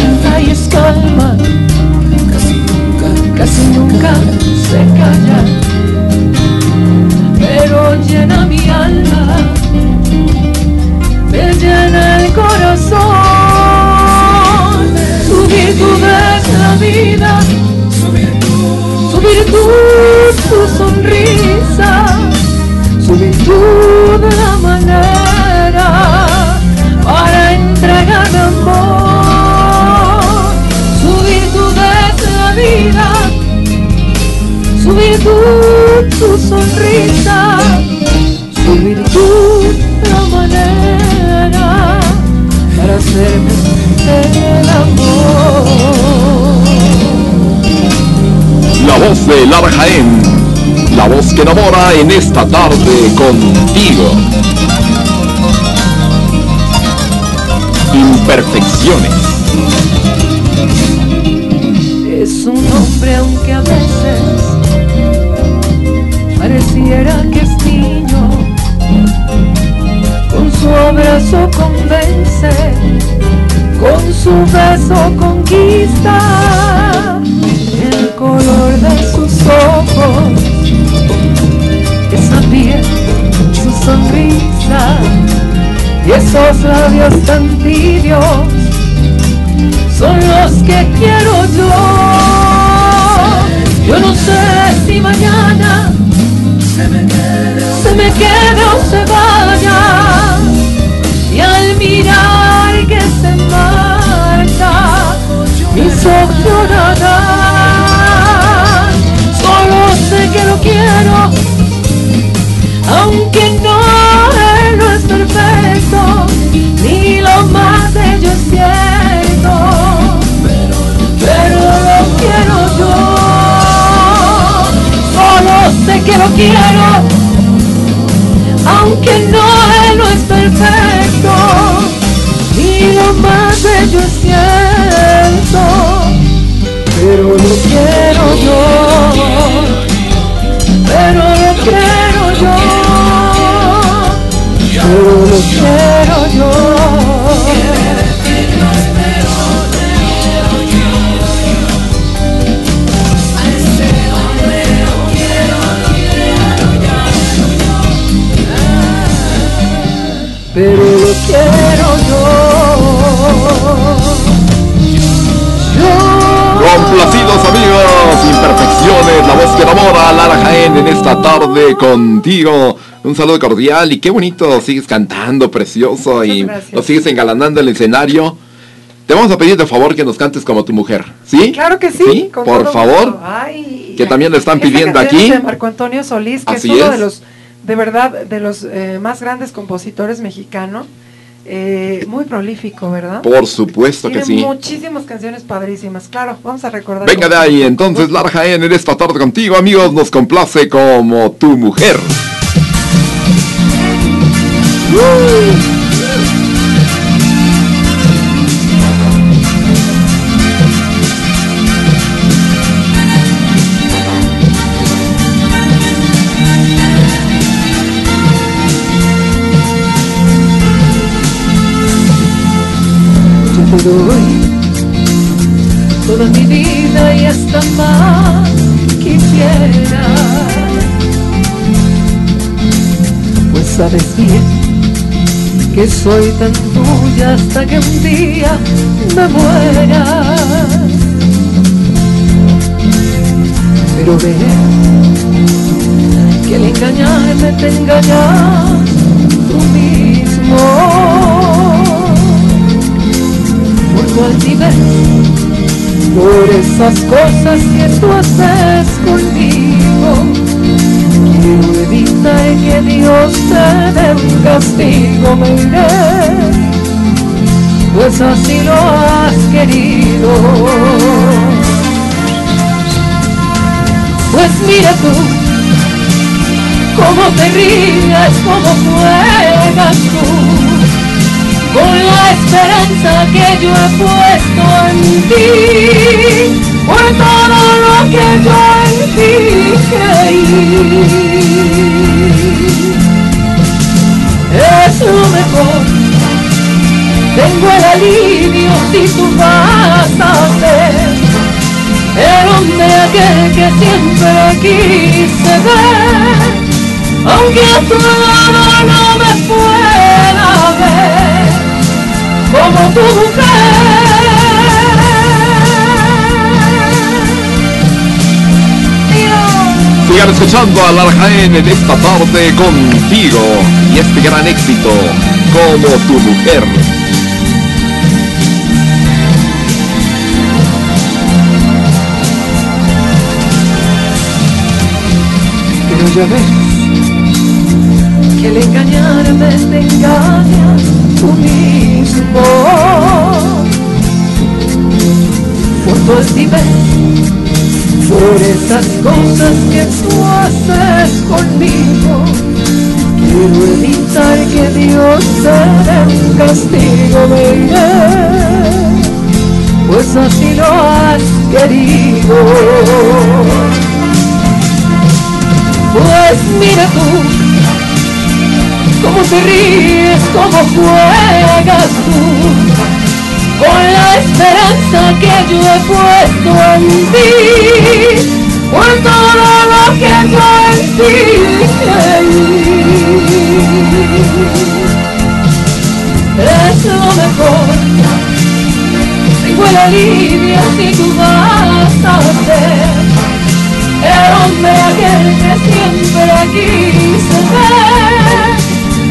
de Lara Jaén. La voz que enamora en esta tarde contigo. Imperfecciones. Es un hombre aunque a veces pareciera que es niño, con su abrazo convence, con su beso conquista, ojos, esa piel, su sonrisa y esos labios tan tibios son los que quiero yo. Yo no sé si mañana se me vaya. Quiero, aunque no, no es perfecto, ni lo más bello es cierto, pero lo quiero yo, pero lo quiero yo, pero lo quiero yo. Pero lo quiero yo. Complacidos amigos, imperfecciones, la voz que enamora, Lara Jaén en esta tarde contigo. Un saludo cordial y qué bonito, sigues cantando, precioso y gracias. lo sigues engalanando el escenario. te vamos a pedir de favor que nos cantes como tu mujer, ¿sí? Claro que sí. con Por todo favor. Ay, Que también le están pidiendo aquí. de Marco Antonio Solís, que Así es uno es. de los, de verdad, de los eh, más grandes compositores mexicanos. Eh, muy prolífico, ¿verdad? Por supuesto que sí. muchísimas canciones padrísimas. Claro, vamos a recordar. Venga de ahí, entonces Lara Jaén en esta tarde contigo, amigos, nos complace como tu mujer. Sabes bien que soy tan tuya hasta que un día me muera. Pero ve que al engañarme te engañas tú mismo por tu altivez, por esas cosas que tú haces conmigo. Evitar que Dios te dé un castigo, me pues así lo has querido. Pues mira tú, cómo te ríes, cómo juegas tú. Con la esperanza que yo he puesto en ti, por todo lo que yo en ti creí. Es lo mejor, tengo el alivio si tú vas a ser el hombre aquel que siempre quise ver, aunque a tu lado no me pueda ver como tu mujer. Sigan escuchando a Lara Jaén en esta tarde contigo y este gran éxito como tu mujer. Pero ya ves que al engañarme te engañas tú mismo por tu altivez, por esas cosas que tú haces conmigo. Quiero evitar que Dios te un castigo, me iré, pues así lo has querido. Pues mira tú, cómo te ríes, cómo juegas tú, con la esperanza que yo he puesto en ti, por todo lo que yo en ti creí. Es lo mejor, tengo el alivio si tú vas a ser el hombre aquel que siempre quise ver,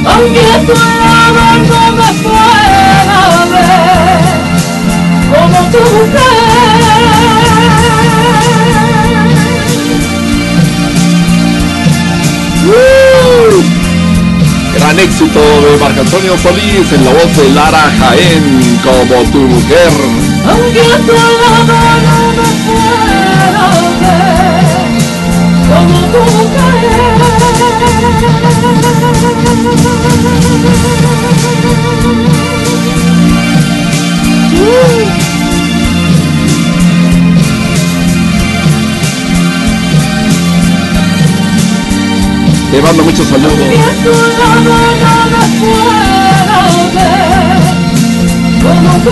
aunque tu lado no me pueda ver como tu mujer. Gran éxito de Marco Antonio Solís en la voz de Lara Jaén como tu mujer. Aunque no me ver como tu mujer. Te mando muchos saludos. A tu lado me puedo ver. Como tu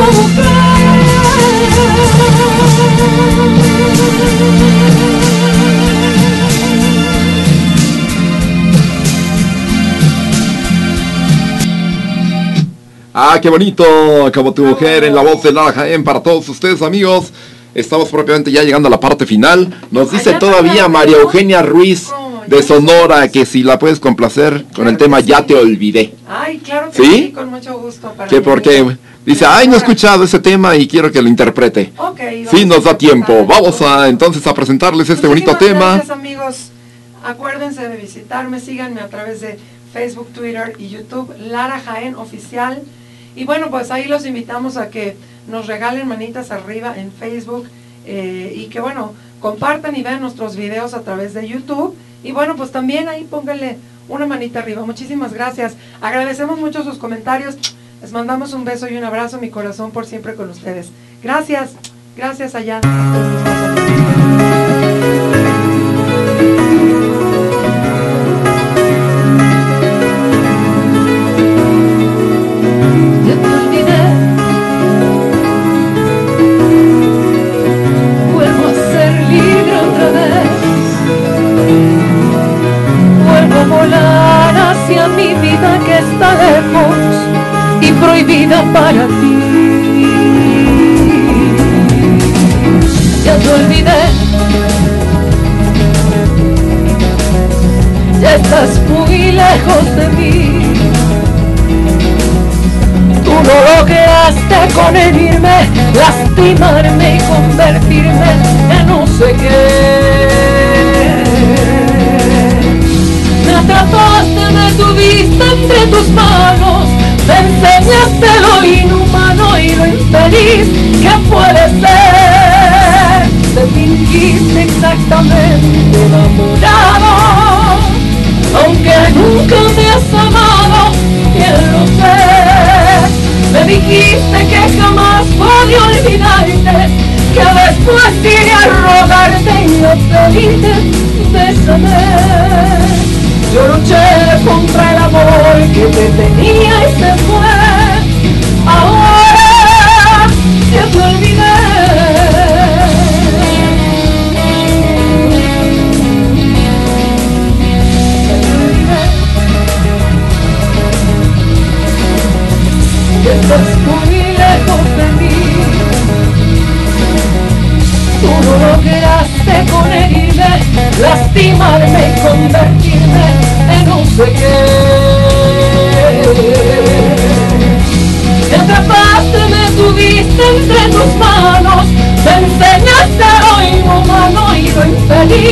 Ah, qué bonito, como tu mujer en la voz de Lara Jaén para todos ustedes amigos. Estamos propiamente ya llegando a la parte final. Nos dice todavía. María Eugenia Ruiz. de Sonora, que si la puedes complacer con el tema Ya te olvidé. Ay, claro que ¿Sí? con mucho gusto. Para Que porque dice, ay, no he escuchado ese tema y quiero que lo interprete. Ok, Sí, nos da tiempo. Vamos a entonces a presentarles este bonito tema. Gracias amigos. Acuérdense de visitarme, síganme a través de Facebook, Twitter y YouTube, Lara Jaén Oficial. Y bueno, pues ahí los invitamos a que nos regalen manitas arriba en Facebook eh, y que bueno, compartan y vean nuestros videos a través de YouTube. Y bueno, pues también ahí pónganle una manita arriba. Muchísimas gracias. Agradecemos mucho sus comentarios. Les mandamos un beso y un abrazo, mi corazón por siempre con ustedes. Gracias. Gracias allá.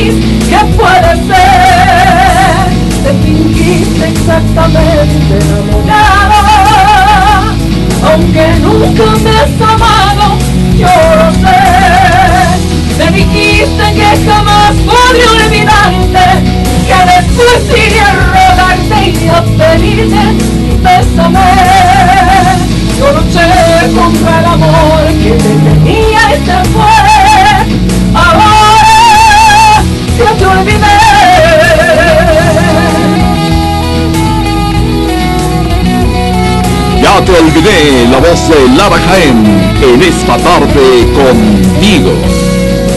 Infeliz que puede ser. Te fingiste exactamente enamorado aunque nunca me has amado, yo lo sé. Me dijiste que jamás podría olvidarte, que después iré a rogarte y a pedirte, bésame. Te olvidé la voz de Lara Jaén en esta tarde contigo.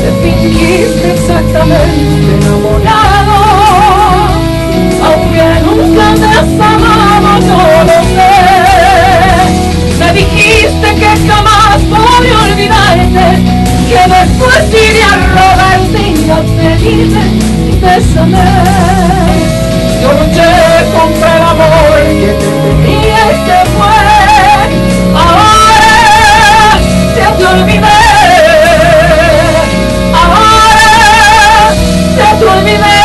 Te fingiste exactamente enamorado Aunque nunca has amado, yo lo sé Me dijiste que jamás podría olvidarte Que después iré a rogarte y a pedirte Bésame Yo luché contra el olvidé Ahora ya te olvidé.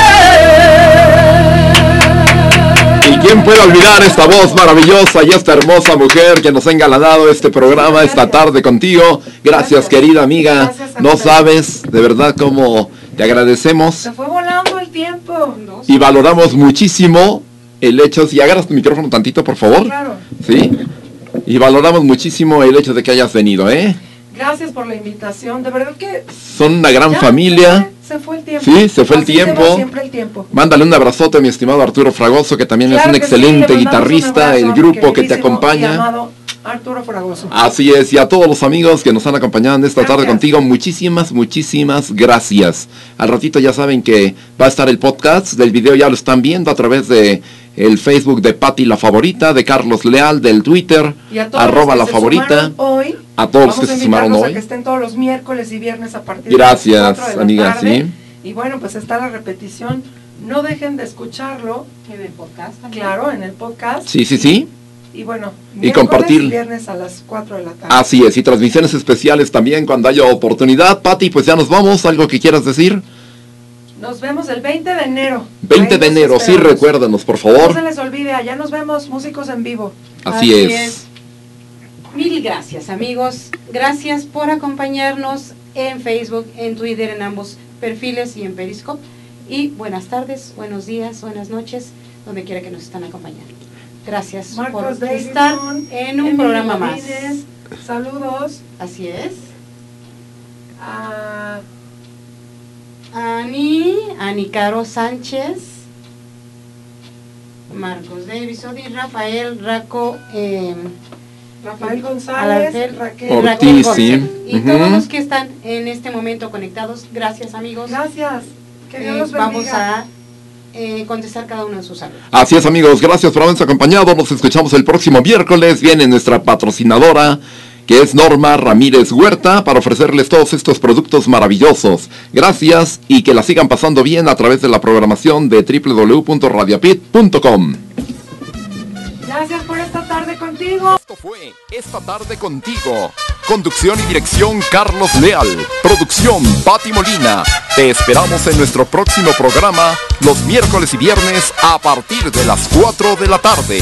¿Y quién puede olvidar esta voz maravillosa y esta hermosa mujer que nos ha engalanado este programa esta tarde contigo? Gracias, querida amiga. No sabes de verdad cómo te agradecemos Se fue volando el tiempo. y valoramos muchísimo el hecho, si agarras tu micrófono tantito, por favor. Claro. ¿Sí? Y valoramos muchísimo el hecho de que hayas venido, ¿eh? Gracias por la invitación. De verdad que Son una gran ya familia. Se fue el tiempo. Sí, se fue el Así tiempo. siempre el tiempo. Mándale un abrazote a mi estimado Arturo Fragoso, que también Claro es un sí, excelente un guitarrista, abrazo el grupo que te acompaña. Arturo Fragoso. Así es, y a todos los amigos que nos han acompañado en esta tarde contigo, muchísimas, muchísimas gracias. Al ratito ya saben que va a estar el podcast del video, ya lo están viendo a través de el Facebook de Patti la favorita, de Carlos Leal, del Twitter, Y a todos arroba la los que se favorita. hoy, A todos los que se sumaron hoy. A que estén todos los miércoles y viernes a partir Gracias, de las 4 de la amiga, tarde. sí. Y bueno, pues está la repetición no dejen de escucharlo. En el podcast también. Claro, en el podcast. Sí, sí, sí. Y bueno, Y compartir. y viernes a las 4 de la tarde. Así es, y transmisiones especiales también cuando haya oportunidad. Pati, pues ya nos vamos. ¿Algo que quieras decir? Nos vemos el 20 de enero. 20 Ahí de enero, sí, recuérdanos, por No favor. se les olvide, allá nos vemos músicos en vivo. Así es. Mil gracias amigos, gracias por acompañarnos en Facebook, en Twitter, en ambos perfiles y en Periscope. Y buenas tardes, buenos días, buenas noches, donde quiera que nos están acompañando. Gracias Marcos por Davidson, estar en un Emily programa más. Saludos. Así es. A Ani, Ani Caro Sánchez, Marcos Davison y Rafael Raco. eh, Rafael González, Alarcel- Raquel Ortiz. Y todos los que están en este momento conectados, gracias amigos. Gracias. Que Dios Eh, los vamos bendiga. a eh, contestar cada uno de sus saludos. Así es amigos, gracias por habernos acompañado. Nos escuchamos el próximo miércoles. Viene nuestra patrocinadora, que es Norma Ramírez Huerta, para ofrecerles todos estos productos maravillosos. Gracias y que la sigan pasando bien a través de la programación de www.radiapit.com. Gracias por esta tarde contigo. Esto fue Esta tarde contigo. Conducción y dirección Carlos Leal. Producción Pati Molina. Te esperamos en nuestro próximo programa los miércoles y viernes a partir de las 4 de la tarde.